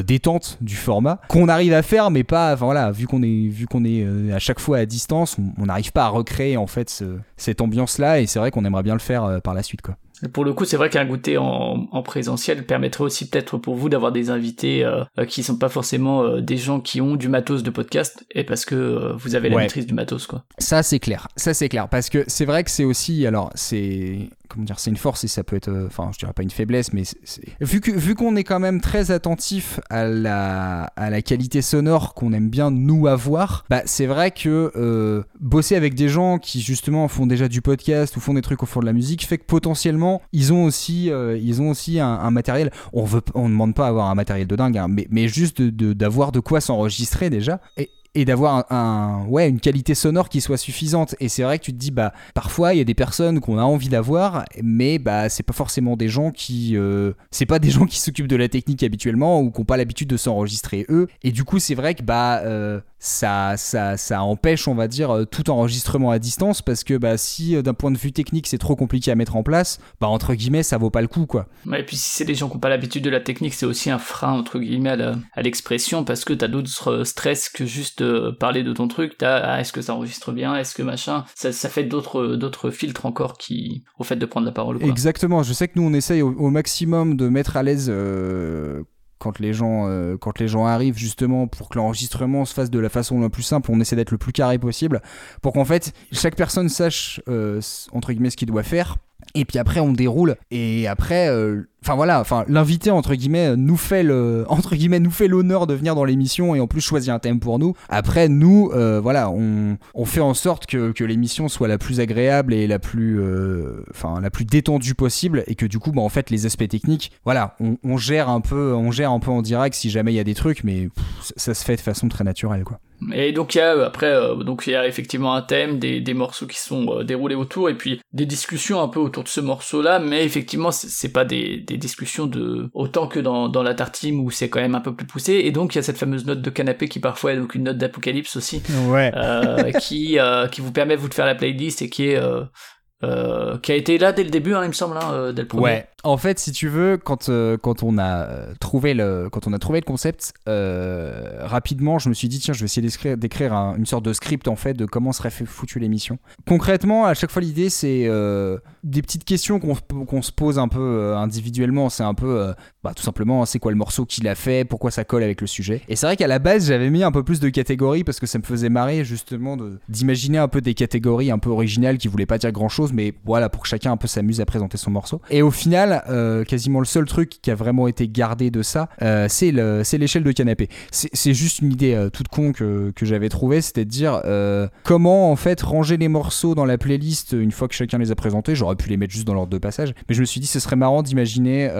détente du format qu'on arrive à faire, mais pas. Enfin voilà, vu qu'on est, vu qu'on est euh, à chaque fois à distance, on n'arrive pas à recréer en fait ce- cette ambiance-là, et c'est vrai qu'on aimerait bien le faire euh, par la suite, quoi. Et Pour le coup, c'est vrai qu'un goûter en, en présentiel permettrait aussi peut-être pour vous d'avoir des invités euh, euh, qui sont pas forcément euh, des gens qui ont du matos de podcast, et parce que euh, vous avez la Ouais. maîtrise du matos, quoi. Ça c'est clair, ça c'est clair, parce que c'est vrai que c'est aussi, alors c'est comment dire, c'est une force et ça peut être, euh, enfin je dirais pas une faiblesse, mais vu que vu qu'on est quand même très attentif à la à la qualité sonore qu'on aime bien nous avoir, bah c'est vrai que euh, bosser avec des gens qui justement font déjà du podcast ou font des trucs au fond de la musique fait que potentiellement ils ont aussi euh, ils ont aussi un, matériel. On veut, on demande pas à avoir un matériel de dingue, hein, mais mais juste de- de- d'avoir de, quoi s'enregistrer déjà et et d'avoir un, ouais une qualité sonore qui soit suffisante. Et c'est vrai que tu te dis bah parfois il y a des personnes qu'on a envie d'avoir mais bah c'est pas forcément des gens qui euh, c'est pas des gens qui s'occupent de la technique habituellement ou qui ont pas l'habitude de s'enregistrer eux. Et du coup c'est vrai que bah euh, ça, ça, ça empêche, on va dire, euh, tout enregistrement à distance parce que bah, si euh, d'un point de vue technique c'est trop compliqué à mettre en place, bah entre guillemets ça vaut pas le coup quoi. Ouais, Et puis si c'est des gens qui n'ont pas l'habitude de la technique, c'est aussi un frein entre guillemets à l'expression parce que t'as d'autres euh, stress que juste euh, parler de ton truc. Ah, est-ce que ça enregistre bien, est-ce que machin? Ça, ça fait d'autres d'autres filtres encore qui au fait de prendre la parole. Quoi. Exactement, je sais que nous on essaye au, au maximum de mettre à l'aise euh, quand les gens euh, quand les gens arrivent justement pour que l'enregistrement se fasse de la façon la plus simple, on essaie d'être le plus carré possible pour qu'en fait chaque personne sache euh, entre guillemets ce qu'il doit faire. Et puis après on déroule. Et après euh, enfin voilà enfin l'invité entre guillemets nous fait *laughs* entre guillemets nous fait l'honneur de venir dans l'émission et en plus choisit un thème pour nous. Après nous euh, voilà on, on fait en sorte que, que l'émission soit la plus agréable et la plus euh, enfin la plus détendue possible et que du coup bah en fait les aspects techniques voilà on, gère un peu on gère un peu en direct si jamais il y a des trucs mais ça, ça se fait de façon très naturelle quoi Et donc il y a euh, après euh, donc il y a effectivement un thème, des, des morceaux qui sont euh, déroulés autour et puis des discussions un peu autour de ce morceau-là, mais effectivement c'est pas des, des discussions de autant que dans, dans la tartine où c'est quand même un peu plus poussé et donc il y a cette fameuse note de canapé qui parfois est donc une note d'apocalypse aussi ouais euh, *laughs* qui euh, qui vous permet vous de faire la playlist et qui est euh, euh, qui a été là dès le début hein, il me semble hein, dès le premier. Ouais. En fait, si tu veux, quand, euh, quand on a euh, trouvé le quand on a trouvé le concept, euh, rapidement, je me suis dit tiens, je vais essayer d'écrire, d'écrire un- une sorte de script en fait de comment serait fait foutu l'émission. Concrètement, à chaque fois, l'idée c'est des petites questions qu'on, se- pose un peu individuellement. C'est un peu, bah, tout simplement, c'est quoi le morceau qu'il a fait, pourquoi ça colle avec le sujet? Et c'est vrai qu'à la base, j'avais mis un peu plus de catégories parce que ça me faisait marrer justement d'imaginer un peu des catégories un peu originales qui voulaient pas dire grand chose, mais voilà pour que chacun un peu s'amuse à présenter son morceau. Et au final, euh, quasiment le seul truc qui a vraiment été gardé de ça, euh, c'est, le, c'est l'échelle de canapé. C'est, juste une idée euh, toute con que, que j'avais trouvée, c'était de dire comment en fait ranger les morceaux dans la playlist une fois que chacun les a présentés. J'aurais pu les mettre juste dans l'ordre de passage, mais je me suis dit ce serait marrant d'imaginer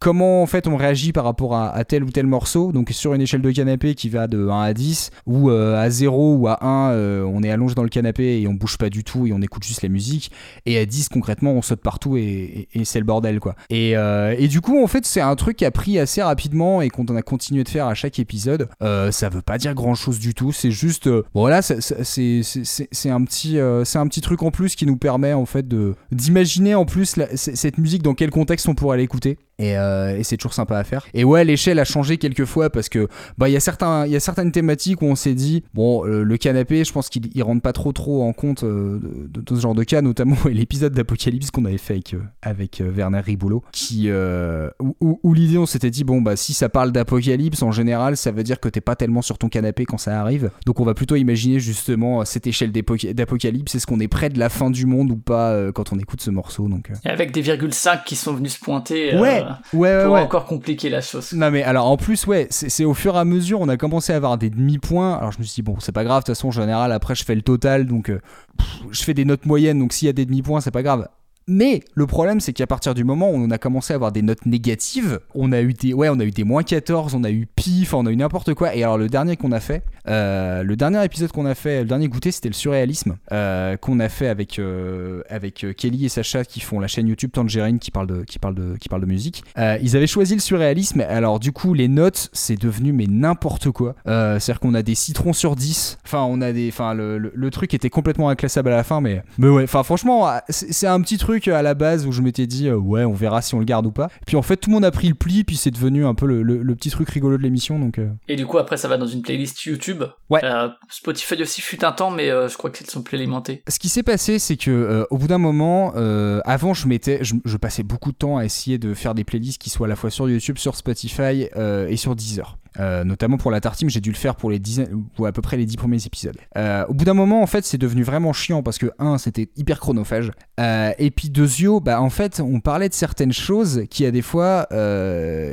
comment en fait on réagit par rapport à, tel ou tel morceau. Donc sur une échelle de canapé qui va de 1 à 10 ou à 0 ou à 1, euh, on est allongé dans le canapé et on bouge pas du tout et on écoute juste la musique. Et à 10 concrètement, on saute partout et- et c'est le bordel quoi. Et, euh, et du coup, en fait, c'est un truc qui a pris assez rapidement et qu'on a continué de faire à chaque épisode. Euh, ça veut pas dire grand chose du tout. C'est juste, euh, bon, voilà, ça- c'est un petit, euh, c'est un petit truc en plus qui nous permet en fait d'imaginer en plus cette musique dans quel contexte on pourrait l'écouter. Et, c'est toujours sympa à faire. Et ouais, l'échelle a changé quelques fois parce que bah il y a certaines thématiques où on s'est dit bon le canapé, je pense qu'il il rentre pas trop trop en compte euh, de, ce genre de cas, notamment *laughs* l'épisode d'Apocalypse qu'on avait fait avec Werner Riboulet Qui euh, où, où- où l'idée on s'était dit bon bah si ça parle d'apocalypse en général, ça veut dire que t'es pas tellement sur ton canapé quand ça arrive. Donc on va plutôt imaginer justement cette échelle d'apocalypse. Est-ce qu'on est près de la fin du monde ou pas euh, quand on écoute ce morceau Donc euh, Et avec des virgules 5 qui sont venus se pointer ouais, ouais, ouais, pour ouais. encore compliquer la chose. Non mais alors en plus ouais c'est c'est au fur et à mesure on a commencé à avoir des demi-points alors je me suis dit bon c'est pas grave de toute façon en général après je fais le total donc euh, pff, je fais des notes moyennes donc s'il y a des demi-points c'est pas grave mais le problème c'est qu'à partir du moment où on a commencé à avoir des notes négatives on a eu des ouais on a eu des moins 14 on a eu pif on a eu n'importe quoi et alors le dernier qu'on a fait euh, le dernier épisode qu'on a fait le dernier goûter c'était le surréalisme euh, qu'on a fait avec euh, avec Kelly et Sacha qui font la chaîne YouTube Tangerine qui parle de qui parle de qui parle de musique ils avaient choisi le surréalisme. Alors, du coup, les notes, c'est devenu mais n'importe quoi. C'est-à-dire qu'on a des citrons sur 10. Enfin, on a des. Enfin, le, le- le truc était complètement inclassable à la fin, mais. Mais ouais, enfin, franchement, c'est un petit truc à la base où je m'étais dit, euh, ouais, on verra si on le garde ou pas. Puis en fait, tout le monde a pris le pli, puis c'est devenu un peu le, le- le petit truc rigolo de l'émission, donc. euh, Et du coup, après, ça va dans une playlist YouTube. Ouais. Euh, Spotify aussi fut un temps, mais euh, je crois qu'ils sont plus alimentés. Ce qui s'est passé, c'est que euh, au bout d'un moment, euh, avant, je je, je passais beaucoup de temps à essayer de faire des playlists qui soient à la fois sur YouTube, sur Spotify euh, et sur Deezer. Euh, notamment pour la tartine, j'ai dû le faire pour les dizaines, ou à peu près les dix premiers épisodes. Euh, au bout d'un moment, en fait, c'est devenu vraiment chiant parce que un, c'était hyper chronophage, Euh, et puis deuxio, bah en fait, on parlait de certaines choses qui à des fois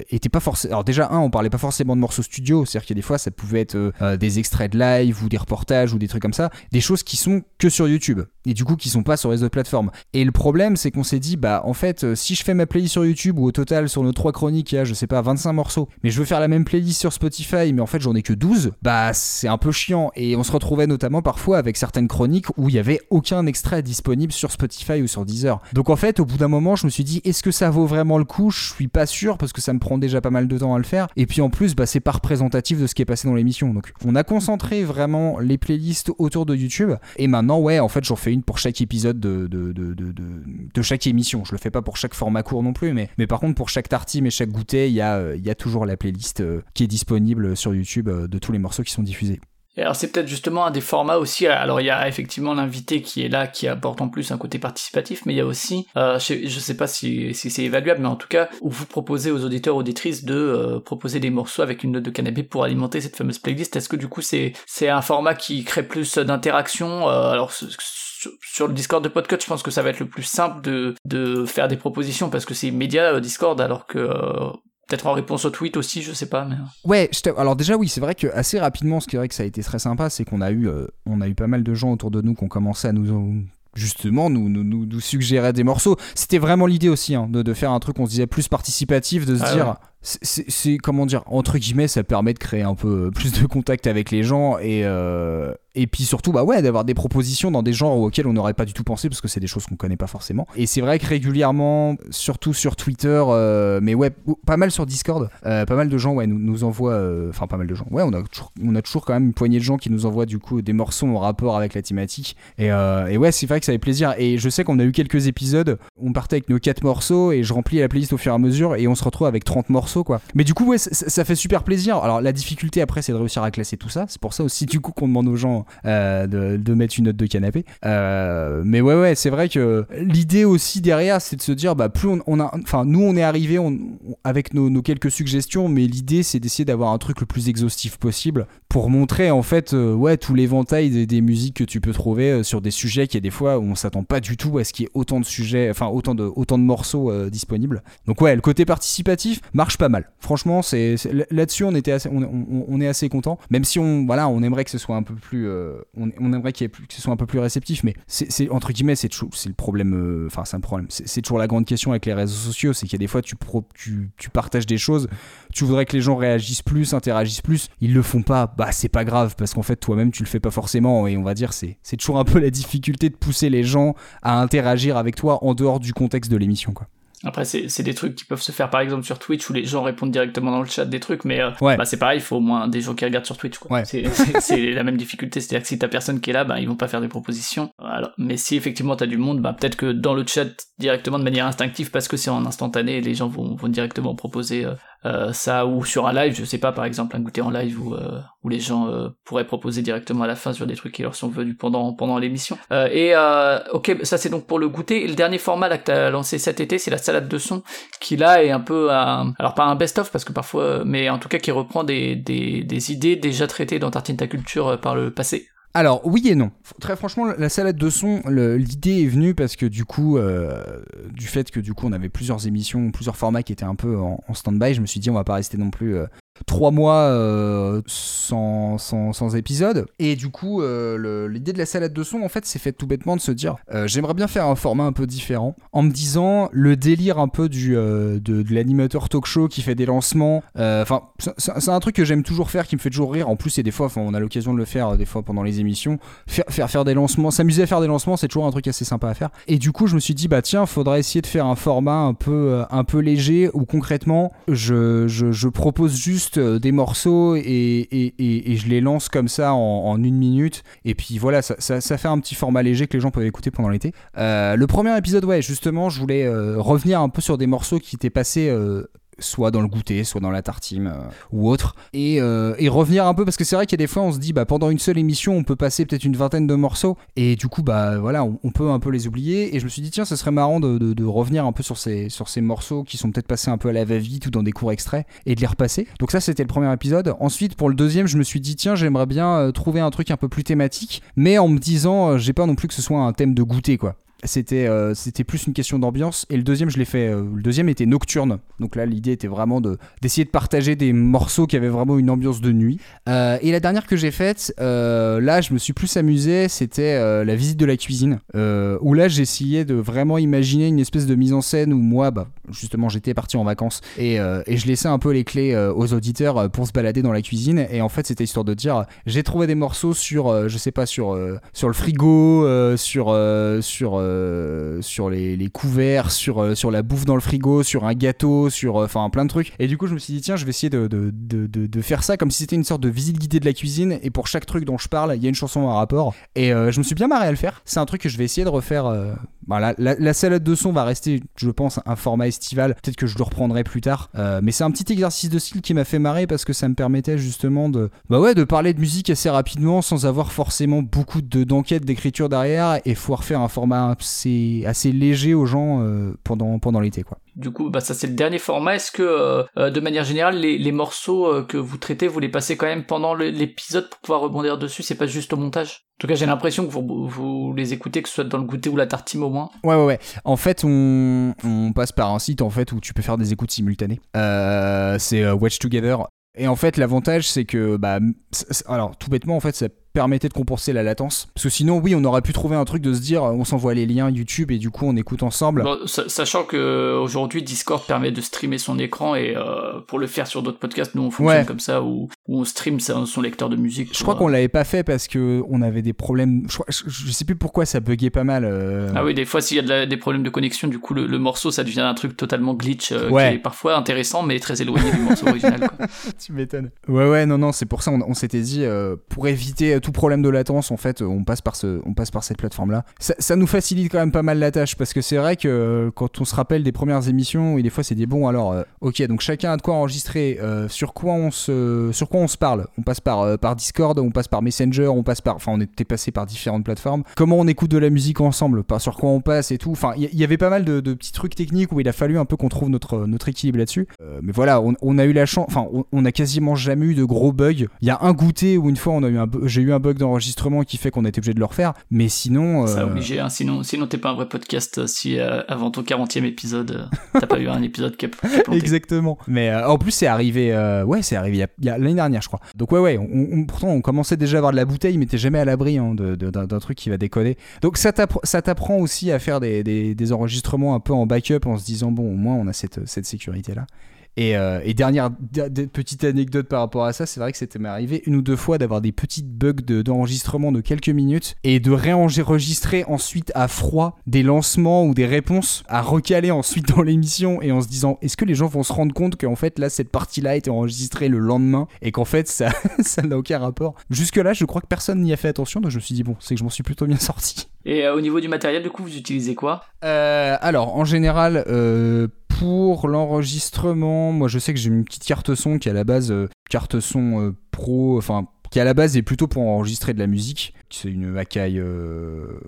étaient pas forcément. Alors déjà un, on parlait pas forcément de morceaux studio, c'est-à-dire qu'il y a des fois, ça pouvait être des extraits de live ou des reportages ou des trucs comme ça, des choses qui sont que sur YouTube et du coup qui sont pas sur les autres plateformes. Et le problème, c'est qu'on s'est dit, bah en fait, si je fais ma playlist sur YouTube ou au total sur nos trois chroniques, il y a, je sais pas, 25 morceaux, mais je veux faire la même playlist sur Spotify, mais en fait j'en ai que 12, bah c'est un peu chiant. Et on se retrouvait notamment parfois avec certaines chroniques où il y avait aucun extrait disponible sur Spotify ou sur Deezer. Donc en fait, au bout d'un moment, je me suis dit, est-ce que ça vaut vraiment le coup? Je suis pas sûr parce que ça me prend déjà pas mal de temps à le faire. Et puis en plus, bah, c'est pas représentatif de ce qui est passé dans l'émission. Donc on a concentré vraiment les playlists autour de YouTube. Et maintenant, ouais, en fait, j'en fais une pour chaque épisode de, de, de, de, chaque émission. Je le fais pas pour chaque format court non plus, mais, mais par contre, pour chaque tartime et chaque goûter, il y, a, euh, y a toujours la playlist euh, qui est disponible sur YouTube euh, de tous les morceaux qui sont diffusés. Et alors c'est peut-être justement un des formats aussi. Alors il y a effectivement l'invité qui est là, qui apporte en plus un côté participatif, mais il y a aussi, euh, je, je sais pas si, c'est évaluable, mais en tout cas où vous proposez aux auditeurs auditrices de euh, proposer des morceaux avec une note de canapé pour alimenter cette fameuse playlist. Est-ce que du coup c'est un format qui crée plus d'interaction euh, Alors sur, le Discord de Podcut, je pense que ça va être le plus simple de de faire des propositions parce que c'est euh, Discord, alors que euh, Peut-être en réponse au tweet aussi, je sais pas. Mais... Ouais, je t'avoue- alors déjà oui, c'est vrai que assez rapidement, ce qui est vrai que ça a été très sympa, c'est qu'on a eu, euh, on a eu pas mal de gens autour de nous qui ont commencé à nous justement nous, nous, nous, nous suggérer des morceaux. C'était vraiment l'idée aussi hein, de, de faire un truc, on se disait plus participatif, de se Ah dire, ouais. C'est- comment dire, entre guillemets, ça permet de créer un peu euh, plus de contact avec les gens et euh, et puis surtout bah ouais d'avoir des propositions dans des genres auxquels on n'aurait pas du tout pensé parce que c'est des choses qu'on connaît pas forcément. Et c'est vrai que régulièrement, surtout sur Twitter, euh, mais ouais, pas mal sur Discord, pas mal de gens ouais nous, nous envoient, enfin pas mal de gens, ouais on a toujours, on a toujours quand même une poignée de gens qui nous envoient du coup des morceaux en rapport avec la thématique. Et, et ouais c'est vrai que ça fait plaisir. Et je sais qu'on a eu quelques épisodes, on partait avec nos 4 morceaux et je remplis la playlist au fur et à mesure et on se retrouve avec 30 morceaux Mais du coup ouais ça, fait super plaisir. Alors la difficulté après c'est de réussir à classer tout ça. C'est pour ça aussi du coup qu'on demande aux gens euh, de, mettre une note de canapé. Euh, mais ouais ouais c'est vrai que l'idée aussi derrière c'est de se dire bah plus on, a, enfin nous on est arrivé avec nos, quelques suggestions, mais l'idée c'est d'essayer d'avoir un truc le plus exhaustif possible pour montrer en fait euh, ouais tout l'éventail des, musiques que tu peux trouver sur des sujets qui est des fois où on s'attend pas du tout à ce qu'il y ait autant de sujets, enfin autant de autant de morceaux disponibles. Donc ouais le côté participatif marche pas mal. Franchement c'est là-dessus on était assez, on, est assez content. Même si on voilà on aimerait que ce soit un peu plus euh, on, aimerait que ce soit un peu plus réceptif, mais c'est entre guillemets c'est c'est le problème. euh, Enfin c'est un problème. C'est toujours la grande question avec les réseaux sociaux, c'est qu'il y a des fois tu tu partages des choses, tu voudrais que les gens réagissent plus, interagissent plus, ils le font pas. Bah c'est pas grave parce qu'en fait toi-même tu le fais pas forcément et on va dire c'est c'est toujours un peu la difficulté de pousser les gens à interagir avec toi en dehors du contexte de l'émission quoi. Après, c'est c'est des trucs qui peuvent se faire par exemple sur Twitch où les gens répondent directement dans le chat des trucs, mais euh, Ouais. bah, c'est pareil, il faut au moins des gens qui regardent sur Twitch. quoi. Ouais. C'est- C'est c'est la même difficulté, c'est-à-dire que si t'as personne qui est là, bah, ils vont pas faire des propositions. Alors, mais si effectivement t'as du monde, bah, peut-être que dans le chat directement de manière instinctive, parce que c'est en instantané, les gens vont, vont directement proposer euh, euh, ça ou sur un live, je sais pas, par exemple un goûter en live où, euh, où les gens euh, pourraient proposer directement à la fin sur des trucs qui leur sont venus pendant pendant l'émission. Euh, et euh, ok, ça c'est donc pour le goûter. Et le dernier format là que t'as lancé cet été, c'est la salade de son, qui là est un peu, un, alors pas un best-of parce que parfois, mais en tout cas qui reprend des des, des idées déjà traitées dans Tartine ta culture par le passé. Alors oui et non. Très franchement, la salade de son, l'idée est venue parce que du coup, euh, du fait que du coup on avait plusieurs émissions, plusieurs formats qui étaient un peu en, en stand-by, je me suis dit on va pas rester non plus euh, trois mois euh, sans, sans, sans épisode. Et du coup, euh, l'idée de la salade de son, en fait, c'est fait tout bêtement de se dire euh, j'aimerais bien faire un format un peu différent, en me disant le délire un peu du de, l'animateur talk show qui fait des lancements. Enfin, c'est- un truc que j'aime toujours faire, qui me fait toujours rire. En plus, et des fois, on a l'occasion de le faire des fois pendant les émissions, faire faire, des lancements, s'amuser à faire des lancements, c'est toujours un truc assez sympa à faire. Et du coup, je me suis dit bah tiens, faudrait essayer de faire un format un peu un peu léger où concrètement, je, je propose juste euh, des morceaux et, et, et, je les lance comme ça en, une minute. Et puis voilà, ça, ça, ça fait un petit format léger que les gens peuvent écouter pendant l'été. Euh, le premier épisode, ouais, justement, je voulais euh, revenir un peu sur des morceaux qui étaient passés. Soit dans le goûter, soit dans la tartine euh, ou autre, et, euh, et revenir un peu parce que c'est vrai qu'il y a des fois on se dit bah pendant une seule émission on peut passer peut-être une vingtaine de morceaux et du coup bah voilà on, on peut un peu les oublier et je me suis dit tiens ce serait marrant de, de- de revenir un peu sur ces, sur ces morceaux qui sont peut-être passés un peu à la va-vite ou dans des courts extraits et de les repasser. Donc ça c'était le premier épisode. Ensuite pour le deuxième je me suis dit tiens j'aimerais bien euh, trouver un truc un peu plus thématique mais en me disant euh, j'ai pas non plus que ce soit un thème de goûter quoi c'était euh, c'était plus une question d'ambiance. Et le deuxième je l'ai fait euh, le deuxième était nocturne. Donc là l'idée était vraiment de d'essayer de partager des morceaux qui avaient vraiment une ambiance de nuit. Euh, et la dernière que j'ai faite là je me suis plus amusé c'était la visite de la cuisine. Où là j'essayais de vraiment imaginer une espèce de mise en scène où moi bah justement j'étais parti en vacances. Et, et je laissais un peu les clés aux auditeurs pour se balader dans la cuisine. Et en fait c'était histoire de dire j'ai trouvé des morceaux sur je sais pas sur sur le frigo sur sur euh, sur les, couverts sur euh, sur la bouffe dans le frigo sur un gâteau sur euh, enfin plein de trucs. Et du coup je me suis dit tiens je vais essayer de, de, de, faire ça comme si c'était une sorte de visite guidée de la cuisine. Et pour chaque truc dont je parle il y a une chanson à rapport. Et je me suis bien marré à le faire. C'est un truc que je vais essayer de refaire voilà, la, la salade de son va rester, je pense, un format estival. Peut-être que je le reprendrai plus tard. Mais c'est un petit exercice de style qui m'a fait marrer parce que ça me permettait justement de, bah ouais, de parler de musique assez rapidement sans avoir forcément beaucoup de d'enquête, d'écriture derrière. Et pouvoir faire un format assez, assez léger aux gens euh, pendant, pendant l'été, quoi. Du coup, bah ça c'est le dernier format. Est-ce que, euh, euh, de manière générale, les, les morceaux euh, que vous traitez, vous les passez quand même pendant l'épisode pour pouvoir rebondir dessus? C'est pas juste au montage? En tout cas, j'ai l'impression que vous, vous les écoutez, que ce soit dans le goûter ou la tartime au moins. Ouais, ouais, ouais. En fait, on, on passe par un site en fait où tu peux faire des écoutes simultanées. C'est Watch Together. Et en fait, l'avantage, c'est que, bah, alors, tout bêtement, en fait, ça permettait de compenser la latence. Parce que sinon, oui, on aurait pu trouver un truc de se dire, euh, on s'envoie les liens YouTube et du coup, on écoute ensemble. Bon, sachant que euh, aujourd'hui Discord permet de streamer son écran et euh, pour le faire sur d'autres podcasts, nous on fonctionne Ouais. comme ça où, où on stream son lecteur de musique. Je crois qu'on euh, l'avait pas fait parce que on avait des problèmes. Je, crois- je- je sais plus pourquoi ça buguait pas mal. euh. Ah oui, des fois s'il y a de la- des problèmes de connexion, du coup le, le morceau ça devient un truc totalement glitch Ouais. qui est parfois intéressant mais très éloigné du morceau *laughs* original. Quoi. tu m'étonnes. Ouais, ouais, non, non, c'est pour ça on, on s'était dit, pour éviter tout problème de latence, en fait, on passe par, ce, on passe par cette plateforme-là. Ça, ça nous facilite quand même pas mal la tâche, parce que c'est vrai que euh, quand on se rappelle des premières émissions, et des fois c'est des bons, alors, euh, ok, donc chacun a de quoi enregistrer, euh, sur, quoi on se, sur quoi on se parle. On passe par, par Discord, on passe par Messenger, on passe par, enfin, on était passé par différentes plateformes. Comment on écoute de la musique ensemble, par sur quoi on passe et tout. Enfin, il y, avait pas mal de, petits trucs techniques où il a fallu un peu qu'on trouve notre, notre équilibre là-dessus. Mais voilà, on, a eu la chance, enfin, on, a quasiment jamais eu de gros bugs. Il y a un goûter où une fois on a eu un, j'ai eu un bug d'enregistrement qui fait qu'on a été obligé de le refaire. Mais sinon, Ça euh, obligé, hein, sinon, sinon t'es pas un vrai podcast euh, si euh, avant ton 40 e épisode *laughs* t'as pas eu un épisode qui a, qui a planté. Exactement. Mais en plus, c'est arrivé, ouais, c'est arrivé l'année dernière, je crois. Donc ouais, ouais. On, on- pourtant, on commençait déjà à avoir de la bouteille, mais t'es jamais à l'abri hein, d'un truc qui va déconner. Donc ça t'appre- ça t'apprend aussi à faire des, des- des enregistrements un peu en backup en se disant bon, au moins on a cette, cette sécurité là. Et, euh, et dernière de- de- petite anecdote par rapport à ça, c'est vrai que c'était arrivé une ou deux fois d'avoir des petites bugs de- d'enregistrement de, quelques minutes et de réenregistrer ensuite à froid des lancements ou des réponses à recaler ensuite dans l'émission et en se disant est-ce que les gens vont se rendre compte qu'en fait là cette partie-là a été enregistrée le lendemain et qu'en fait ça *laughs* ça n'a aucun rapport? Jusque là je crois que personne n'y a fait attention donc je me suis dit bon c'est que je m'en suis plutôt bien sorti. Et euh, au niveau du matériel, du coup, vous utilisez quoi? Euh, alors, en général, euh, pour l'enregistrement, moi je sais que j'ai une petite carte son qui à la base euh, carte son euh, pro, enfin qui à la base est plutôt pour enregistrer de la musique. C'est une Akai euh,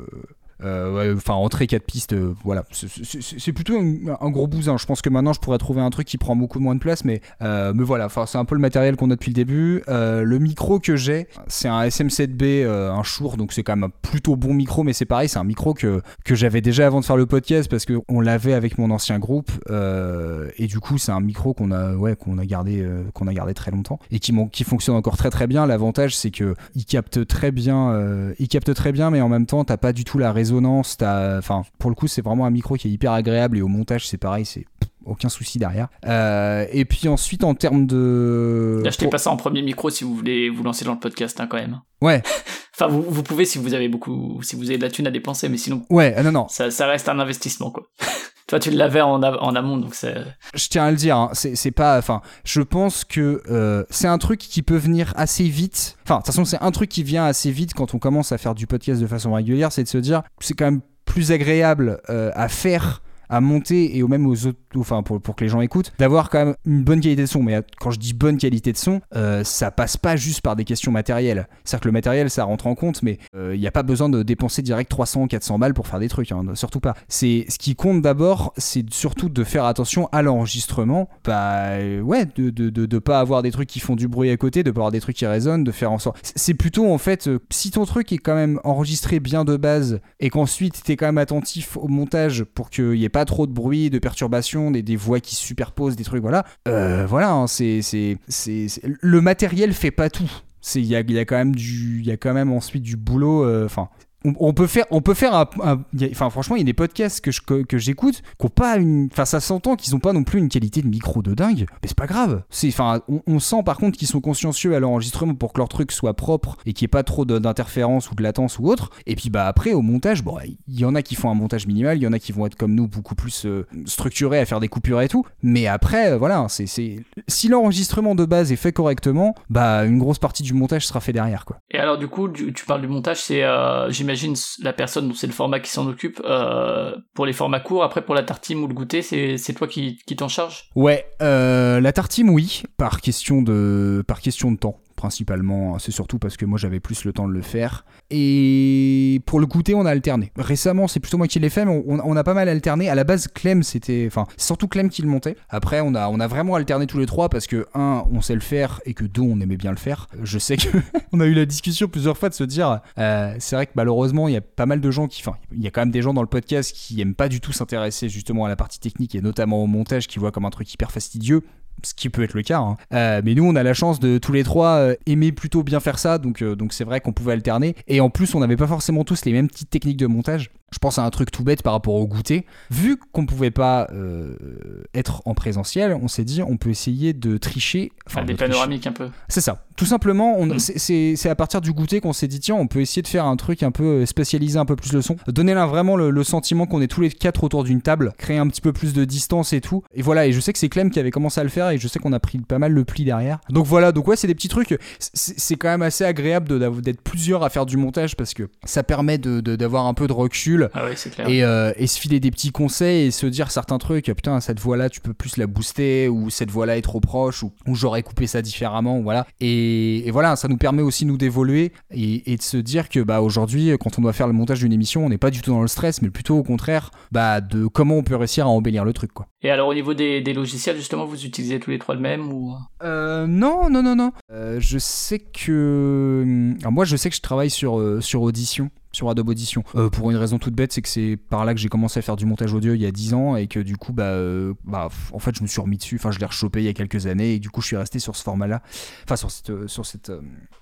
enfin entrée 4 pistes, euh, voilà, C'est- plutôt un, gros bousin. Je pense que maintenant je pourrais trouver un truc qui prend beaucoup moins de place, mais, euh, mais voilà, c'est un peu le matériel qu'on a depuis le début. Euh, le micro que j'ai, c'est un SM7B, euh, un Shure, donc c'est quand même un plutôt bon micro, mais c'est pareil, c'est un micro que, que j'avais déjà avant de faire le podcast parce que on l'avait avec mon ancien groupe, euh, et du coup c'est un micro qu'on a, ouais, qu'on a gardé, euh, qu'on a gardé très longtemps et qui, qui fonctionne encore très très bien. L'avantage c'est que il capte très bien, euh, il capte très bien, mais en même temps t'as pas du tout la résonance. Enfin, pour le coup c'est vraiment un micro qui est hyper agréable et au montage c'est pareil, c'est aucun souci derrière. Euh, et puis ensuite en termes de, Achetez pour- pas ça en premier micro si vous voulez vous lancer dans le podcast, hein, quand même. ouais, *laughs* Enfin, vous, vous pouvez si vous avez beaucoup, si vous avez de la thune à dépenser, mais sinon, ouais, ah non non, ça, ça reste un investissement, quoi. *laughs* Toi, tu l'avais en, en amont, donc c'est. je tiens à le dire, hein, c'est c'est pas. Enfin, je pense que euh, c'est un truc qui peut venir assez vite. Enfin, de toute façon, c'est un truc qui vient assez vite quand on commence à faire du podcast de façon régulière, c'est de se dire, c'est quand même plus agréable euh, à faire à monter et même aux autres enfin pour, pour que les gens écoutent d'avoir quand même une bonne qualité de son. Mais euh, quand je dis bonne qualité de son euh, ça passe pas juste par des questions matérielles. C'est à dire que le matériel ça rentre en compte mais il n'y a pas besoin de dépenser direct 300 ou 400 balles pour faire des trucs hein, surtout pas. C'est ce qui compte d'abord c'est surtout de faire attention à l'enregistrement. Bah euh, ouais de, de, de, pas avoir des trucs qui font du bruit à côté de pas avoir des trucs qui résonnent de faire en sorte c'est- plutôt en fait euh, si ton truc est quand même enregistré bien de base et qu'ensuite t'es quand même attentif au montage pour qu'il y ait pas trop de bruit de perturbation des, des voix qui se superposent des trucs voilà. Euh, voilà hein, c'est c'est c'est c'est- le matériel fait pas tout. Il y a, y a quand même du il y a quand même ensuite du boulot euh, enfin on, peut faire on peut faire un, un- enfin franchement il y a des podcasts que que, j'écoute qui ont pas une enfin ça s'entend qu'ils ont pas non plus une qualité de micro de dingue mais c'est pas grave. C'est enfin on, sent par contre qu'ils sont consciencieux à l'enregistrement pour que leur truc soit propre et qu'il n'y ait pas trop d'interférences ou de latence ou autre. Et puis bah après au montage bon il y en a qui font un montage minimal il y en a qui vont être comme nous beaucoup plus euh, structurés à faire des coupures et tout. Mais après euh, voilà c'est c'est si l'enregistrement de base est fait correctement bah une grosse partie du montage sera fait derrière quoi. Et alors, du coup, tu, tu parles du montage, c'est, euh, j'imagine, la personne dont c'est le format qui s'en occupe euh, pour les formats courts. Après, pour la tartine ou le goûter, c'est, toi qui, t'en charge Ouais, euh, la tartine, oui, par question de, par question de temps, principalement. C'est surtout parce que moi j'avais plus le temps de le faire. Et pour le goûter, on a alterné. Récemment, c'est plutôt moi qui l'ai fait, mais on, a pas mal alterné. À la base, Clem, c'était. Enfin, c'est surtout Clem qui le montait. Après, on a, on a vraiment alterné tous les trois parce que, un, on sait le faire et que deux, on aimait bien le faire. Je sais que *laughs* on a eu la discussion plusieurs fois de se dire, euh, c'est vrai que malheureusement, il y a pas mal de gens qui, enfin, il y a quand même des gens dans le podcast qui aiment pas du tout s'intéresser justement à la partie technique et notamment au montage, qui voient comme un truc hyper fastidieux. Ce qui peut être le cas, hein. Euh, mais nous on a la chance de tous les trois euh, aimer plutôt bien faire ça, donc euh, donc c'est vrai qu'on pouvait alterner. Et en plus on n'avait pas forcément tous les mêmes petites techniques de montage. Je pense à un truc tout bête par rapport au goûter. Vu qu'on pouvait pas euh, être en présentiel, on s'est dit on peut essayer de tricher. Enfin, de des tricher. panoramiques un peu. C'est ça. Tout simplement, on- Mm. c'est- à partir du goûter qu'on s'est dit tiens, on peut essayer de faire un truc un peu euh, spécialiser un peu plus le son, donner là vraiment le, le sentiment qu'on est tous les quatre autour d'une table, créer un petit peu plus de distance et tout. Et voilà, et je sais que c'est Clem qui avait commencé à le faire et je sais qu'on a pris pas mal le pli derrière. Donc voilà, donc ouais, c'est des petits trucs. C'est quand même assez agréable d'être plusieurs à faire du montage parce que ça permet d'avoir un peu de recul Ah ouais, c'est clair. et, euh, et se filer des petits conseils et se dire certains trucs putain cette voix là tu peux plus la booster ou cette voix là est trop proche ou, ou j'aurais coupé ça différemment voilà. Et, et voilà ça nous permet aussi nous d'évoluer et, et de se dire que bah aujourd'hui quand on doit faire le montage d'une émission on n'est pas du tout dans le stress mais plutôt au contraire bah de comment on peut réussir à embellir le truc quoi Et alors, au niveau des, des logiciels, justement, vous utilisez tous les trois le même ou... Euh, non, non, non, non. Euh, je sais que. Alors moi, je sais que je travaille sur, euh, sur Audition, sur Adobe Audition. Euh, pour une raison toute bête, c'est que c'est par là que j'ai commencé à faire du montage audio il y a 10 ans et que du coup, bah, euh, bah, en fait, je me suis remis dessus. Enfin, je l'ai rechopé il y a quelques années et du coup, je suis resté sur ce format-là. Enfin, sur, cette, sur, cette,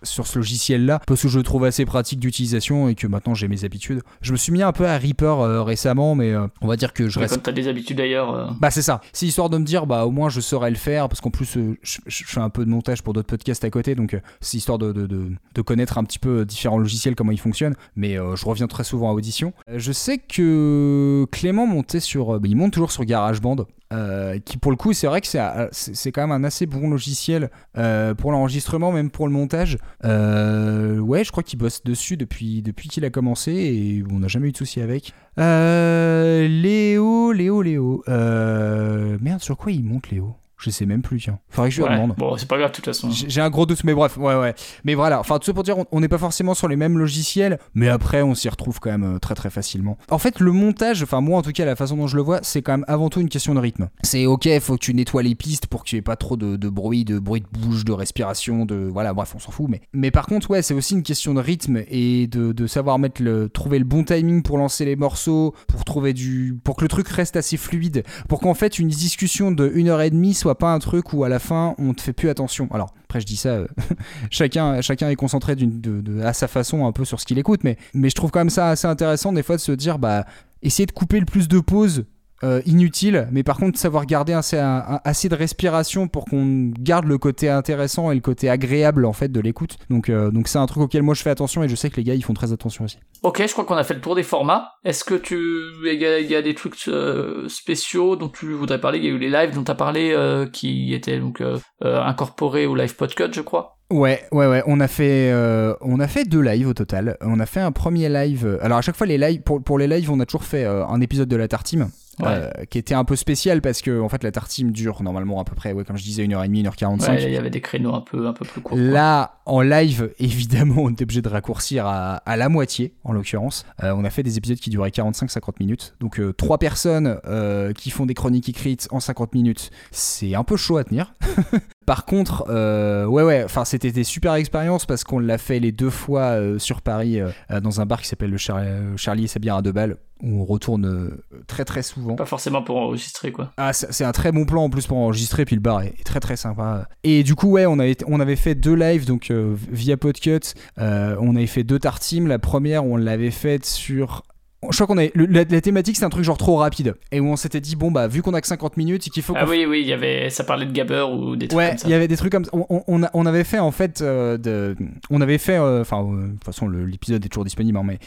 sur ce logiciel-là parce que je le trouve assez pratique d'utilisation et que maintenant j'ai mes habitudes. Je me suis mis un peu à Reaper euh, récemment, mais on va dire que je reste Comme t'as des habitudes d'ailleurs. Bah c'est ça. C'est histoire de me dire bah au moins je saurais le faire parce qu'en plus euh, je, fais un peu de montage pour d'autres podcasts à côté donc euh, c'est histoire de, connaître un petit peu euh, différents logiciels comment ils fonctionnent. Mais je reviens très souvent à audition. Je sais que Clément montait sur, bah, il monte toujours sur GarageBand. Euh, qui pour le coup, c'est vrai que c'est euh, quand même un assez bon logiciel euh, pour l'enregistrement, même pour le montage. Ouais, je crois qu'il bosse dessus depuis, depuis qu'il a commencé et on n'a jamais eu de souci avec. Léo, Léo, Léo. Merde, sur quoi il monte Léo? Je sais même plus, tiens. Faudrait que je lui Ouais. demande. Bon, c'est pas grave de toute façon. J'ai un gros doute, mais bref, ouais, ouais. Mais voilà, enfin, tout ça pour dire, on- n'est pas forcément sur les mêmes logiciels, mais après, on s'y retrouve quand même euh, très très facilement. En fait, le montage, enfin, moi en tout cas, la façon dont je le vois, c'est quand même avant tout une question de rythme. C'est ok, faut que tu nettoies les pistes pour qu'il n'y ait pas trop de, de bruit, de bruit de bouche, de respiration, de. Voilà, bref, on s'en fout, mais. Mais par contre, ouais, c'est aussi une question de rythme et de, de savoir mettre le. trouver le bon timing pour lancer les morceaux, pour trouver du. pour que le truc reste assez fluide, pour qu'en fait, une discussion de une heure et demie pas un truc où à la fin, on te fait plus attention. Alors, après, je dis ça, euh, *laughs* chacun, chacun est concentré de- à sa façon un peu sur ce qu'il écoute, mais, mais je trouve quand même ça assez intéressant des fois de se dire, bah, essayer de couper le plus de pauses euh, inutiles, mais par contre savoir garder assez, un- un- assez de respiration pour qu'on garde le côté intéressant et le côté agréable en fait de l'écoute. Donc, euh, donc c'est un truc auquel moi je fais attention et je sais que les gars ils font très attention aussi. Ok, je crois qu'on a fait le tour des formats. Est-ce que tu, il y, a- il y a des trucs euh, spéciaux dont tu voudrais parler? Il y a eu les lives dont tu as parlé qui étaient donc incorporés au live podcast, je crois. Ouais, ouais, ouais. On a fait, euh, on a fait deux lives au total. On a fait un premier live. Alors à chaque fois les lives, pour, pour les lives, on a toujours fait euh, un épisode de la Tartime. Ouais. euh, qui était un peu spécial parce que en fait la tartime dure normalement à peu près ouais comme je disais 1h30 1h45 Ouais, il y avait des créneaux un peu un peu plus courts. quoi. Là, en live, *laughs* évidemment, on était obligé de raccourcir à, à la moitié, en l'occurrence. Euh, on a fait des épisodes qui duraient 45-50 minutes. Donc, euh, trois personnes euh, qui font des chroniques écrites en 50 minutes, c'est un peu chaud à tenir. *laughs* Par contre, euh, ouais, ouais, enfin, c'était des super expériences parce qu'on l'a fait les deux fois euh, sur Paris euh, dans un bar qui s'appelle le Char- Charlie et sa bière à deux balles où on retourne euh, très très souvent. Pas forcément pour enregistrer quoi. Ah, c'est c'est un très bon plan en plus pour enregistrer, puis le bar est, est très très sympa. Et du coup, ouais, on avait, on avait fait deux lives donc euh, via Podcut. Euh, on avait fait deux tartimes. La première, on l'avait faite sur. Je crois qu'on avait. le- la, la thématique, c'est un truc genre trop rapide. Et où on s'était dit, bon, bah, vu qu'on a que 50 minutes et qu'il faut Ah oui, oui, il y avait, ça parlait de Gabber ou des trucs Ouais, comme ça. il y avait des trucs comme ça. On, on, avait fait en fait, euh, de, on avait fait, euh, enfin, euh, de toute façon l'épisode est toujours disponible, hein, mais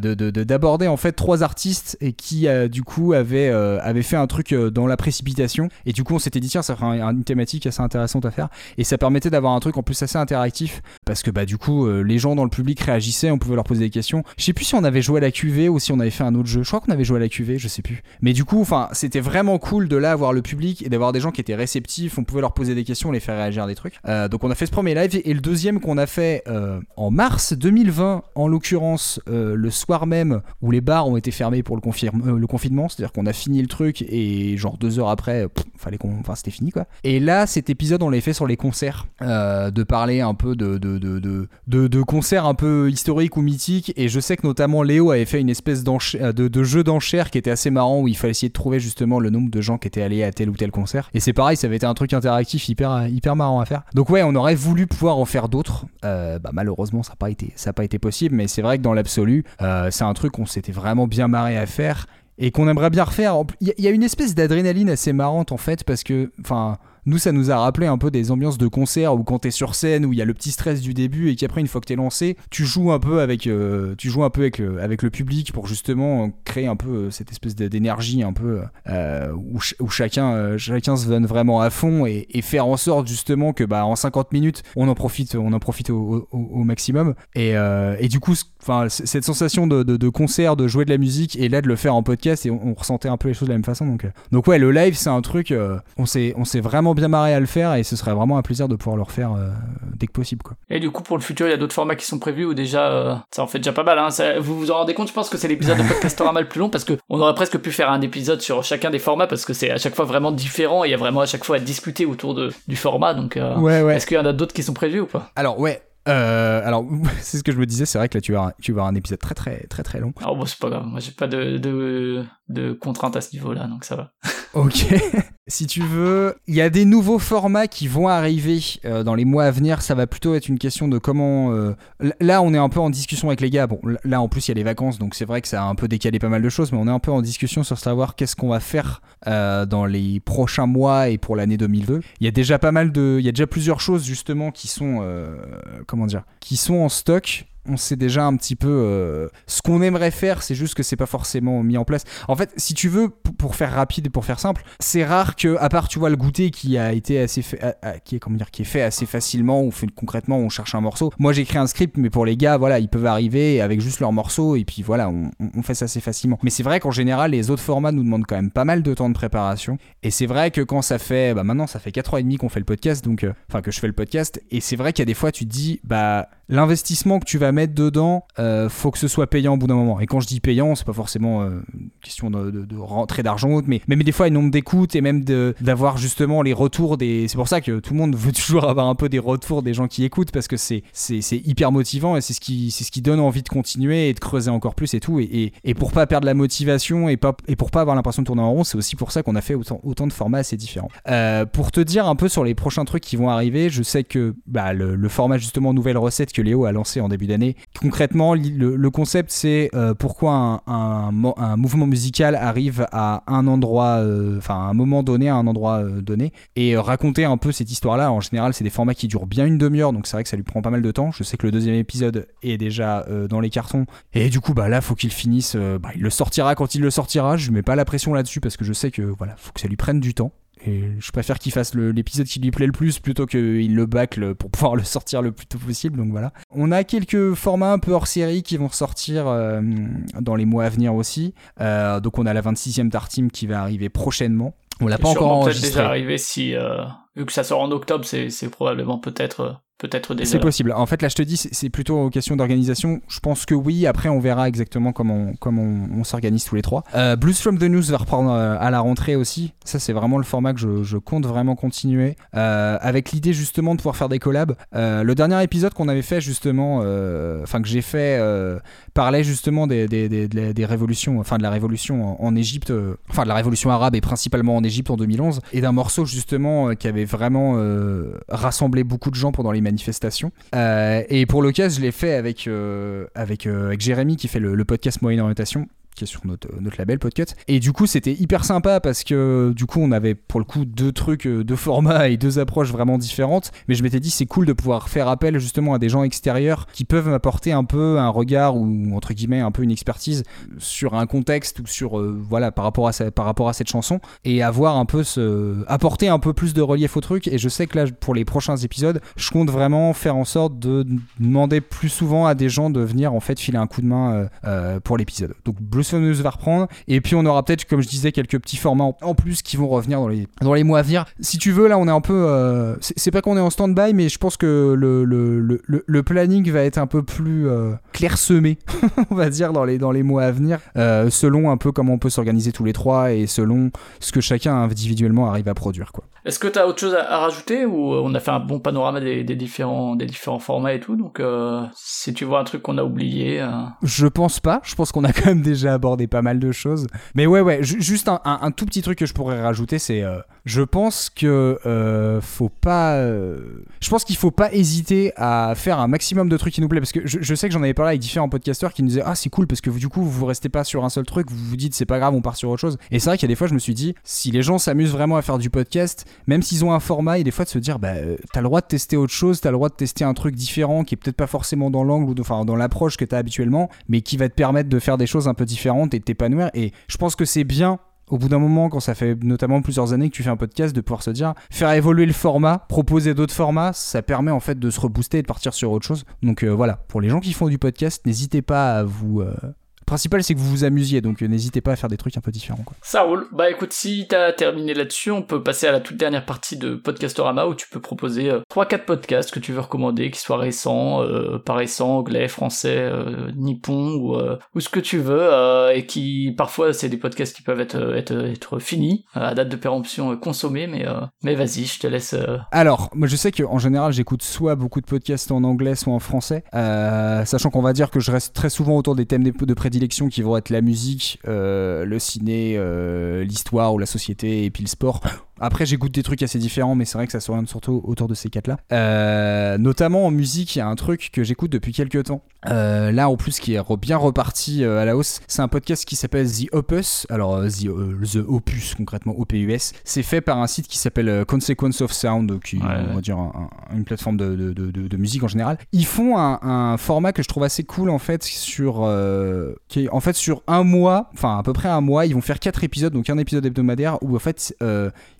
de de- de- d'aborder en fait trois artistes et qui du coup avaient avaient fait un truc dans la précipitation et du coup on s'était dit tiens ça ferait un- une thématique assez intéressante à faire et ça permettait d'avoir un truc en plus assez interactif parce que bah du coup les gens dans le public réagissaient, on pouvait leur poser des questions. Je sais plus si on avait joué à la QV ou si on avait fait un autre jeu. Je crois qu'on avait joué à la QV, je sais plus. Mais du coup, enfin, c'était vraiment cool de là avoir le public et d'avoir des gens qui étaient réceptifs. On pouvait leur poser des questions, les faire réagir à des trucs. Euh, donc on a fait ce premier live et le deuxième qu'on a fait euh, en mars 2020, en l'occurrence euh, le soir même où les bars ont été fermés pour le, confirme- le confinement, c'est-à-dire qu'on a fini le truc et genre deux heures après, fallait qu'on, enfin c'était fini quoi. Et là, cet épisode, on l'a fait sur les concerts, de parler un peu de de, de, de, de- concerts un peu historiques ou mythiques. Et je sais que notamment Léo avait fait une espèce de, de jeu d'enchères qui était assez marrant où il fallait essayer de trouver justement le nombre de gens qui étaient allés à tel ou tel concert. Et c'est pareil, ça avait été un truc interactif hyper, hyper marrant à faire. Donc ouais, on aurait voulu pouvoir en faire d'autres. Euh, bah, malheureusement, ça n'a pas, été- pas été possible. Mais c'est vrai que dans l'absolu, euh, c'est un truc qu'on s'était vraiment bien marré à faire et qu'on aimerait bien refaire. Il y, y a une espèce d'adrénaline assez marrante en fait parce que, enfin, nous ça nous a rappelé un peu des ambiances de concert où quand t'es sur scène où il y a le petit stress du début et qu'après une fois que t'es lancé, tu joues un peu avec, euh, tu joues un peu avec avec le public pour justement euh, créer un peu euh, cette espèce d'énergie un peu où, où chacun, chacun se donne vraiment à fond et, faire en sorte justement que bah en 50 minutes on en profite, on en profite au, maximum. Et, et du coup, c- enfin cette sensation de, de, de concert, de jouer de la musique et là de le faire en podcast et on, on ressentait un peu les choses de la même façon donc euh, donc ouais le live c'est un truc euh, on s'est on s'est vraiment bien marré à le faire et ce serait vraiment un plaisir de pouvoir le refaire euh, dès que possible quoi. Et du coup, pour le futur, il y a d'autres formats qui sont prévus ou déjà, ça en fait déjà pas mal. Hein. Ça- vous vous en rendez compte Je pense que c'est l'épisode de *laughs* Podcastorama le plus long parce que on aurait presque pu faire un épisode sur chacun des formats parce que c'est à chaque fois vraiment différent et il y a vraiment à chaque fois à discuter autour de, du format. Donc, Ouais ouais. est-ce qu'il y en a d'autres qui sont prévus ou pas? Alors ouais. Euh, alors *laughs* c'est ce que je me disais, c'est vrai que là tu vas avoir- tu vas avoir un épisode très très très très long. Alors bon, c'est pas grave. Moi, j'ai pas de, de, de contraintes à ce niveau-là, donc ça va. Ok. *laughs* si tu veux, il y a des nouveaux formats qui vont arriver euh, dans les mois à venir. Ça va plutôt être une question de comment. euh, Là, on est un peu en discussion avec les gars. Bon, là en plus il y a les vacances, donc c'est vrai que ça a un peu décalé pas mal de choses, mais on est un peu en discussion sur savoir qu'est-ce qu'on va faire euh, dans les prochains mois et pour l'année 2002. Il y a déjà pas mal de, il y a déjà plusieurs choses justement qui sont, comment dire, qui sont en stock. On sait déjà un petit peu euh, ce qu'on aimerait faire, c'est juste que c'est pas forcément mis en place. En fait, si tu veux, pour faire rapide et pour faire simple, c'est rare que, à part tu vois le goûter qui a été assez fait, qui est comment dire, qui est fait assez facilement, ou fait concrètement, on cherche un morceau. Moi, j'écris un script, mais pour les gars, voilà, ils peuvent arriver avec juste leur morceau et puis voilà, on, fait ça assez facilement. Mais c'est vrai qu'en général, les autres formats nous demandent quand même pas mal de temps de préparation. Et c'est vrai que quand ça fait, bah maintenant, ça fait 4 ans et demi qu'on fait le podcast, donc, euh, enfin, que je fais le podcast, et c'est vrai qu'il y a des fois, tu te dis, bah, l'investissement que tu vas mettre dedans, euh, faut que ce soit payant au bout d'un moment. Et quand je dis payant, c'est pas forcément euh, question de, de, de rentrée d'argent ou autre, mais même des fois, le nombre d'écoutes et même d'avoir justement les retours des. C'est pour ça que tout le monde veut *laughs* toujours avoir un peu des retours des gens qui écoutent parce que c'est hyper motivant et c'est ce qui ce qui donne envie de continuer et de creuser encore plus et tout. Et, et, et pour pas perdre la motivation et pas et pour pas avoir l'impression de tourner en rond, c'est aussi pour ça qu'on a fait autant, autant de formats assez différents. Euh, pour te dire un peu sur les prochains trucs qui vont arriver, je sais que bah, le, le format justement nouvelle recette Léo a lancé en début d'année, concrètement le, concept c'est euh, pourquoi un, un, mo- un mouvement musical arrive à un endroit, euh, enfin à un moment donné, à un endroit euh, donné, et raconter un peu cette histoire-là. En général, c'est des formats qui durent bien une demi-heure, donc c'est vrai que ça lui prend pas mal de temps. Je sais que le deuxième épisode est déjà dans les cartons, et du coup, bah là, faut qu'il finisse. bah, il le sortira quand il le sortira. Je mets pas la pression là-dessus parce que je sais que voilà, faut que ça lui prenne du temps. Et je préfère qu'il fasse l'épisode qui lui plaît le plus plutôt qu'il le bâcle pour pouvoir le sortir le plus tôt possible. Donc voilà. On a quelques formats un peu hors série qui vont sortir euh, dans les mois à venir aussi. Euh, donc on a la 26e Tartime qui va arriver prochainement. On l'a pas encore Sûrement peut-être enregistré. déjà arrivé si, euh, vu que ça sort en octobre, c'est probablement peut-être peut-être déjà. C'est possible. En fait, là, je te dis, c'est plutôt question d'organisation. Je pense que oui. Après, on verra exactement comment on, comment on, on s'organise tous les trois. Euh, Blues from the News va reprendre euh, à la rentrée aussi. Ça, c'est vraiment le format que je, je compte vraiment continuer. Euh, avec l'idée justement de pouvoir faire des collabs. Le dernier épisode qu'on avait fait justement, enfin que j'ai fait, parlait justement des, des, des, des- des révolutions, enfin de la révolution en, en Égypte, enfin de la révolution arabe et principalement en Égypte en 2011, et d'un morceau justement qui avait vraiment rassemblé beaucoup de gens pendant les manifestations. Euh, et pour l'occasion, je l'ai fait avec, euh, euh, Jérémy qui fait le, le podcast Moyenne Orientation qui est sur notre, notre label Podcut. Et du coup, c'était hyper sympa parce que du coup, on avait pour le coup deux trucs, euh, deux formats et deux approches vraiment différentes. Mais je m'étais dit, c'est cool de pouvoir faire appel justement à des gens extérieurs qui peuvent m'apporter un peu un regard ou entre guillemets un peu une expertise sur un contexte ou sur euh, voilà par rapport à sa- par rapport à cette chanson et avoir un peu ce apporter un peu plus de relief au truc. Et je sais que là, pour les prochains épisodes, je compte vraiment faire en sorte de demander plus souvent à des gens de venir en fait filer un coup de main euh, euh, pour l'épisode. Donc News va reprendre et puis on aura peut-être comme je disais quelques petits formats en- plus qui vont revenir dans les dans les mois à venir. Si tu veux là on est un peu euh, c'est pas qu'on est en stand-by mais je pense que le, le, le, planning va être un peu plus euh, clairsemé *laughs* on va dire dans les dans les mois à venir euh, selon un peu comment on peut s'organiser tous les trois et selon ce que chacun individuellement arrive à produire quoi. Est-ce que tu as autre chose à, à rajouter ou euh, on a fait un bon panorama des, des différents des différents formats et tout donc si tu vois un truc qu'on a oublié Je pense pas. Je pense qu'on a quand même déjà abordé pas mal de choses. Mais ouais, ouais. ju- juste un, tout petit truc que je pourrais rajouter, c'est, euh, je pense que euh, faut pas. euh, je pense qu'il faut pas hésiter à faire un maximum de trucs qui nous plaît, parce que je, sais que j'en avais parlé avec différents podcasteurs qui nous disaient ah c'est cool parce que du coup vous restez pas sur un seul truc, vous vous dites c'est pas grave, on part sur autre chose. Et c'est vrai qu'il y a des fois je me suis dit si les gens s'amusent vraiment à faire du podcast, même s'ils ont un format, et des fois de se dire bah euh, t'as le droit de tester autre chose, t'as le droit de tester un truc différent qui est peut-être pas forcément dans l'angle ou enfin dans l'approche que t'as habituellement, mais qui va te permettre de faire des choses un peu différentes et de t'épanouir. Et je pense que c'est bien au bout d'un moment, quand ça fait notamment plusieurs années que tu fais un podcast, de pouvoir se dire, faire évoluer le format, proposer d'autres formats, ça permet en fait de se rebooster et de partir sur autre chose. Donc euh, voilà, pour les gens qui font du podcast, n'hésitez pas à vous... euh, principal, c'est que vous vous amusiez, donc euh, n'hésitez pas à faire des trucs un peu différents. Quoi. Ça roule. Bah écoute, si t'as terminé là-dessus, on peut passer à la toute dernière partie de Podcastorama où tu peux proposer euh, 3-4 podcasts que tu veux recommander, qui soient récents, euh, pas récents, anglais, français, euh, nippon ou, euh, ou ce que tu veux, et qui parfois c'est des podcasts qui peuvent être, être, être finis, à date de péremption consommée, mais, mais vas-y, je te laisse. Alors, moi je sais qu'en général j'écoute soit beaucoup de podcasts en anglais, soit en français, sachant qu'on va dire que je reste très souvent autour des thèmes de de qui vont être la musique, euh, le ciné, euh, l'histoire ou la société et puis le sport. Après, j'écoute des trucs assez différents, mais c'est vrai que ça s'oriente surtout autour de ces quatre-là. Euh, notamment en musique, il y a un truc que j'écoute depuis quelques temps. Euh, là, en plus, qui est re- bien reparti euh, à la hausse, c'est un podcast qui s'appelle The Opus. Alors, The, The Opus, concrètement, O-P-U-S. C'est fait par un site qui s'appelle Consequence of Sound, qui est, Ouais, on va dire, un- un- une plateforme de, de- de- de- de musique en général. Ils font un, un format que je trouve assez cool, en fait, sur, qui est, en fait, sur un mois, enfin, à peu près un mois, ils vont faire quatre épisodes, donc un épisode hebdomadaire, où, en fait,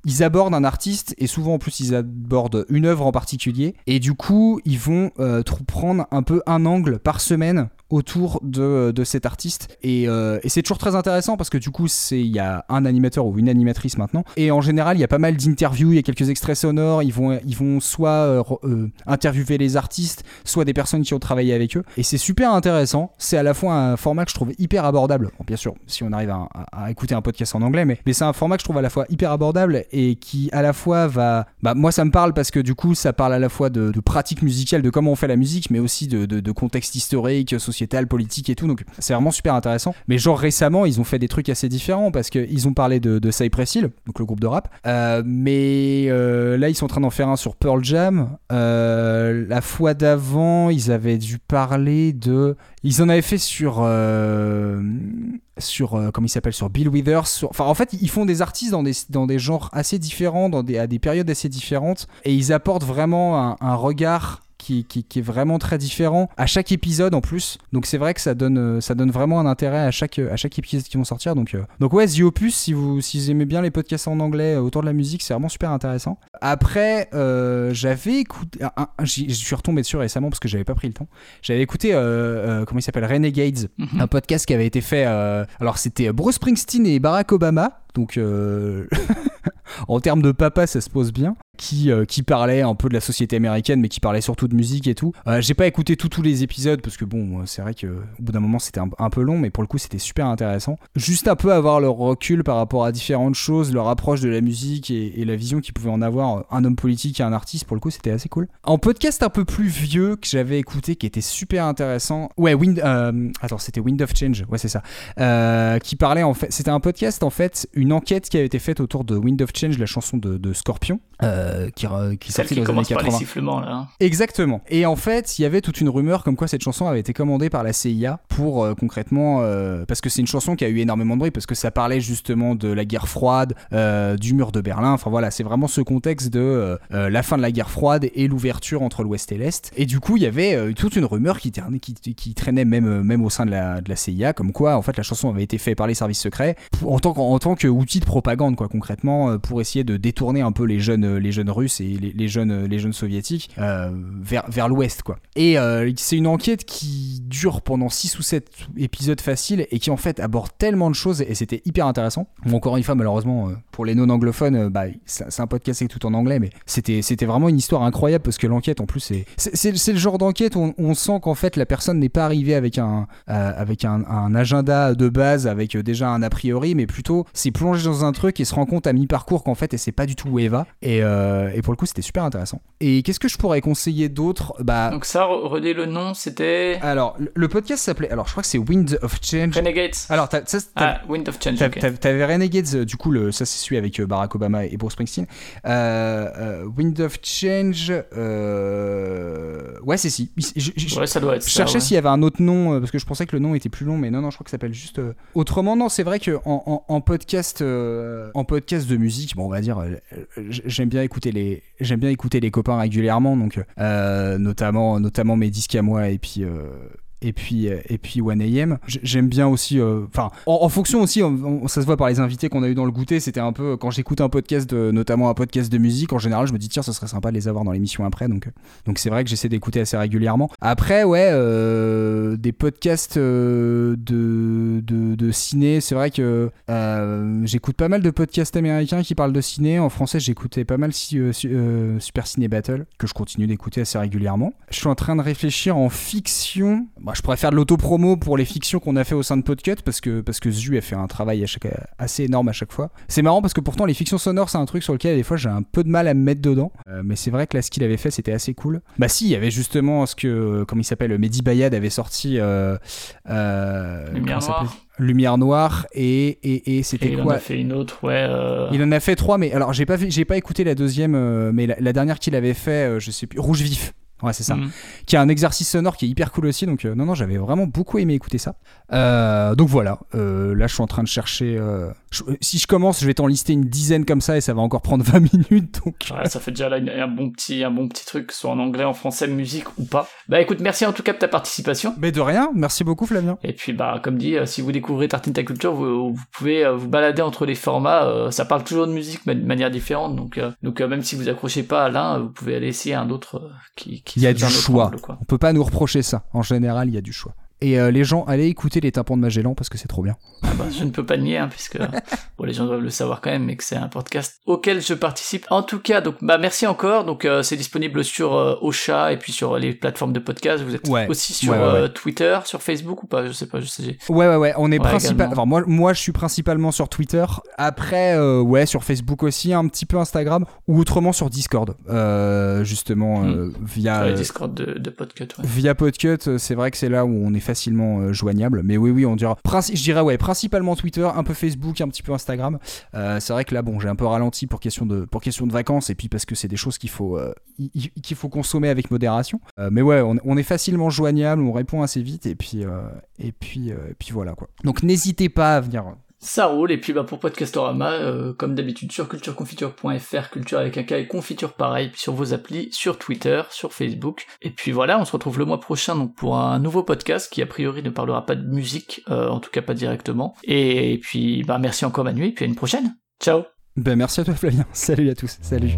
ils abordent un artiste et souvent en plus ils abordent une œuvre en particulier et du coup ils vont euh, prendre un peu un angle par semaine autour de, de cet artiste. Et, euh, et c'est toujours très intéressant parce que du coup il y a un animateur ou une animatrice maintenant. Et en général il y a pas mal d'interviews il y a quelques extraits sonores. Ils vont ils vont soit euh, euh, interviewer les artistes soit des personnes qui ont travaillé avec eux. Et c'est super intéressant. C'est à la fois un format que je trouve hyper abordable. Bien sûr si on arrive à, écouter un podcast en anglais mais, mais c'est un format que je trouve à la fois hyper abordable et qui à la fois va bah moi ça me parle parce que du coup ça parle à la fois de, de pratique musicale de comment on fait la musique mais aussi de, de- de contexte historique sociétal politique et tout donc c'est vraiment super intéressant. Mais genre récemment ils ont fait des trucs assez différents parce qu'ils ont parlé de, de Cypress Hill donc le groupe de rap Euh, mais euh, là ils sont en train d'en faire un sur Pearl Jam. Euh, la fois d'avant ils avaient dû parler de ils en avaient fait sur sur comment il s'appelle sur Bill Withers enfin en fait ils font des artistes dans des dans des genres assez différents dans des à des périodes assez différentes et ils apportent vraiment un regard qui, qui, qui est vraiment très différent à chaque épisode en plus donc c'est vrai que ça donne euh, ça donne vraiment un intérêt à chaque à chaque épisode qui vont sortir donc euh, donc ouais The Opus si vous si vous aimez bien les podcasts en anglais euh, autour de la musique c'est vraiment super intéressant après euh, j'avais écouté je suis retombé dessus récemment parce que j'avais pas pris le temps j'avais écouté euh, comment il s'appelle? Renegades Mhm. un podcast qui avait été fait. alors, c'était Bruce Springsteen et Barack Obama. Donc, *laughs* en termes de papa, ça se pose bien. Qui, euh, parlait un peu de la société américaine, mais qui parlait surtout de musique et tout. Euh, J'ai pas écouté tous les épisodes parce que bon, euh, c'est vrai que au bout d'un moment c'était un, peu long, mais pour le coup c'était super intéressant. Juste un peu avoir leur recul par rapport à différentes choses, leur approche de la musique et, la vision qu'ils pouvaient en avoir, euh, un homme politique et un artiste. Pour le coup, c'était assez cool. En podcast un peu plus vieux que j'avais écouté, qui était super intéressant. Ouais, Wind. euh, c'était Wind of Change. Ouais, c'est ça. Qui parlait en fait. C'était un podcast en fait, une enquête qui avait été faite autour de Wind of Change, la chanson de, de Scorpion, euh, qui, qui sortie qui dans les années commence par les 80. sifflements là. hein. Exactement. Et en fait, il y avait toute une rumeur comme quoi cette chanson avait été commandée par la CIA pour euh, concrètement, euh, parce que c'est une chanson qui a eu énormément de bruit, parce que ça parlait justement de la guerre froide, du mur de Berlin. Enfin voilà, c'est vraiment ce contexte de la fin de la guerre froide et l'ouverture entre l'Ouest et l'Est. Et du coup, il y avait toute une rumeur qui, traînait- qui, qui traînait même, même au sein de la, de la CIA, comme quoi en fait la chanson avait été faite par les services secrets en tant en tant qu'outil de propagande, quoi, concrètement, pour essayer de détourner un peu les jeunes, les jeunes russes et les, jeunes, les jeunes soviétiques euh, vers, vers l'ouest, quoi. Et euh, c'est une enquête qui dure pendant 6 ou 7 épisodes faciles et qui en fait aborde tellement de choses et c'était hyper intéressant. Bon, encore une fois, malheureusement, euh, pour les non-anglophones, bah, c'est c'est un podcast qui est tout en anglais, mais c'était vraiment une histoire incroyable parce que l'enquête en plus, c'est c'est- c'est c'est le genre d'enquête où on, sent qu'en fait la personne n'est pas arrivée avec un, avec un, agenda de base, avec déjà un a priori, mais plutôt s'est plongé dans un truc et se rend compte à mi-parcours qu'en fait, elle sait pas du tout où elle va. Et, euh, et pour le coup, c'était super intéressant. Et qu'est-ce que je pourrais conseiller d'autre? Bah. Donc ça, re- redis le nom, c'était Alors, le- podcast s'appelait. Alors, je crois que c'est Wind of Change. Renegades. Alors, ça, t'as- Ah, Wind of Change. T'avais Renegades, euh, du coup, le, ça c'est celui avec euh, Barack Obama et Bruce Springsteen. Euh, euh, Wind of Change, ouais, c'est si. Je, Ouais, ça doit être je ça. cherchais ouais. s'il y avait un autre nom parce que je pensais que le nom était plus long, mais non, non, je crois que ça s'appelle juste autrement. Non, c'est vrai que en, en- en podcast, en podcast de musique, bon, on va dire, euh, j'aime bien écouter les, j'aime bien écouter les copains régulièrement, donc euh, notamment, notamment mes disques à moi et puis. Et puis euh, et puis 1AM J- j'aime bien aussi euh, enfin en, fonction aussi ça se voit par les invités qu'on a eu dans le goûter c'était un peu quand j'écoute un podcast notamment un podcast de musique en général je me dis tiens ça serait sympa de les avoir dans l'émission après donc euh, donc c'est vrai que j'essaie d'écouter assez régulièrement. Après ouais des podcasts de, de, de ciné c'est vrai que j'écoute pas mal de podcasts américains qui parlent de ciné. En français j'écoutais pas mal si, su- Super Ciné Battle que je continue d'écouter assez régulièrement. Je suis en train de réfléchir en fiction. Bah, je pourrais faire de l'auto-promo pour les fictions qu'on a fait au sein de Podcut parce que, parce que Zu a fait un travail à chaque, assez énorme à chaque fois. C'est marrant parce que pourtant, les fictions sonores, c'est un truc sur lequel des fois j'ai un peu de mal à me mettre dedans. Euh, mais c'est vrai que là, ce qu'il avait fait, c'était assez cool. Bah, si, il y avait justement ce que, comme il s'appelle, Mehdi Bayad avait sorti. Euh, euh, Lumière Noire. Lumière Noire et, et, et c'était Et il en quoi? a fait une autre, ouais. euh, Il en a fait trois, mais alors j'ai pas, j'ai pas écouté la deuxième, mais la, la dernière qu'il avait fait, je sais plus, Rouge Vif. Ouais, c'est ça. mhm. Qui a un exercice sonore qui est hyper cool aussi. Donc, euh, non, non, j'avais vraiment beaucoup aimé écouter ça. Euh, donc voilà. Euh, là, je suis en train de chercher. Euh, je- si je commence, je vais t'en lister une dizaine comme ça et ça va encore prendre 20 *laughs* minutes. Donc, Ouais, ça fait déjà là un bon petit, un bon petit truc, soit en anglais, en français, musique ou pas. Bah écoute, merci en tout cas de ta participation. mais de rien. Merci beaucoup, Flavien. Et puis bah comme dit, euh, si vous découvrez Tartine Ta Culture, vous, vous pouvez euh, vous balader entre les formats. euh, ça parle toujours de musique, mais de manière différente. Donc, euh, donc euh, même si vous accrochez pas à l'un, vous pouvez aller essayer un autre euh, qui, qui Il y a du choix. angle. On peut pas nous reprocher ça. En général, il y a du choix. Et euh, les gens, allez écouter les tympans de Magellan parce que c'est trop bien. Ah bah, je ne peux pas nier, hein, puisque *laughs* bon, les gens doivent le savoir quand même, mais que c'est un podcast auquel je participe. En tout cas, donc bah merci encore. Donc euh, c'est disponible sur euh, Ocha et puis sur les plateformes de podcast. Vous êtes Ouais. aussi sur Ouais, ouais, euh, ouais. Twitter, sur Facebook ou pas? Je sais pas. Je sais. Ouais, ouais, ouais. On est principal. Enfin, moi, moi, je suis principalement sur Twitter. Après, euh, ouais, sur Facebook aussi, un petit peu Instagram ou autrement sur Discord. Euh, justement, euh, via. Sur les euh, Discord de, de podcast. Ouais. Via Podcut, euh, c'est vrai que c'est là où on est facilement euh, joignable. Mais oui, oui, on dira. Je dirais, ouais, principalement Twitter, un peu Facebook, un petit peu Instagram. Euh, c'est vrai que là, bon, j'ai un peu ralenti pour question de, pour question de vacances et puis parce que c'est des choses qu'il faut, euh, qu'il faut consommer avec modération. Mais ouais, on, est facilement joignable, on répond assez vite et puis, et puis, et puis voilà quoi. Donc n'hésitez pas à venir. Ça roule, et puis bah pour Podcastorama, euh, comme d'habitude sur cultureconfiture.fr, culture avec un K et confiture pareil, sur vos applis, sur Twitter, sur Facebook. Et puis voilà, on se retrouve le mois prochain pour un nouveau podcast qui a priori ne parlera pas de musique, euh, en tout cas pas directement. Et, et puis bah merci encore Manu, et puis à une prochaine. Ciao Ben merci à toi Flavien. *laughs* Salut à tous. Salut.